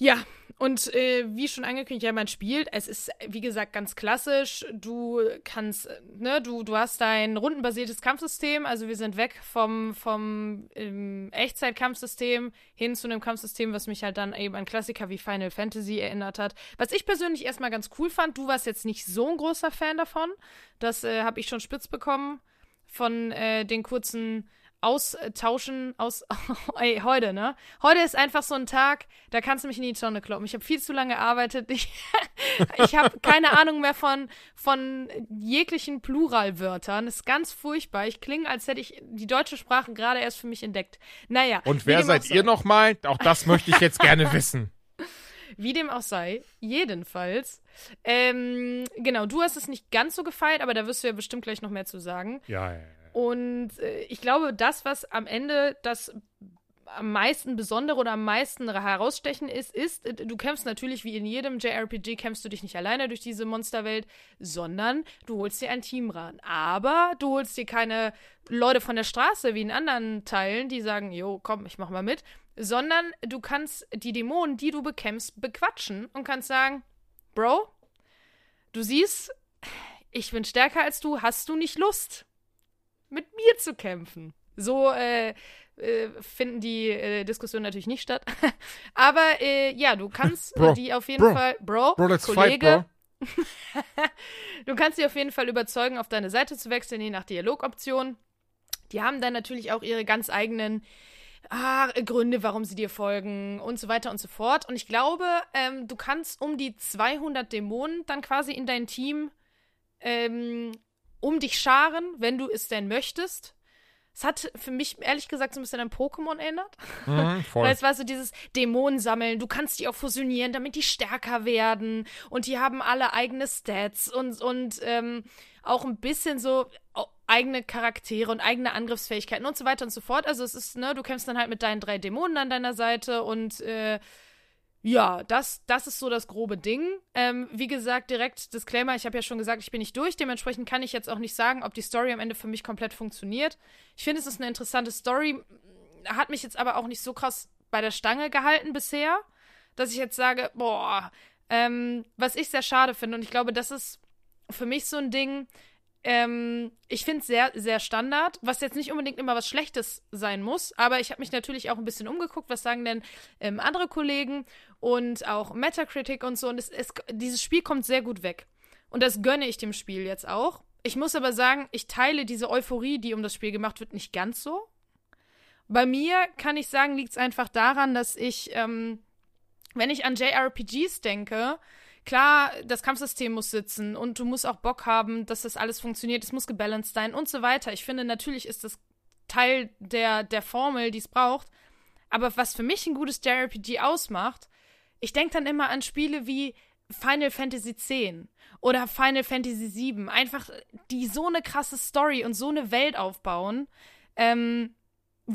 Ja, und äh, wie schon angekündigt, ja, man spielt. Es ist, wie gesagt, ganz klassisch. Du kannst, ne, du, du hast dein rundenbasiertes Kampfsystem. Also wir sind weg vom, vom ähm, Echtzeitkampfsystem hin zu einem Kampfsystem, was mich halt dann eben an Klassiker wie Final Fantasy erinnert hat. Was ich persönlich erstmal ganz cool fand, du warst jetzt nicht so ein großer Fan davon. Das äh, habe ich schon spitz bekommen von äh, den kurzen austauschen aus ey, heute, ne? Heute ist einfach so ein Tag, da kannst du mich in die Tonne kloppen. Ich habe viel zu lange gearbeitet. Ich, ich habe keine Ahnung mehr von, von jeglichen Pluralwörtern. Das ist ganz furchtbar. Ich klinge, als hätte ich die deutsche Sprache gerade erst für mich entdeckt. Naja. Und wer seid ihr nochmal? Auch das möchte ich jetzt gerne wissen. Wie dem auch sei, jedenfalls. Ähm, genau, du hast es nicht ganz so gefeiert, aber da wirst du ja bestimmt gleich noch mehr zu sagen. Ja, ja, ja. Und äh, ich glaube, das, was am Ende das am meisten Besondere oder am meisten herausstechen ist, ist, äh, du kämpfst natürlich wie in jedem JRPG, kämpfst du dich nicht alleine durch diese Monsterwelt, sondern du holst dir ein Team ran. Aber du holst dir keine Leute von der Straße wie in anderen Teilen, die sagen, jo, komm, ich mach mal mit, sondern du kannst die Dämonen, die du bekämpfst, bequatschen und kannst sagen, Bro, du siehst, ich bin stärker als du, hast du nicht Lust? Mit mir zu kämpfen. So äh, äh, finden die äh, Diskussionen natürlich nicht statt. Aber äh, ja, du kannst bro, die auf jeden bro, Fall, Bro, bro Kollege, fight, bro. du kannst sie auf jeden Fall überzeugen, auf deine Seite zu wechseln, je nach Dialogoption. Die haben dann natürlich auch ihre ganz eigenen ah, Gründe, warum sie dir folgen und so weiter und so fort. Und ich glaube, ähm, du kannst um die 200 Dämonen dann quasi in dein Team ähm, um dich scharen, wenn du es denn möchtest. Es hat für mich ehrlich gesagt so ein bisschen an Pokémon erinnert. Mhm, voll. Weil es war so dieses Dämonen sammeln. Du kannst die auch fusionieren, damit die stärker werden. Und die haben alle eigene Stats und, und ähm, auch ein bisschen so eigene Charaktere und eigene Angriffsfähigkeiten und so weiter und so fort. Also es ist, ne, du kämpfst dann halt mit deinen drei Dämonen an deiner Seite und äh, ja, das, das ist so das grobe Ding. Ähm, wie gesagt, direkt Disclaimer, ich habe ja schon gesagt, ich bin nicht durch. Dementsprechend kann ich jetzt auch nicht sagen, ob die Story am Ende für mich komplett funktioniert. Ich finde, es ist eine interessante Story, hat mich jetzt aber auch nicht so krass bei der Stange gehalten bisher, dass ich jetzt sage, boah, ähm, was ich sehr schade finde. Und ich glaube, das ist für mich so ein Ding, ähm, ich finde es sehr, sehr Standard, was jetzt nicht unbedingt immer was Schlechtes sein muss, aber ich habe mich natürlich auch ein bisschen umgeguckt, was sagen denn ähm, andere Kollegen und auch Metacritic und so. Und es, es, dieses Spiel kommt sehr gut weg. Und das gönne ich dem Spiel jetzt auch. Ich muss aber sagen, ich teile diese Euphorie, die um das Spiel gemacht wird, nicht ganz so. Bei mir kann ich sagen, liegt es einfach daran, dass ich, ähm, wenn ich an JRPGs denke, Klar, das Kampfsystem muss sitzen und du musst auch Bock haben, dass das alles funktioniert, es muss gebalanced sein und so weiter. Ich finde, natürlich ist das Teil der, der Formel, die es braucht. Aber was für mich ein gutes JRPG ausmacht, ich denke dann immer an Spiele wie Final Fantasy X oder Final Fantasy VII. Einfach, die so eine krasse Story und so eine Welt aufbauen. Ähm,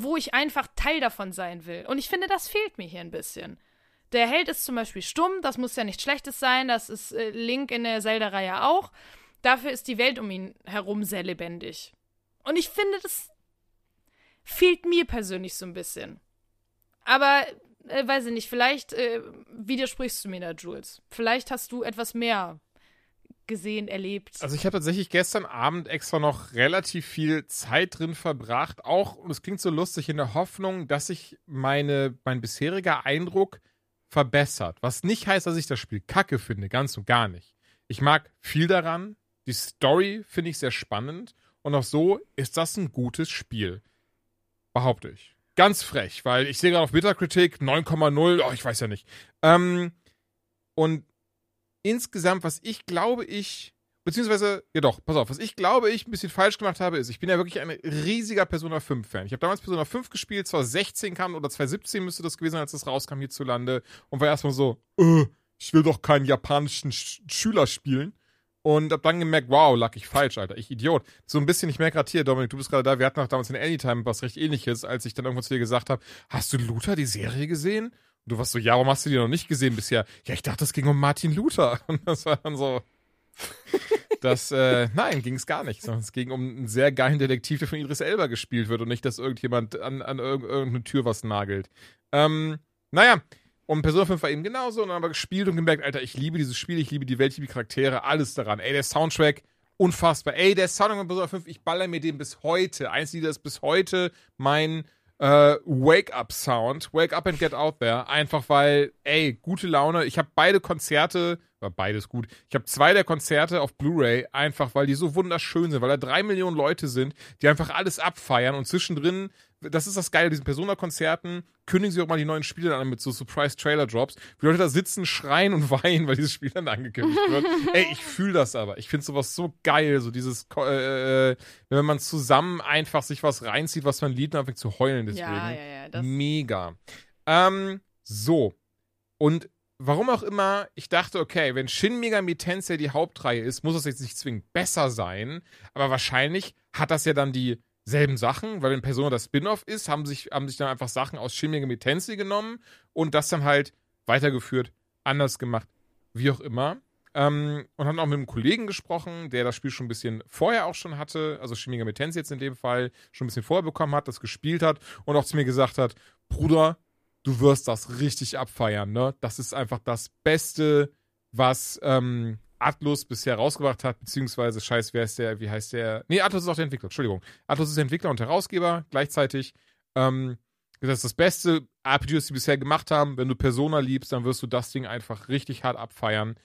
wo ich einfach Teil davon sein will. Und ich finde, das fehlt mir hier ein bisschen. Der Held ist zum Beispiel stumm, das muss ja nichts Schlechtes sein, das ist äh, Link in der Zelda-Reihe auch. Dafür ist die Welt um ihn herum sehr lebendig. Und ich finde, das fehlt mir persönlich so ein bisschen. Aber, äh, weiß ich nicht, vielleicht äh, widersprichst du mir da, Jules. Vielleicht hast du etwas mehr gesehen, erlebt. Also ich habe tatsächlich gestern Abend extra noch relativ viel Zeit drin verbracht, auch, und es klingt so lustig, in der Hoffnung, dass sich meine, mein bisheriger Eindruck verbessert. Was nicht heißt, dass ich das Spiel kacke finde, ganz und gar nicht. Ich mag viel daran, die Story finde ich sehr spannend und auch so ist das ein gutes Spiel. Behaupte ich. Ganz frech, weil ich sehe gerade auf Metacritic 9,0, oh, ich weiß ja nicht. Ähm, und insgesamt, was ich glaube, ich, beziehungsweise, ja doch, pass auf, was ich glaube, ich ein bisschen falsch gemacht habe, ist, ich bin ja wirklich ein riesiger Persona 5-Fan. Ich habe damals Persona 5 gespielt, zwar 16 kam oder 2017 müsste das gewesen sein, als das rauskam hierzulande und war erstmal so, äh, ich will doch keinen japanischen Sch Schüler spielen. Und hab dann gemerkt, wow, lag ich falsch, Alter. Ich Idiot. So ein bisschen, ich merke gerade hier, Dominik, du bist gerade da, wir hatten auch damals in Anytime was recht ähnliches, als ich dann irgendwo zu dir gesagt habe, hast du Luther die Serie gesehen? Und du warst so, ja, warum hast du die noch nicht gesehen bisher? Ja, ich dachte, es ging um Martin Luther. Und das war dann so. Das, äh, nein, ging es gar nicht. Sondern es ging um einen sehr geilen Detektiv, der von Idris Elba gespielt wird und nicht, dass irgendjemand an, an irgendeine Tür was nagelt. Ähm, naja, und Persona 5 war eben genauso und dann haben wir gespielt und gemerkt, Alter, ich liebe dieses Spiel, ich liebe die Welt, ich liebe die Charaktere, alles daran. Ey, der Soundtrack, unfassbar. Ey, der Soundtrack von Persona 5, ich baller mir den bis heute. Eins Lied ist bis heute mein äh, Wake-Up-Sound. Wake Up and Get Out There. Einfach weil, ey, gute Laune. Ich habe beide Konzerte, war beides gut. Ich habe zwei der Konzerte auf Blu-ray, einfach weil die so wunderschön sind, weil da drei Millionen Leute sind, die einfach alles abfeiern und zwischendrin das ist das Geile, diesen Persona-Konzerten kündigen sie auch mal die neuen Spiele an mit so Surprise-Trailer-Drops. Die Leute da sitzen, schreien und weinen, weil dieses Spiel dann angekündigt wird. Ey, ich fühle das aber. Ich finde sowas so geil, so dieses, äh, äh, wenn man zusammen einfach sich was reinzieht, was man liebt, und anfängt zu heulen deswegen. Ja, ja, ja. Mega. Ähm, so. Und warum auch immer, ich dachte, okay, wenn Shin Megami Tensei die Hauptreihe ist, muss das jetzt nicht zwingend besser sein, aber wahrscheinlich hat das ja dann die selben Sachen, weil wenn Persona das Spin-off ist, haben sich, haben sich dann einfach Sachen aus Shin Megami Tensei genommen und das dann halt weitergeführt, anders gemacht, wie auch immer. Ähm, und haben auch mit einem Kollegen gesprochen, der das Spiel schon ein bisschen vorher auch schon hatte, also Shin Megami Tensei jetzt in dem Fall schon ein bisschen vorher bekommen hat, das gespielt hat und auch zu mir gesagt hat, Bruder, du wirst das richtig abfeiern, ne? Das ist einfach das Beste, was ähm, Atlus bisher rausgebracht hat, beziehungsweise, scheiß, wer ist der, wie heißt der? Nee, Atlus ist auch der Entwickler, Entschuldigung. Atlus ist der Entwickler und Herausgeber gleichzeitig. Ähm, das ist das beste RPG, das sie bisher gemacht haben. Wenn du Persona liebst, dann wirst du das Ding einfach richtig hart abfeiern.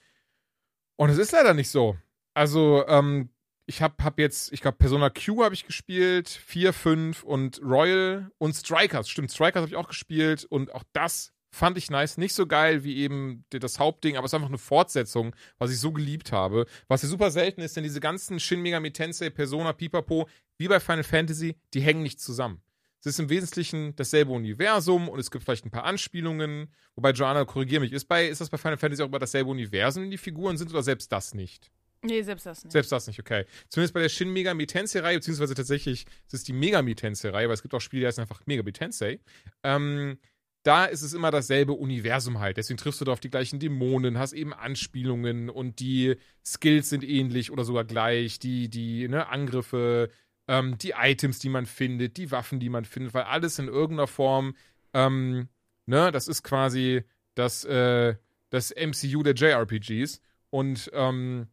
Und es ist leider nicht so. Also, ähm, ich habe hab jetzt, ich glaube, Persona Q habe ich gespielt, 4, 5 und Royal und Strikers. Stimmt, Strikers habe ich auch gespielt und auch das Fand ich nice. Nicht so geil wie eben das Hauptding, aber es ist einfach eine Fortsetzung, was ich so geliebt habe. Was ja super selten ist, denn diese ganzen Shin Megami Tensei, Persona, Pipapo, wie bei Final Fantasy, die hängen nicht zusammen. Es ist im Wesentlichen dasselbe Universum und es gibt vielleicht ein paar Anspielungen. Wobei, Joanna, korrigiere mich, ist, bei, ist das bei Final Fantasy auch über dasselbe Universum, die Figuren sind oder selbst das nicht? Nee, selbst das nicht. Selbst das nicht, okay. Zumindest bei der Shin Megami Tensei-Reihe, beziehungsweise tatsächlich, es ist die Megami Tensei-Reihe, weil es gibt auch Spiele, die heißen einfach Megami Tensei. Ähm, da ist es immer dasselbe Universum halt. Deswegen triffst du da auf die gleichen Dämonen, hast eben Anspielungen und die Skills sind ähnlich oder sogar gleich. Die, die ne, Angriffe, ähm, die Items, die man findet, die Waffen, die man findet, weil alles in irgendeiner Form, ähm, ne, das ist quasi das, äh, das MCU der JRPGs. Und ähm,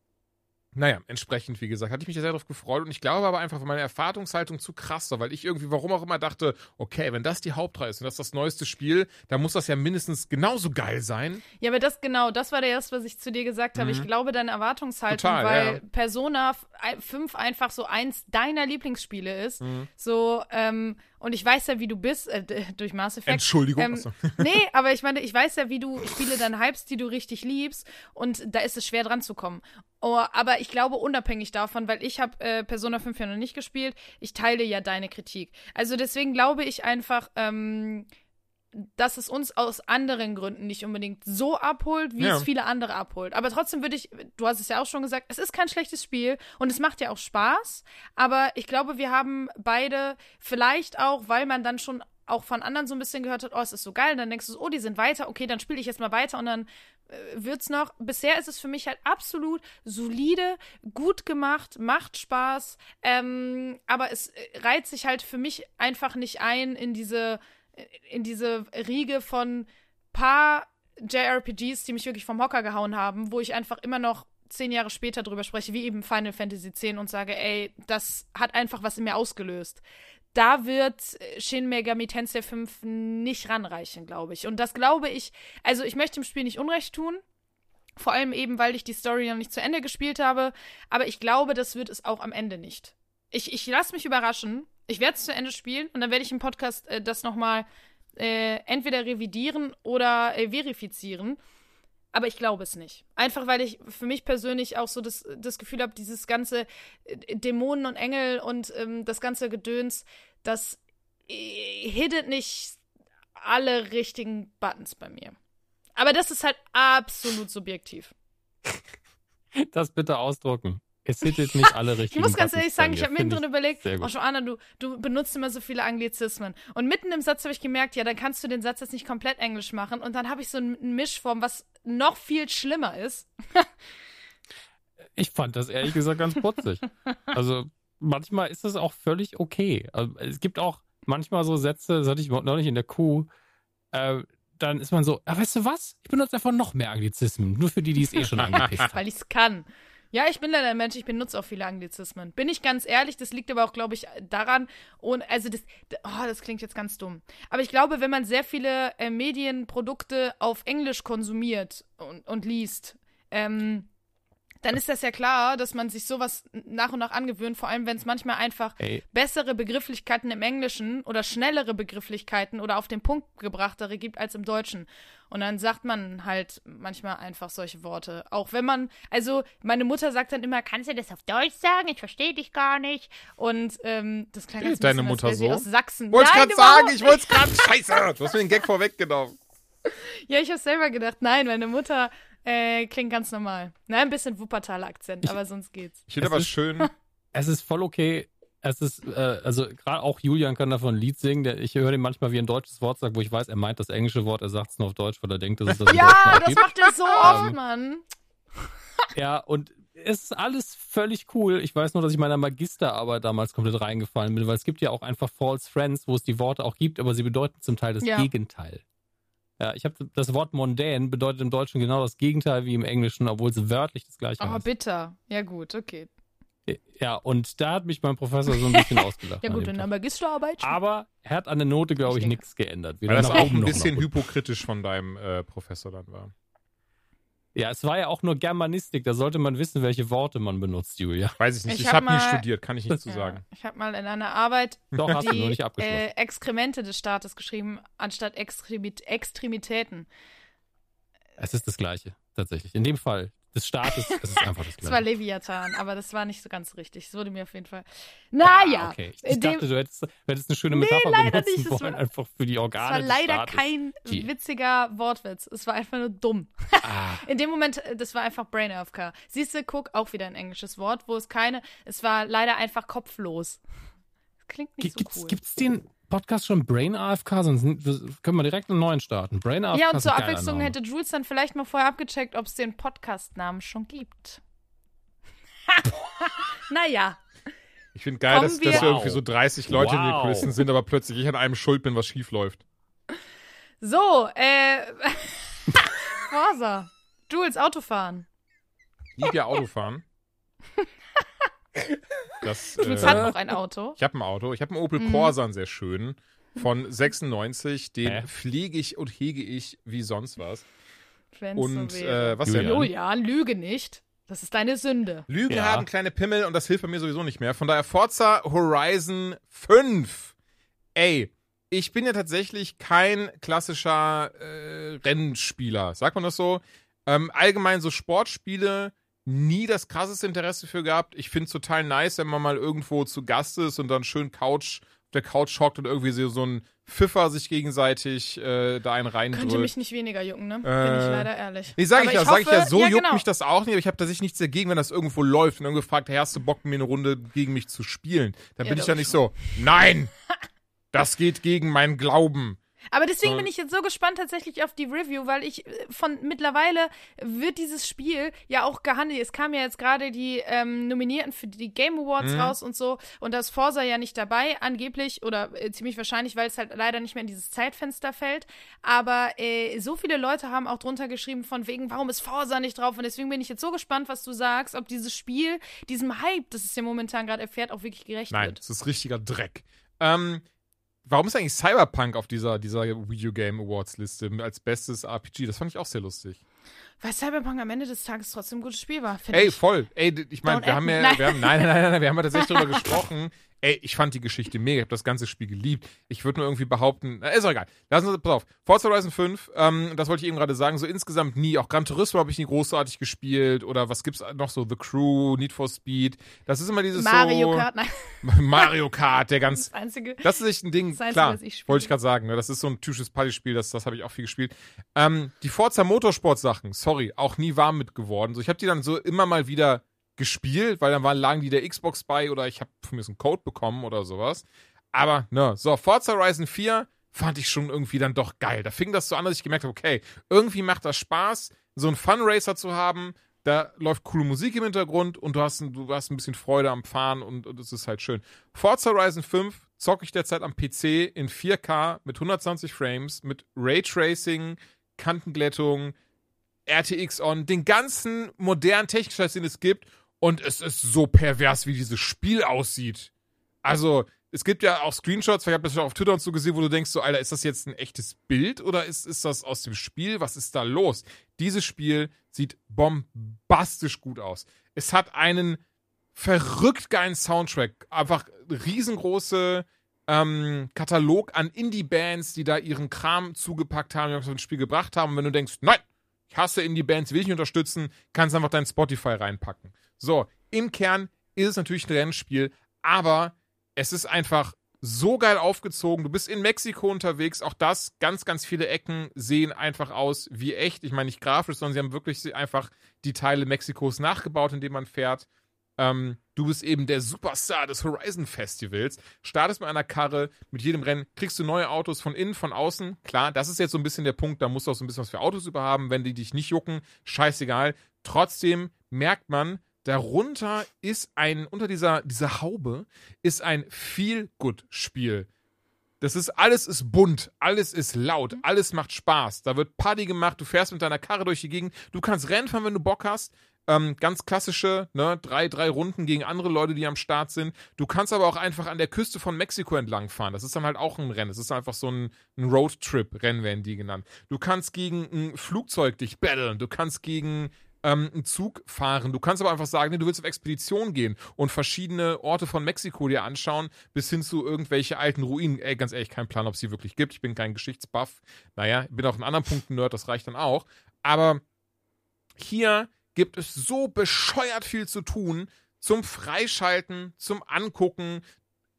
naja, entsprechend, wie gesagt, hatte ich mich sehr darauf gefreut und ich glaube aber einfach, weil meine Erwartungshaltung zu krass war, weil ich irgendwie, warum auch immer, dachte, okay, wenn das die Hauptreihe ist und das ist das neueste Spiel, dann muss das ja mindestens genauso geil sein. Ja, aber das genau, das war der erste, was ich zu dir gesagt habe. Mhm. Ich glaube, deine Erwartungshaltung, Total, weil ja. Persona 5 einfach so eins deiner Lieblingsspiele ist, mhm. so, ähm, und ich weiß ja, wie du bist, äh, durch Mass Effect. Entschuldigung. Ähm, nee, aber ich meine, ich weiß ja, wie du Spiele dann hypst, die du richtig liebst. Und da ist es schwer dran zu kommen. Oh, aber ich glaube, unabhängig davon, weil ich habe äh, Persona 5 ja noch nicht gespielt, ich teile ja deine Kritik. Also deswegen glaube ich einfach, ähm, dass es uns aus anderen Gründen nicht unbedingt so abholt, wie Ja. es viele andere abholt. Aber trotzdem würde ich, du hast es ja auch schon gesagt, es ist kein schlechtes Spiel und es macht ja auch Spaß. Aber ich glaube, wir haben beide vielleicht auch, weil man dann schon auch von anderen so ein bisschen gehört hat, oh, es ist so geil, und dann denkst du, oh, die sind weiter, okay, dann spiele ich jetzt mal weiter und dann äh, wird's noch. Bisher ist es für mich halt absolut solide, gut gemacht, macht Spaß, ähm, aber es äh, reiht sich halt für mich einfach nicht ein in diese in diese Riege von paar JRPGs, die mich wirklich vom Hocker gehauen haben, wo ich einfach immer noch zehn Jahre später drüber spreche, wie eben Final Fantasy X und sage, ey, das hat einfach was in mir ausgelöst. Da wird äh, Shin Megami Tensei 5 nicht ranreichen, glaube ich. Und das glaube ich, also ich möchte dem Spiel nicht Unrecht tun, vor allem eben, weil ich die Story noch nicht zu Ende gespielt habe, aber ich glaube, das wird es auch am Ende nicht. Ich, ich lasse mich überraschen. Ich werde es zu Ende spielen und dann werde ich im Podcast äh, das nochmal äh, entweder revidieren oder äh, verifizieren. Aber ich glaube es nicht. Einfach weil ich für mich persönlich auch so das, das Gefühl habe, dieses ganze äh, Dämonen und Engel und ähm, das ganze Gedöns, das äh, hittet nicht alle richtigen Buttons bei mir. Aber das ist halt absolut subjektiv. Das bitte ausdrucken. Es hittet nicht alle Ich richtigen muss ganz ehrlich sagen, ich habe mittendrin überlegt, oh. Joanna, du, du benutzt immer so viele Anglizismen. Und mitten im Satz habe ich gemerkt, ja, dann kannst du den Satz jetzt nicht komplett englisch machen. Und dann habe ich so eine Mischform, was noch viel schlimmer ist. Ich fand das ehrlich gesagt ganz putzig. Also manchmal ist es auch völlig okay. Also, es gibt auch manchmal so Sätze, das hatte ich neulich in der Kuh, äh, dann ist man so, ah, weißt du was? Ich benutze einfach noch mehr Anglizismen, nur für die, die es eh schon angepisst haben. weil ich es kann. Ja, ich bin leider ein Mensch, ich benutze auch viele Anglizismen. Bin ich ganz ehrlich, das liegt aber auch, glaube ich, daran, und also das, oh, das klingt jetzt ganz dumm. Aber ich glaube, wenn man sehr viele äh, Medienprodukte auf Englisch konsumiert und, und liest, ähm, dann ist das ja klar, dass man sich sowas nach und nach angewöhnt, vor allem wenn es manchmal einfach Ey, bessere Begrifflichkeiten im Englischen oder schnellere Begrifflichkeiten oder auf den Punkt gebrachtere gibt als im Deutschen. Und dann sagt man halt manchmal einfach solche Worte. Auch wenn man, also meine Mutter sagt dann immer, kannst du das auf Deutsch sagen? Ich verstehe dich gar nicht. Und ähm, das klang Ist jetzt ein deine Mutter so? aus Sachsen. Wollte gerade sagen, ich wollte es gerade. Scheiße, du hast mir den Gag vorweggenommen. Ja, ich habe selber gedacht, nein, meine Mutter äh, klingt ganz normal. Na, ein bisschen Wuppertaler Akzent, aber sonst geht's. Ich finde aber ist- schön. es ist voll okay. Es ist, äh, also gerade auch Julian kann davon ein Lied singen. Der, ich höre ihn manchmal wie ein deutsches Wort sagt, wo ich weiß, er meint das englische Wort, er sagt es nur auf Deutsch, weil er denkt, dass es das Ja, das macht er so oft, Ähm, Mann. Ja, und es ist alles völlig cool. Ich weiß nur, dass ich meiner Magisterarbeit damals komplett reingefallen bin, weil es gibt ja auch einfach False Friends, wo es die Worte auch gibt, aber sie bedeuten zum Teil das Ja. Gegenteil. Ja, ich habe das Wort mondän bedeutet im Deutschen genau das Gegenteil wie im Englischen, obwohl es wörtlich das gleiche Oh, heißt. bitter. Ja, gut, okay. Ja, und da hat mich mein Professor so ein bisschen ausgelacht. Ja, gut, in der. Magisterarbeit. Aber er hat an der Note, glaube ich, nichts geändert. Weil das auch ein bisschen hypokritisch von deinem äh, Professor dann war. Ja, es war ja auch nur Germanistik. Da sollte man wissen, welche Worte man benutzt, Julia. Weiß ich nicht. Ich Ich, hab habe nie mal- studiert, kann ich nicht zu Ja, sagen. ich habe mal in einer Arbeit Doch, hast du nur die nicht abgeschlossen. äh, Exkremente des Staates geschrieben, anstatt Extremit Extremitäten. es ist das Gleiche, tatsächlich. In dem Fall des Staates, es ist einfach das Das war Gleiche. Leviathan, aber das war nicht so ganz richtig. Es wurde mir auf jeden Fall. Naja, Ah, okay. Ich, dachte, du hättest, du hättest eine schöne Nee, Metapher leider benutzen nicht. Es wollen, war- einfach für die es Organe war des leider kein Die- witziger Wortwitz. Es war einfach nur dumm. Ah, In dem Moment, äh, das war einfach Brain AFK. Siehst du, guck, auch wieder ein englisches Wort, wo es keine, es war leider einfach kopflos. Das klingt nicht so gibt's, cool. gibt's den Podcast schon Brain AFK? Sonst können wir direkt einen neuen starten. Brain AFK Ja, und zur Abwechslung Name. hätte Jules dann vielleicht mal vorher abgecheckt, ob es den Podcast-Namen schon gibt. naja, Ich finde geil, Kommen dass, dass wir- irgendwie so 30 Leute in den Wow. Kulissen sind, aber plötzlich ich an einem schuld bin, was schief läuft. so, äh, Forsa. Jules, Autofahren. Lieb ja Autofahren. Das, Jules äh, hat auch ein Auto. ich habe ein Auto. Ich habe einen Opel Mhm. Corsa, einen sehr schönen. Von 96. Den Hä? pflege ich und hege ich wie sonst was. Wenn's Und so äh, was Julian. denn? Julian, lüge nicht. Das ist deine Sünde. Lügen Ja. haben kleine Pimmel und das hilft bei mir sowieso nicht mehr. Von daher Forza Horizon 5. Ey, ich bin ja tatsächlich kein klassischer äh, Rennspieler. Sagt man das so? Ähm, allgemein so Sportspiele nie das krasseste Interesse für gehabt. Ich finde es total nice, wenn man mal irgendwo zu Gast ist und dann schön Couch auf der Couch hockt und irgendwie so, ein Pfiffer sich gegenseitig äh, da einen reindrückt. Könnte mich nicht weniger jucken, ne? Bin Äh, ich leider ehrlich. Nee, sag Aber ich ja, sag ich ja, so juckt genau. mich das auch nicht, aber ich habe tatsächlich nichts dagegen, wenn das irgendwo läuft und irgendwo fragt, hey, hast du Bock, mir eine Runde gegen mich zu spielen? Dann Ja, bin ich ja nicht so, nein! Das geht gegen meinen Glauben. Aber deswegen bin ich jetzt so gespannt tatsächlich auf die Review, weil ich äh, von mittlerweile wird dieses Spiel ja auch gehandelt. Es kamen ja jetzt gerade die ähm, Nominierten für die Game Awards Mhm. raus und so und da ist Forza ja nicht dabei, angeblich oder äh, ziemlich wahrscheinlich, weil es halt leider nicht mehr in dieses Zeitfenster fällt. Aber äh, so viele Leute haben auch drunter geschrieben von wegen, warum ist Forza nicht drauf? Und deswegen bin ich jetzt so gespannt, was du sagst, ob dieses Spiel diesem Hype, das es ja momentan gerade erfährt, auch wirklich gerecht Nein, wird. es ist richtiger Dreck. Ähm, warum ist eigentlich Cyberpunk auf dieser, dieser Video Game Awards Liste als bestes RPG? Das fand ich auch sehr lustig. Weil Cyberpunk am Ende des Tages trotzdem ein gutes Spiel war, finde Ey, ich. voll. Ey, ich meine, wir haben ja, wir haben, nein, nein, nein, nein, wir haben ja tatsächlich darüber gesprochen. Ey, ich fand die Geschichte mega. Ich habe das ganze Spiel geliebt. Ich würde nur irgendwie behaupten, na, ist doch egal. Lassen Sie, pass auf. Forza Horizon 5, ähm, das wollte ich eben gerade sagen, so insgesamt nie. Auch Gran Turismo habe ich nie großartig gespielt. Oder was gibt's noch so? The Crew, Need for Speed. Das ist immer dieses Mario so. Kart, nein, Mario Kart, der ganz das einzige. das ist echt ein Ding, Das Einzige, klar, ich wollte ich gerade sagen. Ne? Das ist so ein typisches Partyspiel, das, das habe ich auch viel gespielt. Ähm, die Forza Motorsport-Sachen, sorry, auch nie warm mit geworden. So, ich habe die dann so immer mal wieder gespielt, weil dann waren, lagen die der Xbox bei oder ich habe mir so einen Code bekommen oder sowas. Aber, ne, so, Forza Horizon 4 fand ich schon irgendwie dann doch geil. Da fing das so an, dass ich gemerkt habe, okay, irgendwie macht das Spaß, so einen Funracer zu haben. Da läuft coole Musik im Hintergrund und du hast, du hast ein bisschen Freude am Fahren und, und es ist halt schön. Forza Horizon 5 zocke ich derzeit am PC in 4K mit 120 Frames, mit Raytracing, Kantenglättung, RTX on, den ganzen modernen Technikscheiß, den es gibt. Und es ist so pervers, wie dieses Spiel aussieht. Also, es gibt ja auch Screenshots, ich habe das schon auf Twitter und so gesehen, wo du denkst, so, Alter, ist das jetzt ein echtes Bild oder ist, ist das aus dem Spiel? Was ist da los? Dieses Spiel sieht bombastisch gut aus. Es hat einen verrückt geilen Soundtrack. Einfach riesengroße ähm, Katalog an Indie-Bands, die da ihren Kram zugepackt haben, die auf das Spiel gebracht haben. Und wenn du denkst, nein, ich hasse Indie-Bands, will ich nicht unterstützen, kannst einfach dein Spotify reinpacken. So, im Kern ist es natürlich ein Rennspiel, aber es ist einfach so geil aufgezogen. Du bist in Mexiko unterwegs. Auch das, ganz, ganz viele Ecken sehen einfach aus wie echt. Ich meine nicht grafisch, sondern sie haben wirklich einfach die Teile Mexikos nachgebaut, in denen man fährt. Ähm, du bist eben der Superstar des Horizon Festivals, startest mit einer Karre, mit jedem Rennen kriegst du neue Autos von innen, von außen. Klar, das ist jetzt so ein bisschen der Punkt, da musst du auch so ein bisschen was für Autos überhaben, wenn die dich nicht jucken, scheißegal. Trotzdem merkt man, darunter ist ein, unter dieser, dieser Haube ist ein Feel-Good-Spiel. Das ist, alles ist bunt, alles ist laut, alles macht Spaß. Da wird Party gemacht, du fährst mit deiner Karre durch die Gegend, du kannst Rennen fahren, wenn du Bock hast. Ähm, ganz klassische, ne, drei, drei Runden gegen andere Leute, die am Start sind. Du kannst aber auch einfach an der Küste von Mexiko entlang fahren. Das ist dann halt auch ein Rennen. Das ist einfach so ein, ein Roadtrip-Rennen, werden die genannt. Du kannst gegen ein Flugzeug dich battlen. Du kannst gegen ähm, einen Zug fahren. Du kannst aber einfach sagen, nee, du willst auf Expedition gehen und verschiedene Orte von Mexiko dir anschauen, bis hin zu irgendwelche alten Ruinen. Ey, ganz ehrlich, kein Plan, ob es sie wirklich gibt. Ich bin kein Geschichtsbuff. Naja, bin auch in anderen Punkten Nerd, das reicht dann auch. Aber hier gibt es so bescheuert viel zu tun zum Freischalten, zum Angucken,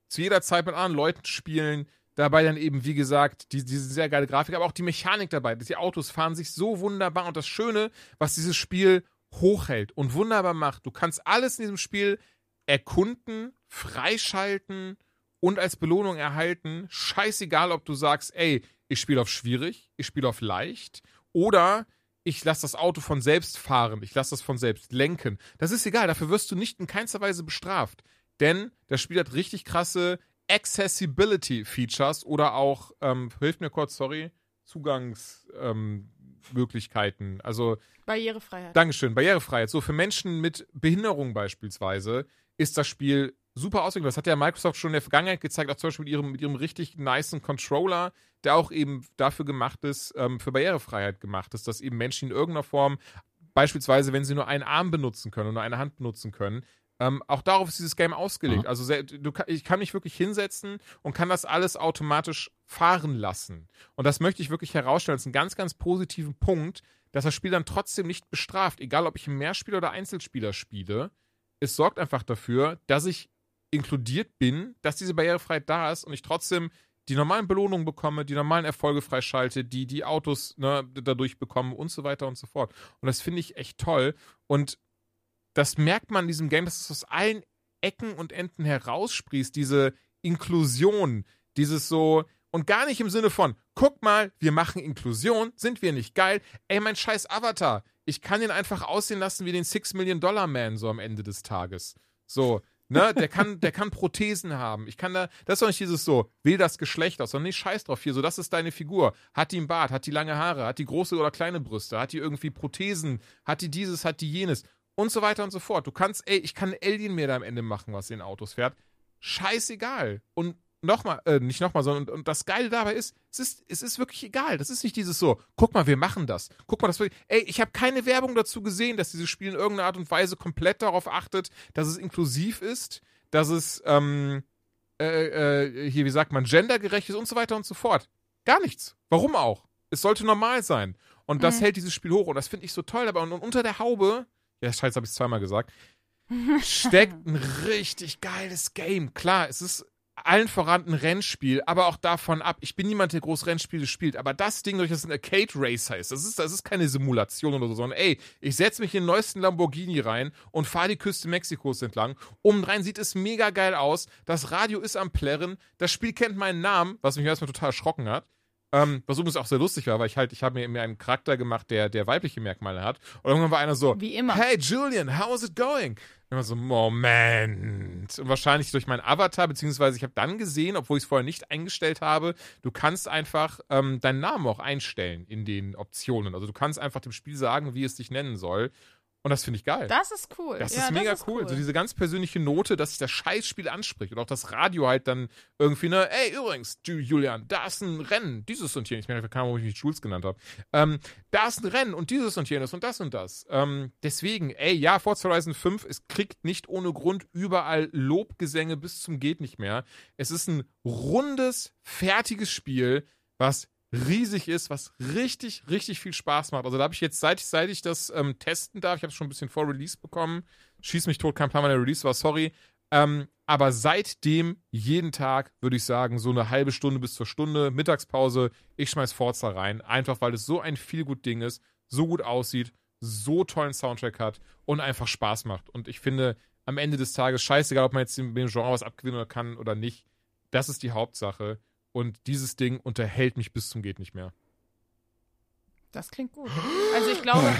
zu jeder Zeit mit anderen Leuten spielen. Dabei dann eben, wie gesagt, die, diese sehr geile Grafik, aber auch die Mechanik dabei. Die Autos fahren sich so wunderbar. Und das Schöne, was dieses Spiel hochhält und wunderbar macht, du kannst alles in diesem Spiel erkunden, freischalten und als Belohnung erhalten. Scheißegal, ob du sagst, ey, ich spiele auf schwierig, ich spiele auf leicht oder ich lasse das Auto von selbst fahren, ich lasse das von selbst lenken. Das ist egal, dafür wirst du nicht in keinster Weise bestraft. Denn das Spiel hat richtig krasse Accessibility-Features oder auch, ähm, hilft mir kurz, sorry, Zugangsmöglichkeiten. Ähm, also Barrierefreiheit. Dankeschön. Barrierefreiheit. So, für Menschen mit Behinderung beispielsweise ist das Spiel super ausgegangen. Das hat ja Microsoft schon in der Vergangenheit gezeigt, auch zum Beispiel mit ihrem, mit ihrem richtig nicen Controller, der auch eben dafür gemacht ist, ähm, für Barrierefreiheit gemacht ist, dass eben Menschen in irgendeiner Form, beispielsweise, wenn sie nur einen Arm benutzen können und nur eine Hand benutzen können, ähm, auch darauf ist dieses Game ausgelegt. Also sehr, du, ich kann mich wirklich hinsetzen und kann das alles automatisch fahren lassen. Und das möchte ich wirklich herausstellen als einen ganz, ganz positiven Punkt, dass das Spiel dann trotzdem nicht bestraft, egal ob ich im Mehrspieler oder Einzelspieler spiele. Es sorgt einfach dafür, dass ich inkludiert bin, dass diese Barrierefreiheit da ist und ich trotzdem die normalen Belohnungen bekomme, die normalen Erfolge freischalte, die die Autos ne, dadurch bekommen und so weiter und so fort. Und das finde ich echt toll. Und das merkt man in diesem Game, dass es aus allen Ecken und Enden heraussprießt, diese Inklusion, dieses so, und gar nicht im Sinne von, guck mal, wir machen Inklusion, sind wir nicht geil? Ey, mein scheiß Avatar, ich kann ihn einfach aussehen lassen wie den Six Million Dollar Man so am Ende des Tages. So, Ne, der kann, der kann Prothesen haben. Ich kann da, das ist doch nicht dieses so, will das Geschlecht aus, sondern nicht scheiß drauf hier, so, das ist deine Figur. Hat die einen Bart, hat die lange Haare, hat die große oder kleine Brüste, hat die irgendwie Prothesen, hat die dieses, hat die jenes und so weiter und so fort. Du kannst, ey, ich kann Alien mir da am Ende machen, was in Autos fährt. Scheißegal. Und nochmal, äh, nicht nochmal, sondern und, und, das Geile dabei ist, es ist, es ist wirklich egal. Das ist nicht dieses so, guck mal, wir machen das. Guck mal, das wird, ey, ich habe keine Werbung dazu gesehen, dass dieses Spiel in irgendeiner Art und Weise komplett darauf achtet, dass es inklusiv ist, dass es, ähm, äh, äh, hier, wie sagt man, gendergerecht ist und so weiter und so fort. Gar nichts. Warum auch? Es sollte normal sein. Und das mhm. hält dieses Spiel hoch. Und das finde ich so toll. Aber und, und unter der Haube, ja, scheiße, habe ich es zweimal gesagt, steckt ein richtig geiles Game. Klar, es ist allen voran ein Rennspiel, aber auch davon ab. Ich bin niemand, der groß Rennspiele spielt, aber das Ding, durch das ein Arcade Race heißt, das ist, das ist keine Simulation oder so, sondern ey, ich setze mich in den neuesten Lamborghini rein und fahre die Küste Mexikos entlang. Oben rein sieht es mega geil aus. Das Radio ist am Plärren. Das Spiel kennt meinen Namen, was mich erstmal total erschrocken hat. Ähm, was übrigens auch sehr lustig war, weil ich halt, ich habe mir, mir einen Charakter gemacht, der, der weibliche Merkmale hat. Und irgendwann war einer so, Wie immer. Hey Julian, how is it going? Und immer so, Moment. Und wahrscheinlich durch meinen Avatar, beziehungsweise ich habe dann gesehen, obwohl ich es vorher nicht eingestellt habe, du kannst einfach ähm, deinen Namen auch einstellen in den Optionen. Also du kannst einfach dem Spiel sagen, wie es dich nennen soll. Und das finde ich geil. Das ist cool. Das ja, ist mega das ist cool. So diese ganz persönliche Note, dass sich das Scheißspiel anspricht. Und auch das Radio halt dann irgendwie, ne, ey, übrigens, Julian, da ist ein Rennen, dieses und jenes. Ich meine, keine Ahnung, wo ich mich Jules genannt habe. Ähm, da ist ein Rennen und dieses und jenes und das und das. Ähm, deswegen, ey, ja, Forza Horizon 5, es kriegt nicht ohne Grund überall Lobgesänge bis zum geht nicht mehr. Es ist ein rundes, fertiges Spiel, was riesig ist, was richtig, richtig viel Spaß macht. Also da habe ich jetzt, seit ich, seit ich das ähm, testen darf, ich habe es schon ein bisschen vor Release bekommen, schieß mich tot, kein Plan, wann der Release war, sorry. Ähm, aber seitdem jeden Tag würde ich sagen, so eine halbe Stunde bis zur Stunde, Mittagspause, ich schmeiß Forza rein. Einfach weil es so ein viel gut Ding ist, so gut aussieht, so tollen Soundtrack hat und einfach Spaß macht. Und ich finde, am Ende des Tages, scheißegal, ob man jetzt dem Genre was abgewinnen kann oder nicht, das ist die Hauptsache. Und dieses Ding unterhält mich bis zum geht nicht mehr. Das klingt gut. Also ich glaube.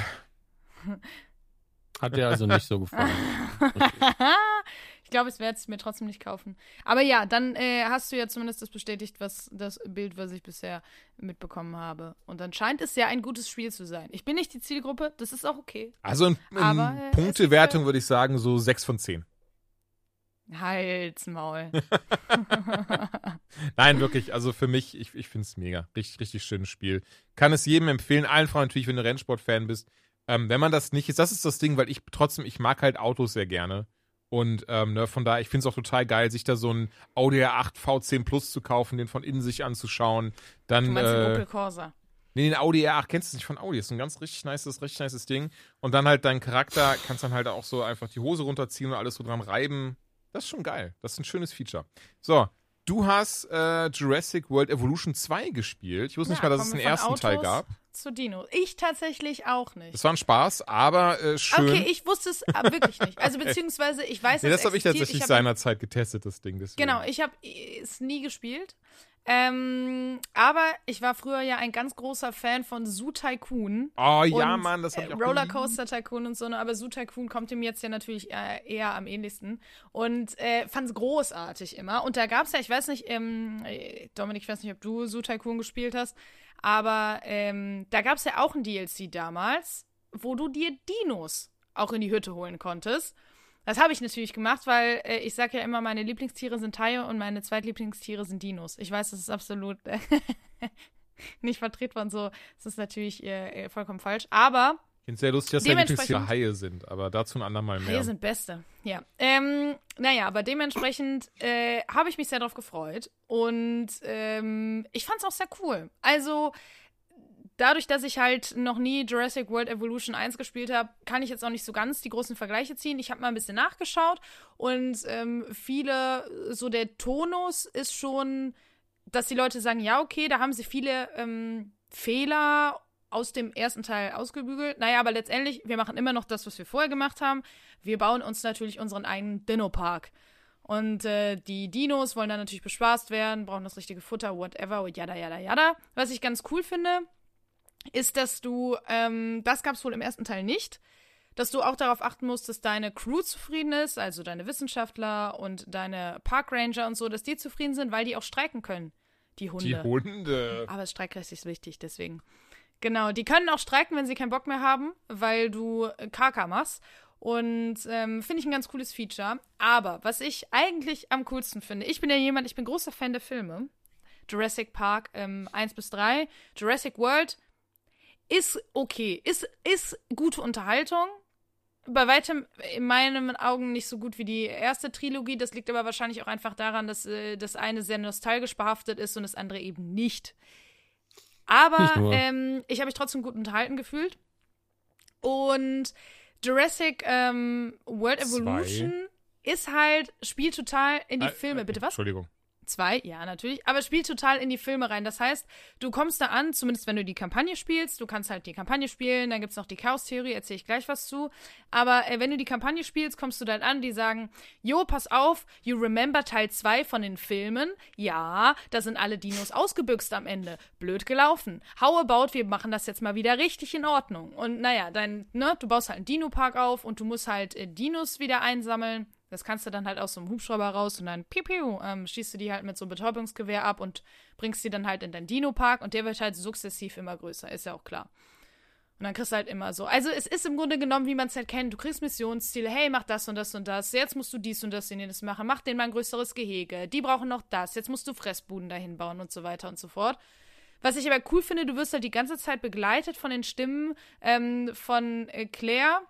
Hat dir also nicht so gefallen. ich glaube, es werde es mir trotzdem nicht kaufen. Aber ja, dann äh, hast du ja zumindest das bestätigt, was das Bild, was ich bisher mitbekommen habe. Und dann scheint es ja ein gutes Spiel zu sein. Ich bin nicht die Zielgruppe, das ist auch okay. Also in, in Aber, äh, Punktewertung würde ich sagen, so 6 von 10. Halsmaul. Nein, wirklich, also für mich, ich, ich finde es mega. Richtig, richtig schönes Spiel. Kann es jedem empfehlen, allen Frauen natürlich, wenn du Rennsport-Fan bist. Ähm, wenn man das nicht ist, das ist das Ding, weil ich trotzdem, ich mag halt Autos sehr gerne. Und ähm, ne, von daher, ich finde es auch total geil, sich da so ein Audi R8 V10 Plus zu kaufen, den von innen sich anzuschauen. Dann, du meinst äh, den Opel Corsa? Nee, den Audi R8 kennst du nicht von Audi. Das ist ein ganz richtig nices, richtig nices Ding. Und dann halt dein Charakter, kannst dann halt auch so einfach die Hose runterziehen und alles so dran reiben. Das ist schon geil. Das ist ein schönes Feature. So, du hast äh, Jurassic World Evolution 2 gespielt. Ich wusste ja, nicht mal, dass es einen ersten Autos Teil gab. Zu Dino. Ich tatsächlich auch nicht. Das war ein Spaß, aber äh, schön. Okay, ich wusste es äh, wirklich nicht. Also beziehungsweise ich weiß, nee, das habe ich tatsächlich seinerzeit getestet, das Ding. Deswegen. Genau, ich habe es nie gespielt. Ähm, aber ich war früher ja ein ganz großer Fan von Zoo Tycoon. Oh ja, Mann, das habe ich auch Rollercoaster Tycoon und so, ne, aber Zoo Tycoon kommt ihm jetzt ja natürlich eher, eher am ähnlichsten. Und äh, fand es großartig immer. Und da gab es ja, ich weiß nicht, ähm, Dominik, ich weiß nicht, ob du Zoo Tycoon gespielt hast, aber ähm, da gab es ja auch ein DLC damals, wo du dir Dinos auch in die Hütte holen konntest. Das habe ich natürlich gemacht, weil äh, ich sage ja immer, meine Lieblingstiere sind Haie und meine Zweitlieblingstiere sind Dinos. Ich weiß, das ist absolut äh, nicht vertretbar und so. Das ist natürlich äh, vollkommen falsch. Aber. Ich finde es sehr lustig, dass deine Lieblingstiere Haie sind, aber dazu ein andermal mehr. Haie sind Beste, ja. Ähm, naja, aber dementsprechend äh, habe ich mich sehr darauf gefreut und ähm, ich fand es auch sehr cool. Also dadurch, dass ich halt noch nie Jurassic World Evolution 1 gespielt habe, kann ich jetzt auch nicht so ganz die großen Vergleiche ziehen. Ich habe mal ein bisschen nachgeschaut und ähm, viele, so der Tonus ist schon, dass die Leute sagen, ja, okay, da haben sie viele ähm, Fehler aus dem ersten Teil ausgebügelt. Naja, aber letztendlich, wir machen immer noch das, was wir vorher gemacht haben. Wir bauen uns natürlich unseren eigenen Dino-Park. Und äh, die Dinos wollen dann natürlich bespaßt werden, brauchen das richtige Futter, whatever, yada, yada, yada. Was ich ganz cool finde, ist, dass du, ähm, das gab es wohl im ersten Teil nicht, dass du auch darauf achten musst, dass deine Crew zufrieden ist, also deine Wissenschaftler und deine Parkranger und so, dass die zufrieden sind, weil die auch streiken können, die Hunde. Die Hunde. Aber das Streikrecht ist wichtig, deswegen. Genau, die können auch streiken, wenn sie keinen Bock mehr haben, weil du KK machst. Und ähm, finde ich ein ganz cooles Feature. Aber was ich eigentlich am coolsten finde, ich bin ja jemand, ich bin großer Fan der Filme. Jurassic Park ähm, 1 bis 3. Jurassic World ist okay. Ist, ist gute Unterhaltung. Bei weitem in meinen Augen nicht so gut wie die erste Trilogie. Das liegt aber wahrscheinlich auch einfach daran, dass äh, das eine sehr nostalgisch behaftet ist und das andere eben nicht. Aber ähm, ich habe mich trotzdem gut unterhalten gefühlt. Und Jurassic ähm, World Evolution Zwei. ist halt, spielt total in die äh, Filme. Bitte was? Entschuldigung. Zwei, ja, natürlich. Aber spielt total in die Filme rein. Das heißt, du kommst da an, zumindest wenn du die Kampagne spielst. Du kannst halt die Kampagne spielen, dann gibt es noch die Chaos-Theorie, erzähle ich gleich was zu. Aber äh, wenn du die Kampagne spielst, kommst du dann an, die sagen: Jo, pass auf, you remember Teil 2 von den Filmen. Ja, da sind alle Dinos ausgebüxt am Ende. Blöd gelaufen. How about, wir machen das jetzt mal wieder richtig in Ordnung. Und naja, dein, ne, du baust halt einen Dino-Park auf und du musst halt äh, Dinos wieder einsammeln. Das kannst du dann halt aus so einem Hubschrauber raus und dann piu, piu ähm, schießt du die halt mit so einem Betäubungsgewehr ab und bringst die dann halt in deinen Dino-Park und der wird halt sukzessiv immer größer, ist ja auch klar. Und dann kriegst du halt immer so. Also es ist im Grunde genommen, wie man es halt kennt. Du kriegst Missionsziele, hey, mach das und das und das. Jetzt musst du dies und das und jenes machen. Mach denen mal ein größeres Gehege. Die brauchen noch das. Jetzt musst du Fressbuden dahin bauen und so weiter und so fort. Was ich aber cool finde, du wirst halt die ganze Zeit begleitet von den Stimmen ähm, von äh, Claire,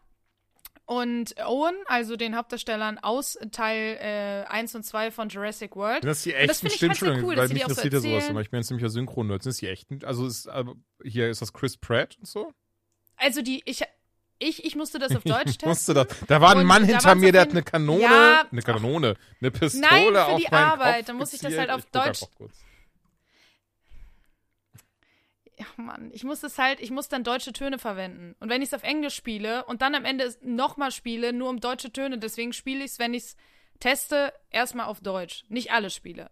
und Owen, also den Hauptdarstellern aus Teil äh, 1 und 2 von Jurassic World. Das ist die echten Stimmen, halt cool, weil mich interessiert ja sowas immer. Ich bin jetzt nämlich synchron Sind das die echten? Also ist, also hier ist das Chris Pratt und so? Also die, ich, ich, ich musste das auf Deutsch testen. musste das. Da war ein Mann hinter mir, der hat eine Kanone, ja, eine Kanone, eine Pistole Nein, für auf die Arbeit. Da muss ich das halt auf Deutsch ja, Mann, ich muss es halt, ich muss dann deutsche Töne verwenden. Und wenn ich es auf Englisch spiele und dann am Ende nochmal spiele, nur um deutsche Töne, deswegen spiele ich es, wenn ich es teste, erstmal auf Deutsch. Nicht alle Spiele.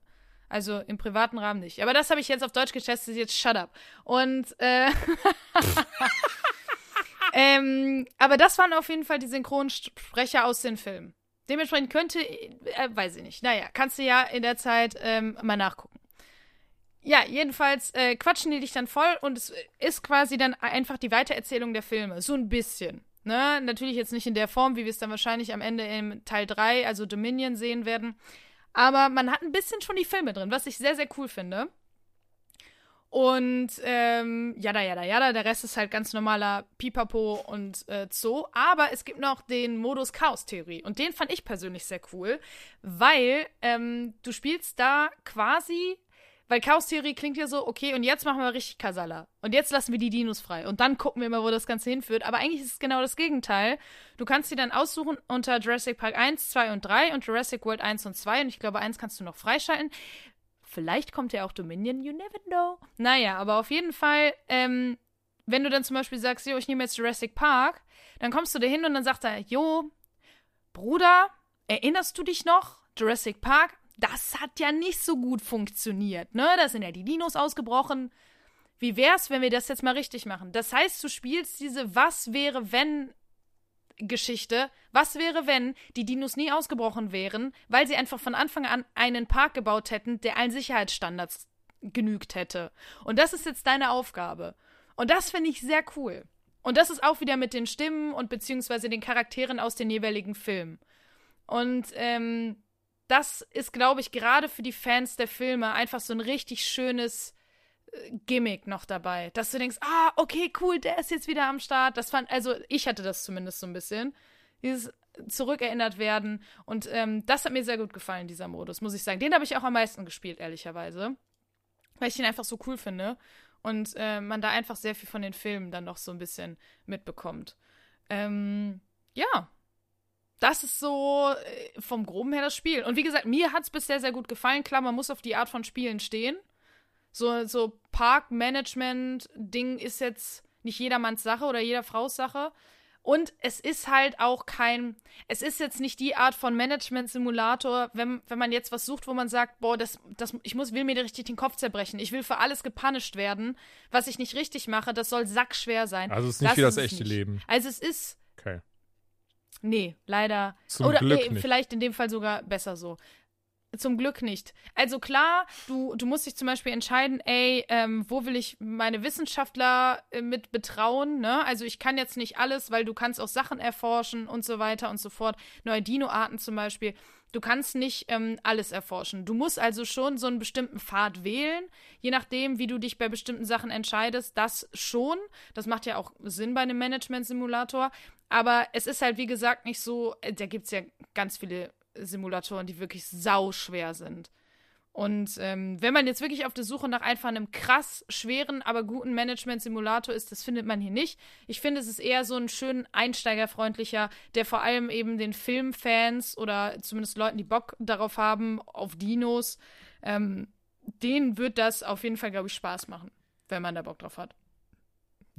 Also im privaten Rahmen nicht. Aber das habe ich jetzt auf Deutsch getestet, jetzt shut up. Und, äh, ähm, aber das waren auf jeden Fall die Synchronsprecher aus den Filmen. Dementsprechend könnte, äh, weiß ich nicht. Naja, kannst du ja in der Zeit ähm, mal nachgucken. Ja, jedenfalls äh, quatschen die dich dann voll und es ist quasi dann einfach die Weitererzählung der Filme. So ein bisschen. Ne? Natürlich jetzt nicht in der Form, wie wir es dann wahrscheinlich am Ende im Teil 3, also Dominion, sehen werden. Aber man hat ein bisschen schon die Filme drin, was ich sehr, sehr cool finde. Und ähm, jada, jada, jada, der Rest ist halt ganz normaler Pipapo und äh, Zoo. Aber es gibt noch den Modus Chaos-Theorie. Und den fand ich persönlich sehr cool, weil ähm, du spielst da quasi weil Chaos-Theorie klingt ja so, okay, und jetzt machen wir richtig Kasala. Und jetzt lassen wir die Dinos frei. Und dann gucken wir mal, wo das Ganze hinführt. Aber eigentlich ist es genau das Gegenteil. Du kannst sie dann aussuchen unter Jurassic Park 1, 2 und 3 und Jurassic World 1 und 2. Und ich glaube, 1 kannst du noch freischalten. Vielleicht kommt ja auch Dominion, you never know. Naja, aber auf jeden Fall, ähm, wenn du dann zum Beispiel sagst, jo, ich nehme jetzt Jurassic Park, dann kommst du da hin und dann sagt er, jo, Bruder, erinnerst du dich noch? Jurassic Park? Das hat ja nicht so gut funktioniert, ne? Da sind ja die Dinos ausgebrochen. Wie wär's, wenn wir das jetzt mal richtig machen? Das heißt, du spielst diese Was wäre, wenn Geschichte. Was wäre, wenn die Dinos nie ausgebrochen wären, weil sie einfach von Anfang an einen Park gebaut hätten, der allen Sicherheitsstandards genügt hätte? Und das ist jetzt deine Aufgabe. Und das finde ich sehr cool. Und das ist auch wieder mit den Stimmen und beziehungsweise den Charakteren aus den jeweiligen Filmen. Und ähm, das ist, glaube ich, gerade für die Fans der Filme einfach so ein richtig schönes äh, Gimmick noch dabei, dass du denkst, ah, okay, cool, der ist jetzt wieder am Start. Das fand, also ich hatte das zumindest so ein bisschen. Dieses zurückerinnert werden. Und ähm, das hat mir sehr gut gefallen, dieser Modus, muss ich sagen. Den habe ich auch am meisten gespielt, ehrlicherweise. Weil ich ihn einfach so cool finde. und äh, man da einfach sehr viel von den Filmen dann noch so ein bisschen mitbekommt. Ähm, ja, das ist so äh, vom Groben her das Spiel. Und wie gesagt, mir hat es bisher sehr gut gefallen. Klar, man muss auf die Art von Spielen stehen. So, so Parkmanagement-Ding ist jetzt nicht jedermanns Sache oder jeder Frau's Sache. Und es ist halt auch kein, es ist jetzt nicht die Art von Management-Simulator, wenn, wenn man jetzt was sucht, wo man sagt, boah, das, das, ich muss, will mir richtig den Kopf zerbrechen. Ich will für alles gepunished werden, was ich nicht richtig mache. Das soll sackschwer sein. Also es ist nicht das wie das echte. Leben. Also es ist. Nee, leider. Zum Oder Glück nee, nicht. vielleicht in dem Fall sogar besser so. Zum Glück nicht. Also klar, du, du musst dich zum Beispiel entscheiden, ey, ähm, wo will ich meine Wissenschaftler äh, mit betrauen, ne? Also ich kann jetzt nicht alles, weil du kannst auch Sachen erforschen und so weiter und so fort. Neue Dino-Arten zum Beispiel. Du kannst nicht ähm, alles erforschen. Du musst also schon so einen bestimmten Pfad wählen, je nachdem, wie du dich bei bestimmten Sachen entscheidest. Das schon. Das macht ja auch Sinn bei einem Management-Simulator. Aber es ist halt, wie gesagt, nicht so, äh, da gibt es ja ganz viele Simulatoren, die wirklich sauschwer sind. Und ähm, wenn man jetzt wirklich auf der Suche nach einfach einem krass schweren, aber guten Management-Simulator ist, das findet man hier nicht. Ich finde, es ist eher so ein schön einsteigerfreundlicher, der vor allem eben den Filmfans oder zumindest Leuten, die Bock darauf haben, auf Dinos, ähm, denen wird das auf jeden Fall, glaube ich, Spaß machen, wenn man da Bock drauf hat.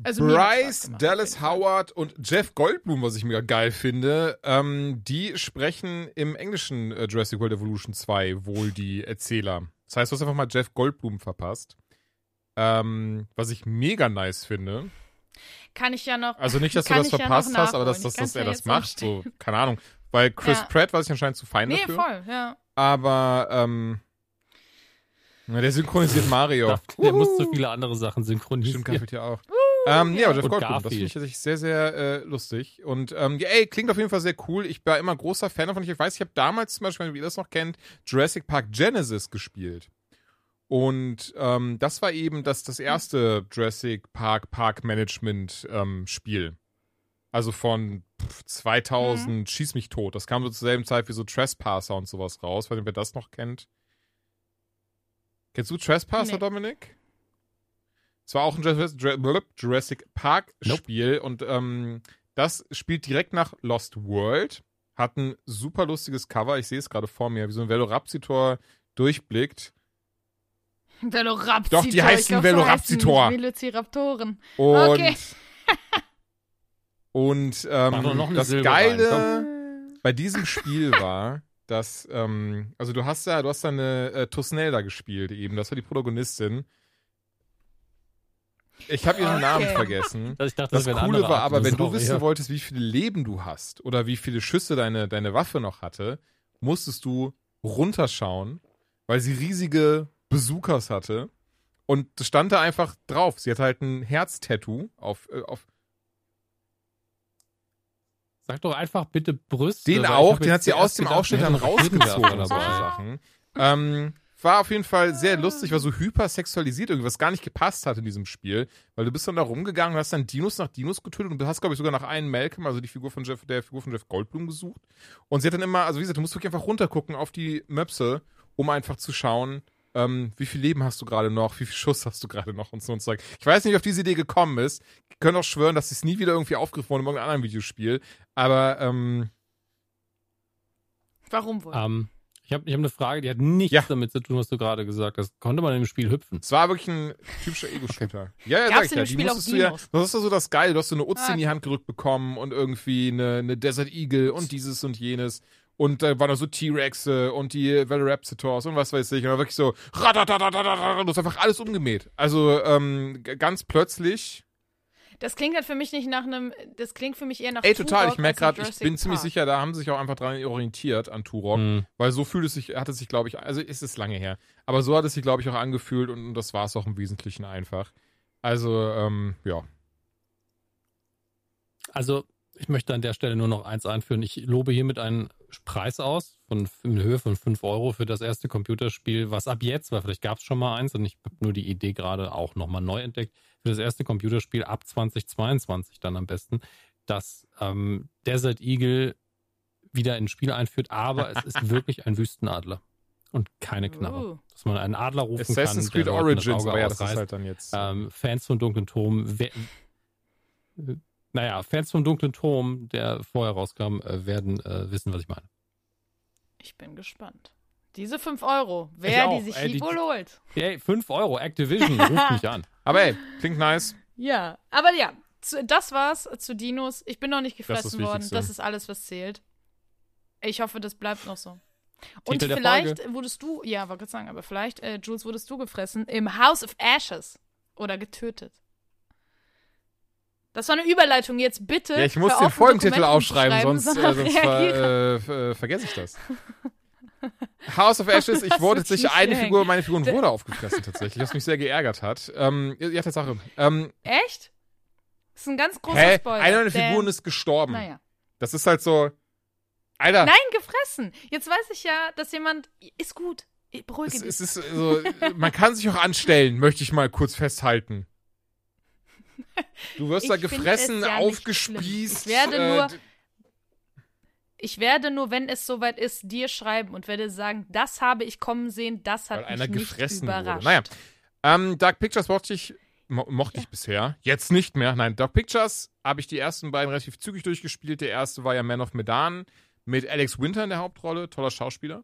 Also Bryce Dallas. Howard und Jeff Goldblum, was ich mega geil finde, ähm, die sprechen im englischen äh, Jurassic World Evolution 2 wohl die Erzähler. Das heißt, du hast einfach mal Jeff Goldblum verpasst. Ähm, was ich mega nice finde. Kann ich ja noch. Also nicht, dass du das ich ja verpasst hast, aber dass, dass, dass er ja das macht. So, keine Ahnung. Weil Chris Ja. Pratt war sich anscheinend zu fein Nee, dafür. voll, ja. Aber ähm, na, der synchronisiert Mario. Der muss zu viele andere Sachen synchronisieren. Stimmt, Garfield ja auch. Ähm, ja, Jeff Goldblum, das finde ich tatsächlich sehr, sehr äh, lustig. Und ähm, ja, ey, klingt auf jeden Fall sehr cool. Ich war immer großer Fan davon. Ich weiß, ich habe damals zum Beispiel, wenn ihr das noch kennt, Jurassic Park Genesis gespielt. Und ähm, das war eben das, das erste Jurassic Park Park Management ähm, Spiel. Also von pff, 2000 Schieß mich tot. Das kam so zur selben Zeit wie so Trespasser und sowas raus. Nicht, wer das noch kennt. Kennst du Trespasser, Nee. Dominik? Es war auch ein Jurassic, Park Nope. Spiel und ähm, das spielt direkt nach Lost World. Hat ein super lustiges Cover. Ich sehe es gerade vor mir, wie so ein Velociraptor durchblickt. Velociraptor. Doch, die heißen glaub, Velociraptor. Velociraptoren. Und, Okay. und ähm, das Silbe rein, Geile bei diesem Spiel war, dass, ähm, also du hast da, du hast da eine äh, Tusnelda gespielt eben, das war die Protagonistin. Ich habe ihren Okay. Namen vergessen. Also ich dachte, Das wäre ein Coole war aber, wenn du wissen wolltest, wie viele Leben du hast oder wie viele Schüsse deine, deine Waffe noch hatte, musstest du runterschauen, weil sie riesige Bazookas hatte. Und das stand da einfach drauf. Sie hat halt ein Herztattoo auf, äh, auf Sag doch einfach bitte Brüste. den auch, den hat sie aus dem Ausschnitt dann rausgezogen und solche. Sachen. Ähm, war auf jeden Fall sehr lustig, war so hypersexualisiert, irgendwie, was gar nicht gepasst hat in diesem Spiel, weil du bist dann da rumgegangen und hast dann Dinos nach Dinos getötet und du hast, glaube ich, sogar nach einen Malcolm, also die Figur von Jeff, der Figur von Jeff Goldblum gesucht. Und sie hat dann immer, also wie gesagt, du musst wirklich einfach runtergucken auf die Möpse, um einfach zu schauen, ähm, wie viel Leben hast du gerade noch, wie viel Schuss hast du gerade noch und so und so. Ich weiß nicht, wie auf diese Idee gekommen ist. Ich kann auch schwören, dass es nie wieder irgendwie aufgegriffen wurde in irgendeinem anderen Videospiel. Aber, ähm, Warum wohl? Ähm, ich habe ich hab eine Frage, die hat nichts Ja. damit zu tun, was du gerade gesagt hast. Konnte man im Spiel hüpfen? Es war wirklich ein typischer Ego-Shooter. Ja, ja, Gab's sag ich in ja. dem Die Spiel auch musstest du ja, das ist ja so das Geile. Du hast so eine Uzi Ah, in die. Hand gerückt bekommen und irgendwie eine, eine Desert Eagle und dieses und jenes. Und da waren da so T-Rexe und die Velociraptors und was weiß ich. Und da wirklich so, du hast einfach alles umgemäht. Also ähm, ganz plötzlich. Das klingt halt für mich nicht nach einem. Das klingt für mich eher nach Ey, total. Turok Ich merke gerade, ich bin ziemlich Park. sicher, da haben sie sich auch einfach dran orientiert an Turok. Hm. Weil so fühlt es sich, hat es sich, glaube ich, also ist es lange her. Aber so hat es sich, glaube ich, auch angefühlt und, und das war es auch im Wesentlichen einfach. Also, ähm, ja. Also, ich möchte an der Stelle nur noch eins einführen. Ich lobe hiermit einen Preis aus von in Höhe von 5 Euro für das erste Computerspiel, was ab jetzt, weil vielleicht gab es schon mal eins und ich habe nur die Idee gerade auch nochmal neu entdeckt, für das erste Computerspiel ab 2022 dann am besten, dass ähm, Desert Eagle wieder ins Spiel einführt, aber es ist wirklich ein Wüstenadler. Und keine Knarre. Uh. Dass man einen Adler rufen Assassin's kann. Creed der Leuten das Origins, Auge aber ja, das ist halt dann jetzt. ähm, Fans vom Dunklen Turm, wer, naja, Fans vom Dunklen Turm, der vorher rauskam, äh, werden äh, wissen, was ich meine. Ich bin gespannt. Diese 5 Euro, wer die sich Ey, die- wohl holt. Hey, 5 Euro, Activision, ruft mich an. aber ey, klingt nice. Ja, aber ja, zu, das war's zu Dinos. Ich bin noch nicht gefressen das worden. Wichtigste. Das ist alles, was zählt. Ich hoffe, das bleibt noch so. Und Titel vielleicht wurdest du, ja, wollte gerade sagen, aber vielleicht, äh, Jules, wurdest du gefressen im House of Ashes oder getötet. Das war eine Überleitung jetzt, bitte. Ja, ich muss den Folgentitel aufschreiben, sonst, äh, sonst ver, äh, ver- vergesse ich das. House of Ashes, ich wurde nicht eine hängen. Figur, meine Figur wurde aufgefressen tatsächlich, was mich sehr geärgert hat. Ähm, ja, Tatsache. Ähm, Echt? Das ist ein ganz großer hä? Spoiler. Eine meiner. Figuren ist gestorben. Naja. Das ist halt so. Alter, Nein, gefressen. Jetzt weiß ich ja, dass jemand. Ist gut. Beruhige es, dich. es ist so, man kann sich auch anstellen, möchte ich mal kurz festhalten. Du wirst Ich da gefressen, es ja aufgespießt. Ich werde äh, nur- Ich werde nur, wenn es soweit ist, dir schreiben und werde sagen, das habe ich kommen sehen, das hat weil einer mich nicht gefressen überrascht. wurde. Naja, ähm, Dark Pictures mochte ich, mo mochte ich bisher. Jetzt nicht mehr. Nein, Dark Pictures habe ich die ersten beiden relativ zügig durchgespielt. Der erste war ja Man of Medan mit Alex Winter in der Hauptrolle, toller Schauspieler.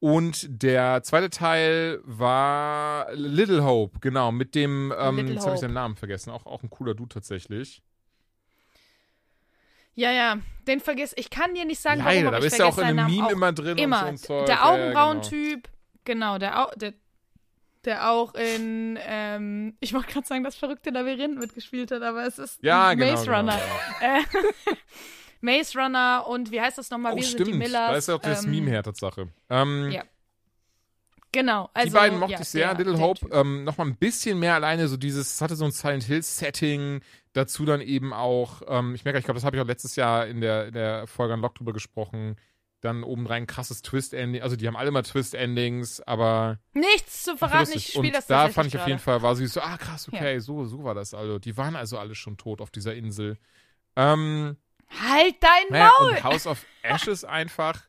Und der zweite Teil war Little Hope, genau, mit dem, ähm, jetzt habe ich seinen Namen vergessen, auch, auch ein cooler Dude tatsächlich. Ja, ja, den vergiss. Ich kann dir nicht sagen, Leider, warum, da ich bist du ja auch in einem Meme immer drin und Immer. so ein Zeug. der Ja, ja, genau. Augenbrauentyp, genau, der, Au der, der auch in, ähm, ich wollte gerade sagen, das verrückte Labyrinth mitgespielt hat, aber es ist Ja, genau. Maze genau, Runner. genau. Äh, Maze Runner und wie heißt das nochmal? Oh, Wir sind die stimmt. Millers. Da ist ja auch das ähm, Meme her, Tatsache. Ähm, ja. Genau. Also, die beiden mochte ja, ich sehr. der- Little Hope ähm, noch mal ein bisschen mehr alleine, so dieses, es hatte so ein Silent Hill Setting. Dazu dann eben auch, ähm, ich merke, ich glaube, das habe ich auch letztes Jahr in der, in der Folge an Lock drüber gesprochen. Dann obendrein ein krasses Twist-Ending. Also, die haben alle mal Twist-Endings, aber. Nichts zu verraten, ich spiele das da fand ich auf jeden. Fall, war sie so, ah krass, okay, so, so war das also. Die waren also alle schon tot auf dieser Insel. Ähm, Halt dein naja, Maul! und House of Ashes einfach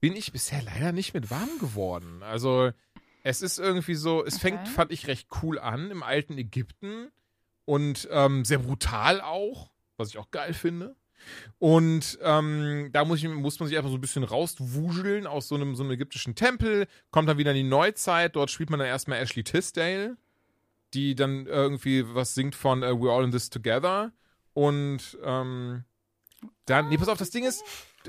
bin ich bisher leider nicht mit warm geworden. Also es ist irgendwie so, es fängt, Okay. fand ich recht cool an im alten Ägypten und ähm, sehr brutal auch, was ich auch geil finde. Und ähm, da muss, ich, muss man sich einfach so ein bisschen rauswuscheln aus so einem, so einem ägyptischen Tempel, kommt dann wieder in die Neuzeit, dort spielt man dann erstmal Ashley Tisdale, die dann irgendwie was singt von äh, We're All in This Together. Und ähm, dann, nee, pass auf, das Ding ist,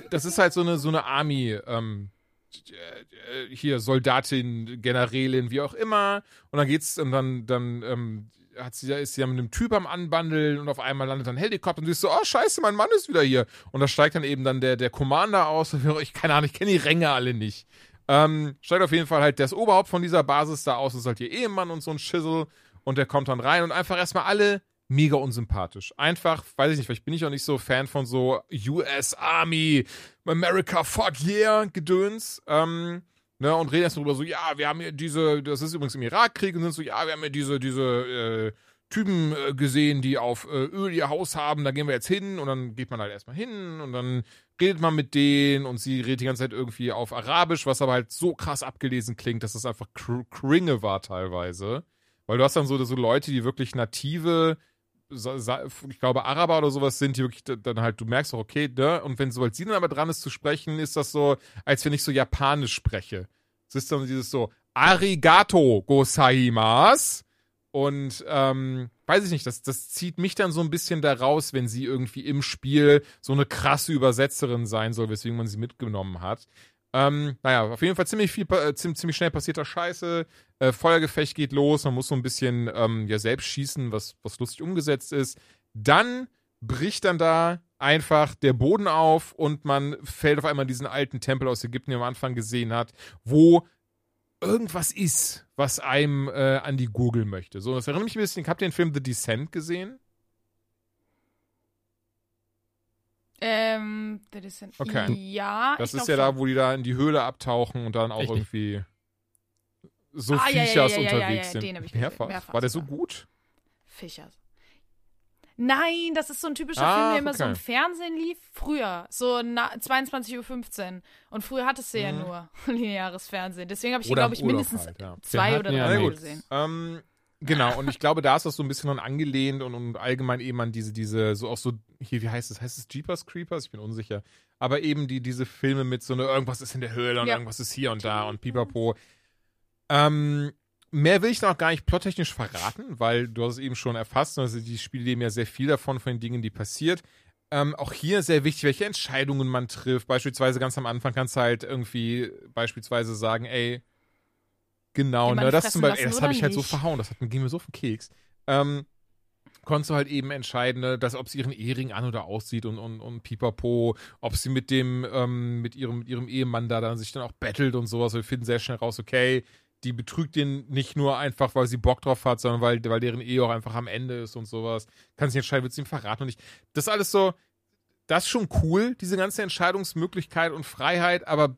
das ist halt so eine, so eine Army, ähm, äh, hier Soldatin, Generälin, wie auch immer. Und dann geht's und dann, dann ähm, hat sie, ist sie ja mit einem Typ am Anbandeln und auf einmal landet dann ein Helikopter und sie ist so, oh scheiße, mein Mann ist wieder hier. Und da steigt dann eben dann der, der Commander aus. Ich keine Ahnung, ich kenne die Ränge alle nicht. Ähm, steigt auf jeden Fall halt das Oberhaupt von dieser Basis da aus, ist halt ihr Ehemann und so ein Schissel. Und der kommt dann rein und einfach erstmal alle mega unsympathisch. Einfach, weiß ich nicht, vielleicht bin ich auch nicht so Fan von so US Army, America, fuck yeah, Gedöns. Ähm, ne, und reden erst darüber so, ja, wir haben hier diese, das ist übrigens im Irakkrieg und sind so, ja, wir haben hier diese, diese, äh, Typen äh, gesehen, die auf äh, Öl ihr Haus haben, da gehen wir jetzt hin und dann geht man halt erstmal hin und dann redet man mit denen und sie redet die ganze Zeit irgendwie auf Arabisch, was aber halt so krass abgelesen klingt, dass das einfach Kringe war teilweise. Weil du hast dann so, so Leute, die wirklich native, ich glaube Araber oder sowas sind, die wirklich dann halt, du merkst auch, okay, ne? Und wenn sobald sie dann aber dran ist zu sprechen, ist das so, als wenn ich so Japanisch spreche. Es ist dann dieses so, Arigato gozaimasu. Und ähm, weiß ich nicht, das, das zieht mich dann so ein bisschen da raus, wenn sie irgendwie im Spiel so eine krasse Übersetzerin sein soll, weswegen man sie mitgenommen hat. Ähm, naja, auf jeden Fall ziemlich viel, äh, ziemlich, schnell passierter Scheiße. Äh, Feuergefecht geht los, man muss so ein bisschen ähm, ja selbst schießen, was, was lustig umgesetzt ist. Dann bricht dann da einfach der Boden auf und man fällt auf einmal in diesen alten Tempel aus Ägypten, den man am Anfang gesehen hat, wo irgendwas ist, was einem äh, an die Gurgel möchte. So, das erinnert mich ein bisschen, habt ihr den Film The Descent gesehen? Ähm, das ist ein, Okay. Ja, Das ich ist ja da, schon. wo die da in die Höhle abtauchen und dann auch Echt irgendwie so Ah, ja, ja, Viechers ja, ja, ja, unterwegs ja, sind. den hab ich mehrfach. mehrfach War der so gut? Fischers. Nein, das ist so ein typischer Ah, Film, der immer so im Fernsehen lief. Früher, so na, 22.15 Uhr. Und früher hattest du ja Mhm. nur lineares Fernsehen. Deswegen habe ich, glaube ich, Urlaub mindestens halt, ja. zwei oder ja- drei gut. gesehen. Ähm, genau, und ich glaube, da ist das so ein bisschen dann angelehnt und, und allgemein eben an diese, diese, so auch so, hier, wie heißt es? Heißt es Jeepers Creepers? Ich bin unsicher. Aber eben die, diese Filme mit so, ne, irgendwas ist in der Höhle und Ja. irgendwas ist hier und da und pipapo. Ähm, mehr will ich noch gar nicht plottechnisch verraten, weil du hast es eben schon erfasst, also die Spiele leben ja sehr viel davon, von den Dingen, die passiert. Ähm, auch hier sehr wichtig, welche Entscheidungen man trifft. Beispielsweise ganz am Anfang kannst du halt irgendwie beispielsweise sagen, ey, genau, ne, das zum Beispiel, ey, das habe ich halt so nicht? verhauen, das hat, ging mir so auf den Keks. Ähm, konntest du halt eben entscheiden, ne, dass, ob sie ihren Ehering an oder aussieht und, und, und pipapo, ob sie mit dem, ähm, mit ihrem, mit ihrem Ehemann da dann sich dann auch battelt und sowas. Wir finden sehr schnell raus, okay, die betrügt den nicht nur einfach, weil sie Bock drauf hat, sondern weil, weil deren Ehe auch einfach am Ende ist und sowas. Kann sich entscheiden, wird sie ihm verraten und nicht. Das ist alles so, das ist schon cool, diese ganze Entscheidungsmöglichkeit und Freiheit, aber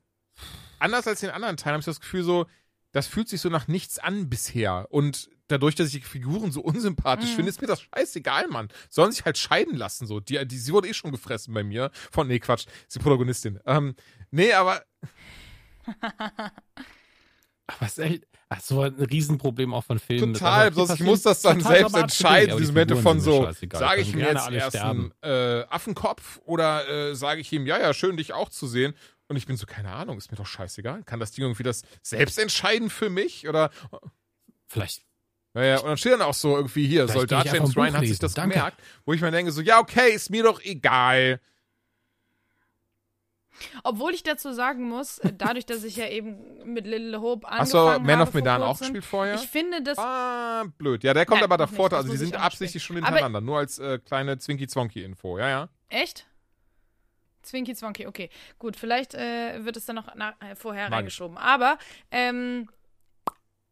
anders als den anderen Teilen habe ich das Gefühl so, das fühlt sich so nach nichts an bisher. Und dadurch, dass ich die Figuren so unsympathisch Mhm. finde, ist mir das scheißegal, Mann. Sollen sich halt scheiden lassen, so. Die, die, sie wurde eh schon gefressen bei mir. Von, nee, Quatsch, ist die Protagonistin. Ähm, nee, aber Aber ist echt, ach, so ein Riesenproblem auch von Filmen. Total, Also, bloß ich muss das dann selbst entscheiden, diese die Momente von mir so, sage ich gerne jetzt erst einen äh, Affenkopf oder äh, sage ich ihm, ja, ja, schön, dich auch zu sehen. Und ich bin so, keine Ahnung, ist mir doch scheißegal. Kann das Ding irgendwie das selbst entscheiden für mich? Oder, Vielleicht naja, und dann steht dann auch so irgendwie hier, Vielleicht Soldat James Ryan hat sich das Danke. gemerkt, wo ich mir denke, so, ja, okay, ist mir doch egal. Obwohl ich dazu sagen muss, äh, dadurch, dass ich ja eben mit Little Hope angefangen Hast du Man of Medan auch gespielt vorher? Ich finde das ah, blöd. Ja, der kommt Nein, aber davor, nicht. Also die sind absichtlich schon. Aber- hintereinander, nur als äh, kleine Zwinky-Zwonky-Info, ja, ja. Echt? Zwinky Zwonky, okay. Gut, vielleicht äh, wird es dann noch nach, äh, vorher ich. reingeschoben. Aber ähm,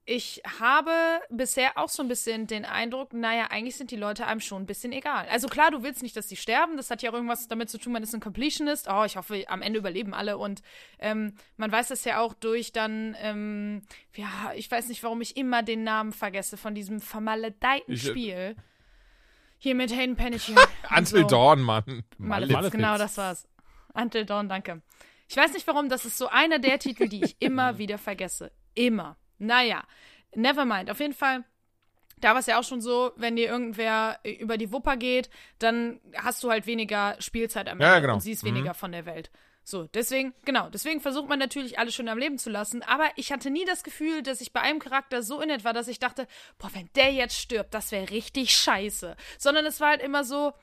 ich habe bisher auch so ein bisschen den Eindruck, naja, eigentlich sind die Leute einem schon ein bisschen egal. Also klar, du willst nicht, dass die sterben. Das hat ja auch irgendwas damit zu tun, man ist ein Completionist. Oh, ich hoffe, am Ende überleben alle. Und ähm, man weiß das ja auch durch dann, ähm, ja, ich weiß nicht, warum ich immer den Namen vergesse von diesem vermaledeiten Ich, äh, Spiel. Hier mit Hayden Panettiere. Until so. Dawn, Mann. Malefiz, Malefiz. genau, das war's. Until Dawn, danke. Ich weiß nicht warum, das ist so einer der Titel, die ich immer wieder vergesse. Immer. Naja, nevermind. Auf jeden Fall, da war es ja auch schon so, wenn dir irgendwer äh, über die Wupper geht, dann hast du halt weniger Spielzeit am Ende Ja, genau. und siehst Mhm. weniger von der Welt. So, deswegen, genau, deswegen versucht man natürlich alles schön am Leben zu lassen, aber ich hatte nie das Gefühl, dass ich bei einem Charakter so in war, dass ich dachte, boah, wenn der jetzt stirbt, das wäre richtig scheiße. Sondern es war halt immer so,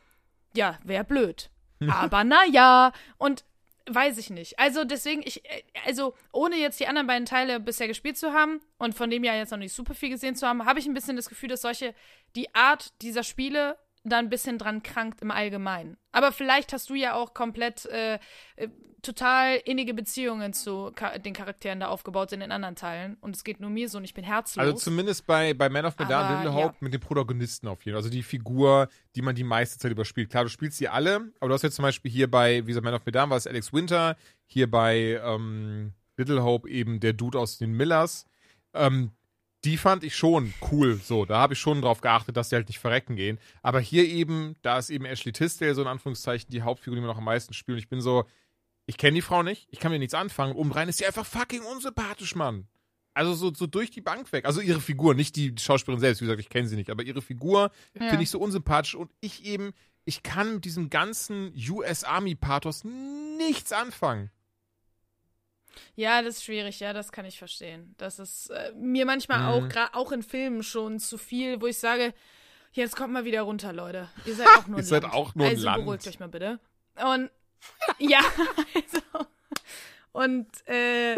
ja, wäre blöd. Aber naja, und weiß ich nicht. Also deswegen, ich, äh, also ohne jetzt die anderen beiden Teile bisher gespielt zu haben und von dem ja jetzt noch nicht super viel gesehen zu haben, habe ich ein bisschen das Gefühl, dass solche, die Art dieser Spiele da ein bisschen dran krankt im Allgemeinen. Aber vielleicht hast du ja auch komplett äh, äh, total innige Beziehungen zu Ka den Charakteren da aufgebaut in den anderen Teilen. Und es geht nur mir so und ich bin herzlos. Also zumindest bei, bei Man of Medan Little ja. Hope mit dem Protagonisten auf jeden Fall. Also die Figur, die man die meiste Zeit überspielt. Klar, du spielst sie alle, aber du hast jetzt zum Beispiel hier bei, wie gesagt, Man of Medan war es Alex Winter, hier bei ähm, Little Hope eben der Dude aus den Millers. Ähm, die fand ich schon cool. So, da habe ich schon drauf geachtet, dass die halt nicht verrecken gehen. Aber hier eben, da ist eben Ashley Tisdale so in Anführungszeichen die Hauptfigur, die mir noch am meisten spielt. Und ich bin so, ich kenne die Frau nicht, ich kann mir nichts anfangen. Obendrein ist sie einfach fucking unsympathisch, Mann. Also so, so durch die Bank weg. Also ihre Figur, nicht die Schauspielerin selbst, wie gesagt, ich kenne sie nicht, aber ihre Figur Ja. finde ich so unsympathisch und ich eben, ich kann mit diesem ganzen US Army Pathos nichts anfangen. Ja, das ist schwierig, ja, das kann ich verstehen. Das ist äh, mir manchmal Mhm. auch, gerade auch in Filmen schon zu viel, wo ich sage, jetzt kommt mal wieder runter, Leute. Ihr seid auch nur Ihr seid Land. auch nur also Land. beruhigt euch mal bitte. Und ja, also und äh,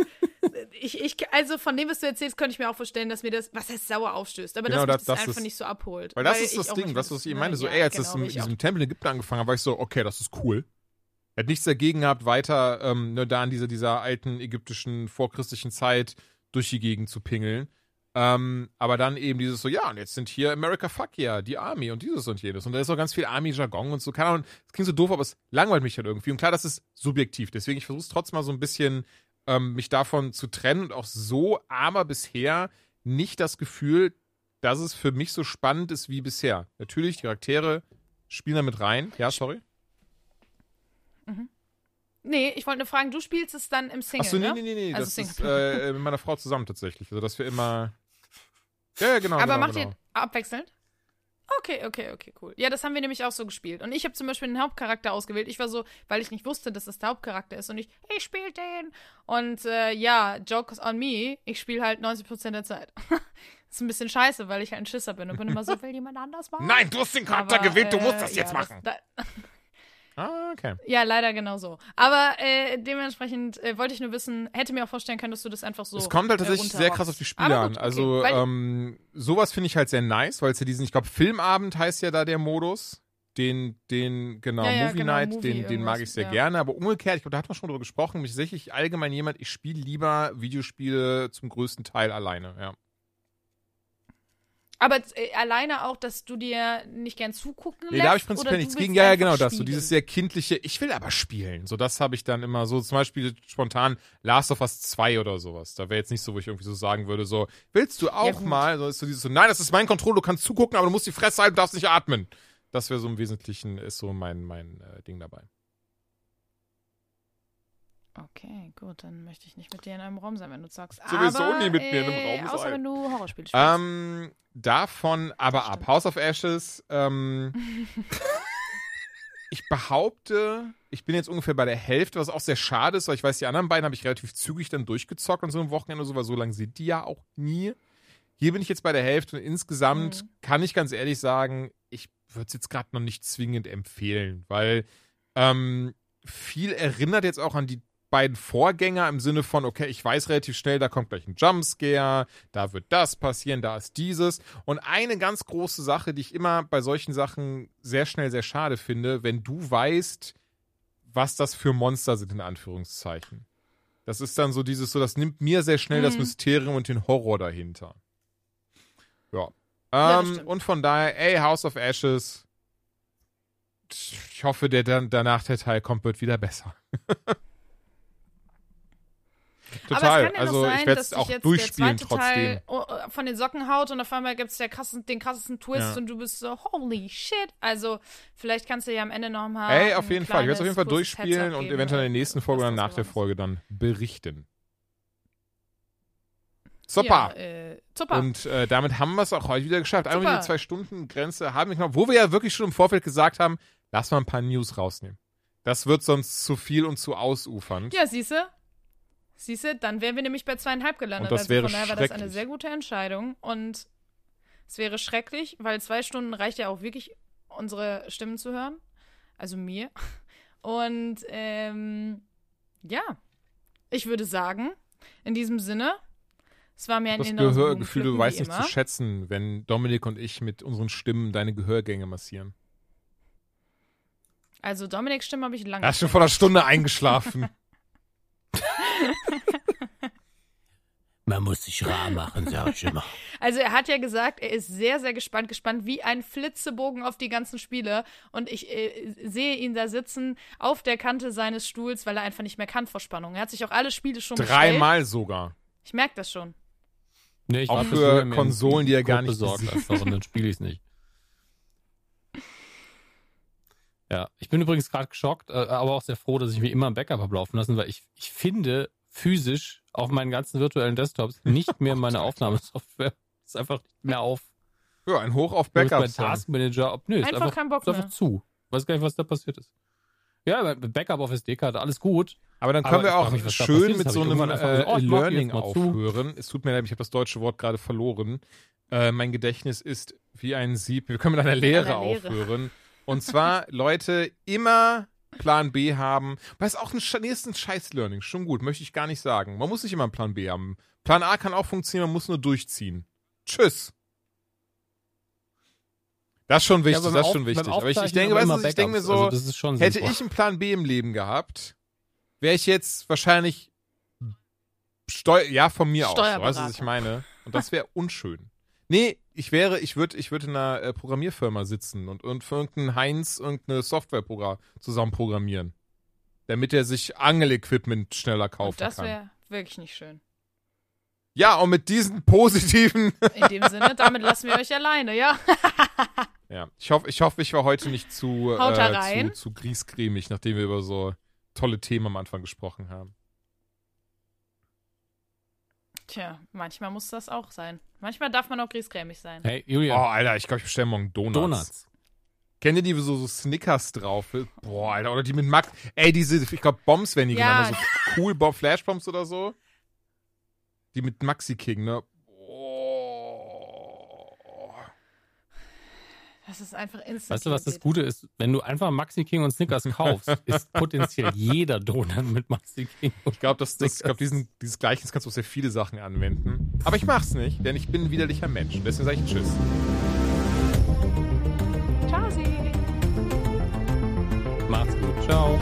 ich, ich, also von dem, was du erzählst, könnte ich mir auch vorstellen, dass mir das, was heißt sauer aufstößt, aber Genau, dass mich das- das, einfach ist- nicht so abholt. Weil das Weil ist das Ding, was, was ich ne, meine. So, ja, ey, als genau, das in, diesem Tempel in Ägypten angefangen hat, war ich so, okay, das ist cool. Er hat nichts dagegen gehabt, weiter ähm, ne, da in dieser, dieser alten ägyptischen vorchristlichen Zeit durch die Gegend zu pingeln. Ähm, aber dann eben dieses so, ja, und jetzt sind hier America Fuck yeah, die Army und dieses und jedes. Und da ist auch ganz viel Army-Jargon und so. Keine Ahnung, es klingt so doof, aber es langweilt mich halt irgendwie. Und klar, das ist subjektiv. Deswegen, ich versuche es trotzdem mal so ein bisschen, ähm, mich davon zu trennen und auch so, aber bisher nicht das Gefühl, dass es für mich so spannend ist wie bisher. Natürlich, die Charaktere spielen da mit rein. Ja, sorry. Nee, ich wollte nur fragen, du spielst es dann im Single, Achso, nee, ne? nee, nee, nee. Also das Single. ist äh, mit meiner Frau zusammen tatsächlich. Also, dass wir immer. Ja, ja, genau. Aber genau, macht genau. ihr abwechselnd? Okay, okay, okay, cool. Ja, das haben wir nämlich auch so gespielt. Und ich habe zum Beispiel den Hauptcharakter ausgewählt. Ich war so, weil ich nicht wusste, dass das der Hauptcharakter ist. Und ich, ich spiele den. Und äh, ja, Jokes on me. Ich spiele halt 90% der Zeit. ist ein bisschen scheiße, weil ich halt ein Schisser bin und bin immer so, will jemand anders machen? Nein, du hast den Charakter Aber, gewählt, du äh, musst das jetzt ja, machen. da, ah, okay. ja, leider genau so. Aber äh, dementsprechend äh, wollte ich nur wissen, hätte mir auch vorstellen können, dass du das einfach so. es kommt halt äh, tatsächlich sehr krass auf die Spiele Aber an. gut, okay, Also, ähm, sowas finde ich halt sehr nice, weil es ja diesen, ich glaube, Filmabend heißt ja da der Modus. Den, den, genau, Ja, ja, Movie genau, Night, Movie den, den mag ich sehr ja. gerne. Aber umgekehrt, ich glaube, da hat man schon drüber gesprochen, mich tatsächlich allgemein jemand, ich spiele lieber Videospiele zum größten Teil alleine, ja. Aber äh, alleine auch, dass du dir nicht gern zugucken lässt? Nee, da habe ich prinzipiell nichts gegen. Ja, ja, genau das. So dieses sehr kindliche, ich will aber spielen. So, das habe ich dann immer so, zum Beispiel spontan Last of Us 2 oder sowas. Da wäre jetzt nicht so, wo ich irgendwie so sagen würde, so, willst du auch gut. mal? So ist so dieses so, nein, das ist mein Control, du kannst zugucken, aber du musst die Fresse halten, du darfst nicht atmen. Das wäre so im Wesentlichen, ist so mein, mein äh, Ding dabei. Okay, gut, dann möchte ich nicht mit dir in einem Raum sein, wenn du sagst. Sowieso aber, nie mit mir in einem äh, Raum Außer sein. wenn du Horrorspiele spielst. Ähm, davon aber ab. House of Ashes, ähm, ich behaupte, ich bin jetzt ungefähr bei der Hälfte, was auch sehr schade ist, weil ich weiß, die anderen beiden habe ich relativ zügig dann durchgezockt an so einem Wochenende oder so, weil so lange sind die ja auch nie. Hier bin ich jetzt bei der Hälfte und insgesamt Mhm. kann ich ganz ehrlich sagen, ich würde es jetzt gerade noch nicht zwingend empfehlen, weil ähm, viel erinnert jetzt auch an die beiden Vorgänger im Sinne von, okay, ich weiß relativ schnell, da kommt gleich ein Jumpscare, da wird das passieren, da ist dieses. Und eine ganz große Sache, die ich immer bei solchen Sachen sehr schnell sehr schade finde, wenn du weißt, was das für Monster sind, in Anführungszeichen. Das ist dann so dieses, so, das nimmt mir sehr schnell das Mhm. Mysterium und den Horror dahinter. Ja. Ja, das Ähm, stimmt. und von daher, ey, House of Ashes. Ich hoffe, der dann danach der Teil kommt, wird wieder besser. Total. Aber es kann ja also noch sein, ich werde dass es auch jetzt durchspielen der zweite trotzdem. Teil äh, von den Socken haut und auf einmal gibt es krassen, den krassesten Twist Ja. und du bist so, holy shit. Also, vielleicht kannst du ja am Ende noch mal. Ey, auf jeden Fall. Ich werde es auf jeden Fall durchspielen und eventuell in der nächsten was Folge oder nach der. Folge dann berichten. Super. Ja, äh, super. Und äh, damit haben wir es auch heute wieder geschafft. Einmal Super. die zwei Stunden Grenze haben wir noch, wo wir ja wirklich schon im Vorfeld gesagt haben, lass mal ein paar News rausnehmen. Das wird sonst zu viel und zu ausufernd. ja, siehste. Siehste, dann wären wir nämlich bei zweieinhalb gelandet. Und das also wäre von daher war das eine sehr gute Entscheidung. Und es wäre schrecklich, weil zwei Stunden reicht ja auch wirklich, unsere Stimmen zu hören. Also mir. Und ähm, ja, ich würde sagen, in diesem Sinne, es war mir ein das Gehörgefühl, du weißt nicht immer. zu schätzen, wenn Dominik und ich mit unseren Stimmen deine Gehörgänge massieren. Also Dominiks Stimme habe ich lange. Er ist schon vor einer Stunde eingeschlafen. Man muss sich rar machen, sag ich immer. Also er hat ja gesagt, er ist sehr, sehr gespannt, gespannt wie ein Flitzebogen auf die ganzen Spiele. Und ich äh, sehe ihn da sitzen auf der Kante seines Stuhls, weil er einfach nicht mehr kann vor Spannung. Er hat sich auch alle Spiele schon. Dreimal sogar. Ich merke das schon. Nee, ich Auch für Konsolen, die er gar nicht besorgt einfach und dann spiele ich es nicht. Ja, ich bin übrigens gerade geschockt, äh, aber auch sehr froh, dass ich mir immer ein Backup habe laufen lassen, weil ich, ich finde physisch auf meinen ganzen virtuellen Desktops nicht mehr meine Aufnahmesoftware. Ist einfach nicht mehr auf. Ja, ein Hoch auf Du bist Backups. Bei dann. Task Manager, ob, nö, ist Einfach einfach, keinen Bock ist einfach zu. Weiß gar nicht, was da passiert ist. Ja, aber Backup auf SD-Karte, alles gut. Aber dann Aber können wir ich auch da schön mit so einem einfach äh, oh, Learning mal zu. aufhören. Es tut mir leid, ich habe das deutsche Wort gerade verloren. Äh, mein Gedächtnis ist wie ein Sieb. Wir können mit einer Lehre, Einer Lehre. aufhören. Und zwar, Leute, immer Plan B haben. Weil es auch ein, nee, ist ein Scheiß-Learning. Schon gut, möchte ich gar nicht sagen. Man muss nicht immer einen Plan B haben. Plan A kann auch funktionieren, man muss nur durchziehen. Tschüss. Das ist schon wichtig, beim das ist schon wichtig. Aber ich, ich denke, weißt du, ich denke mir so, Also Hätte ich einen Plan B im Leben gehabt, wäre ich jetzt wahrscheinlich Steu ja von mir aus. Weißt du, was ich meine? Und das wäre unschön. Nee, ich wäre, ich würde, ich würde in einer äh, Programmierfirma sitzen und, und für irgendeinen Heinz irgendeine Software zusammen programmieren. Damit er sich Angel-Equipment schneller kaufen Und das kann. wäre wirklich nicht schön. Ja, und mit diesen positiven In dem Sinne, damit lassen wir euch alleine, ja? Ja, ich hoffe, ich, hoffe, ich war heute nicht zu, äh, zu, zu griesgrämig, nachdem wir über so tolle Themen am Anfang gesprochen haben. Tja, manchmal muss das auch sein. Manchmal darf man auch griesgrämig sein. Hey, Oh, Julia, Alter, ich glaube, ich bestelle morgen Donuts. Donuts. Kennt ihr die, wo so, so Snickers drauf? ist? Boah, Alter, oder die mit Max. Ey, diese, ich glaube, Bombs werden die Ja. genannt. So cool Bomb, Flashbombs oder so. Die mit Maxi King, ne? Oh. Das ist einfach instant. Weißt du, was das. Gute ist? Wenn du einfach Maxi King und Snickers kaufst, ist potenziell jeder Donut mit Maxi King. Ich glaube, das, das, ich glaub, diesen, dieses Gleichnis kannst du auf sehr viele Sachen anwenden. Aber ich mach's nicht, denn ich bin ein widerlicher Mensch. Und deswegen sage ich Tschüss. Ciao, Sie. Macht's gut. Ciao.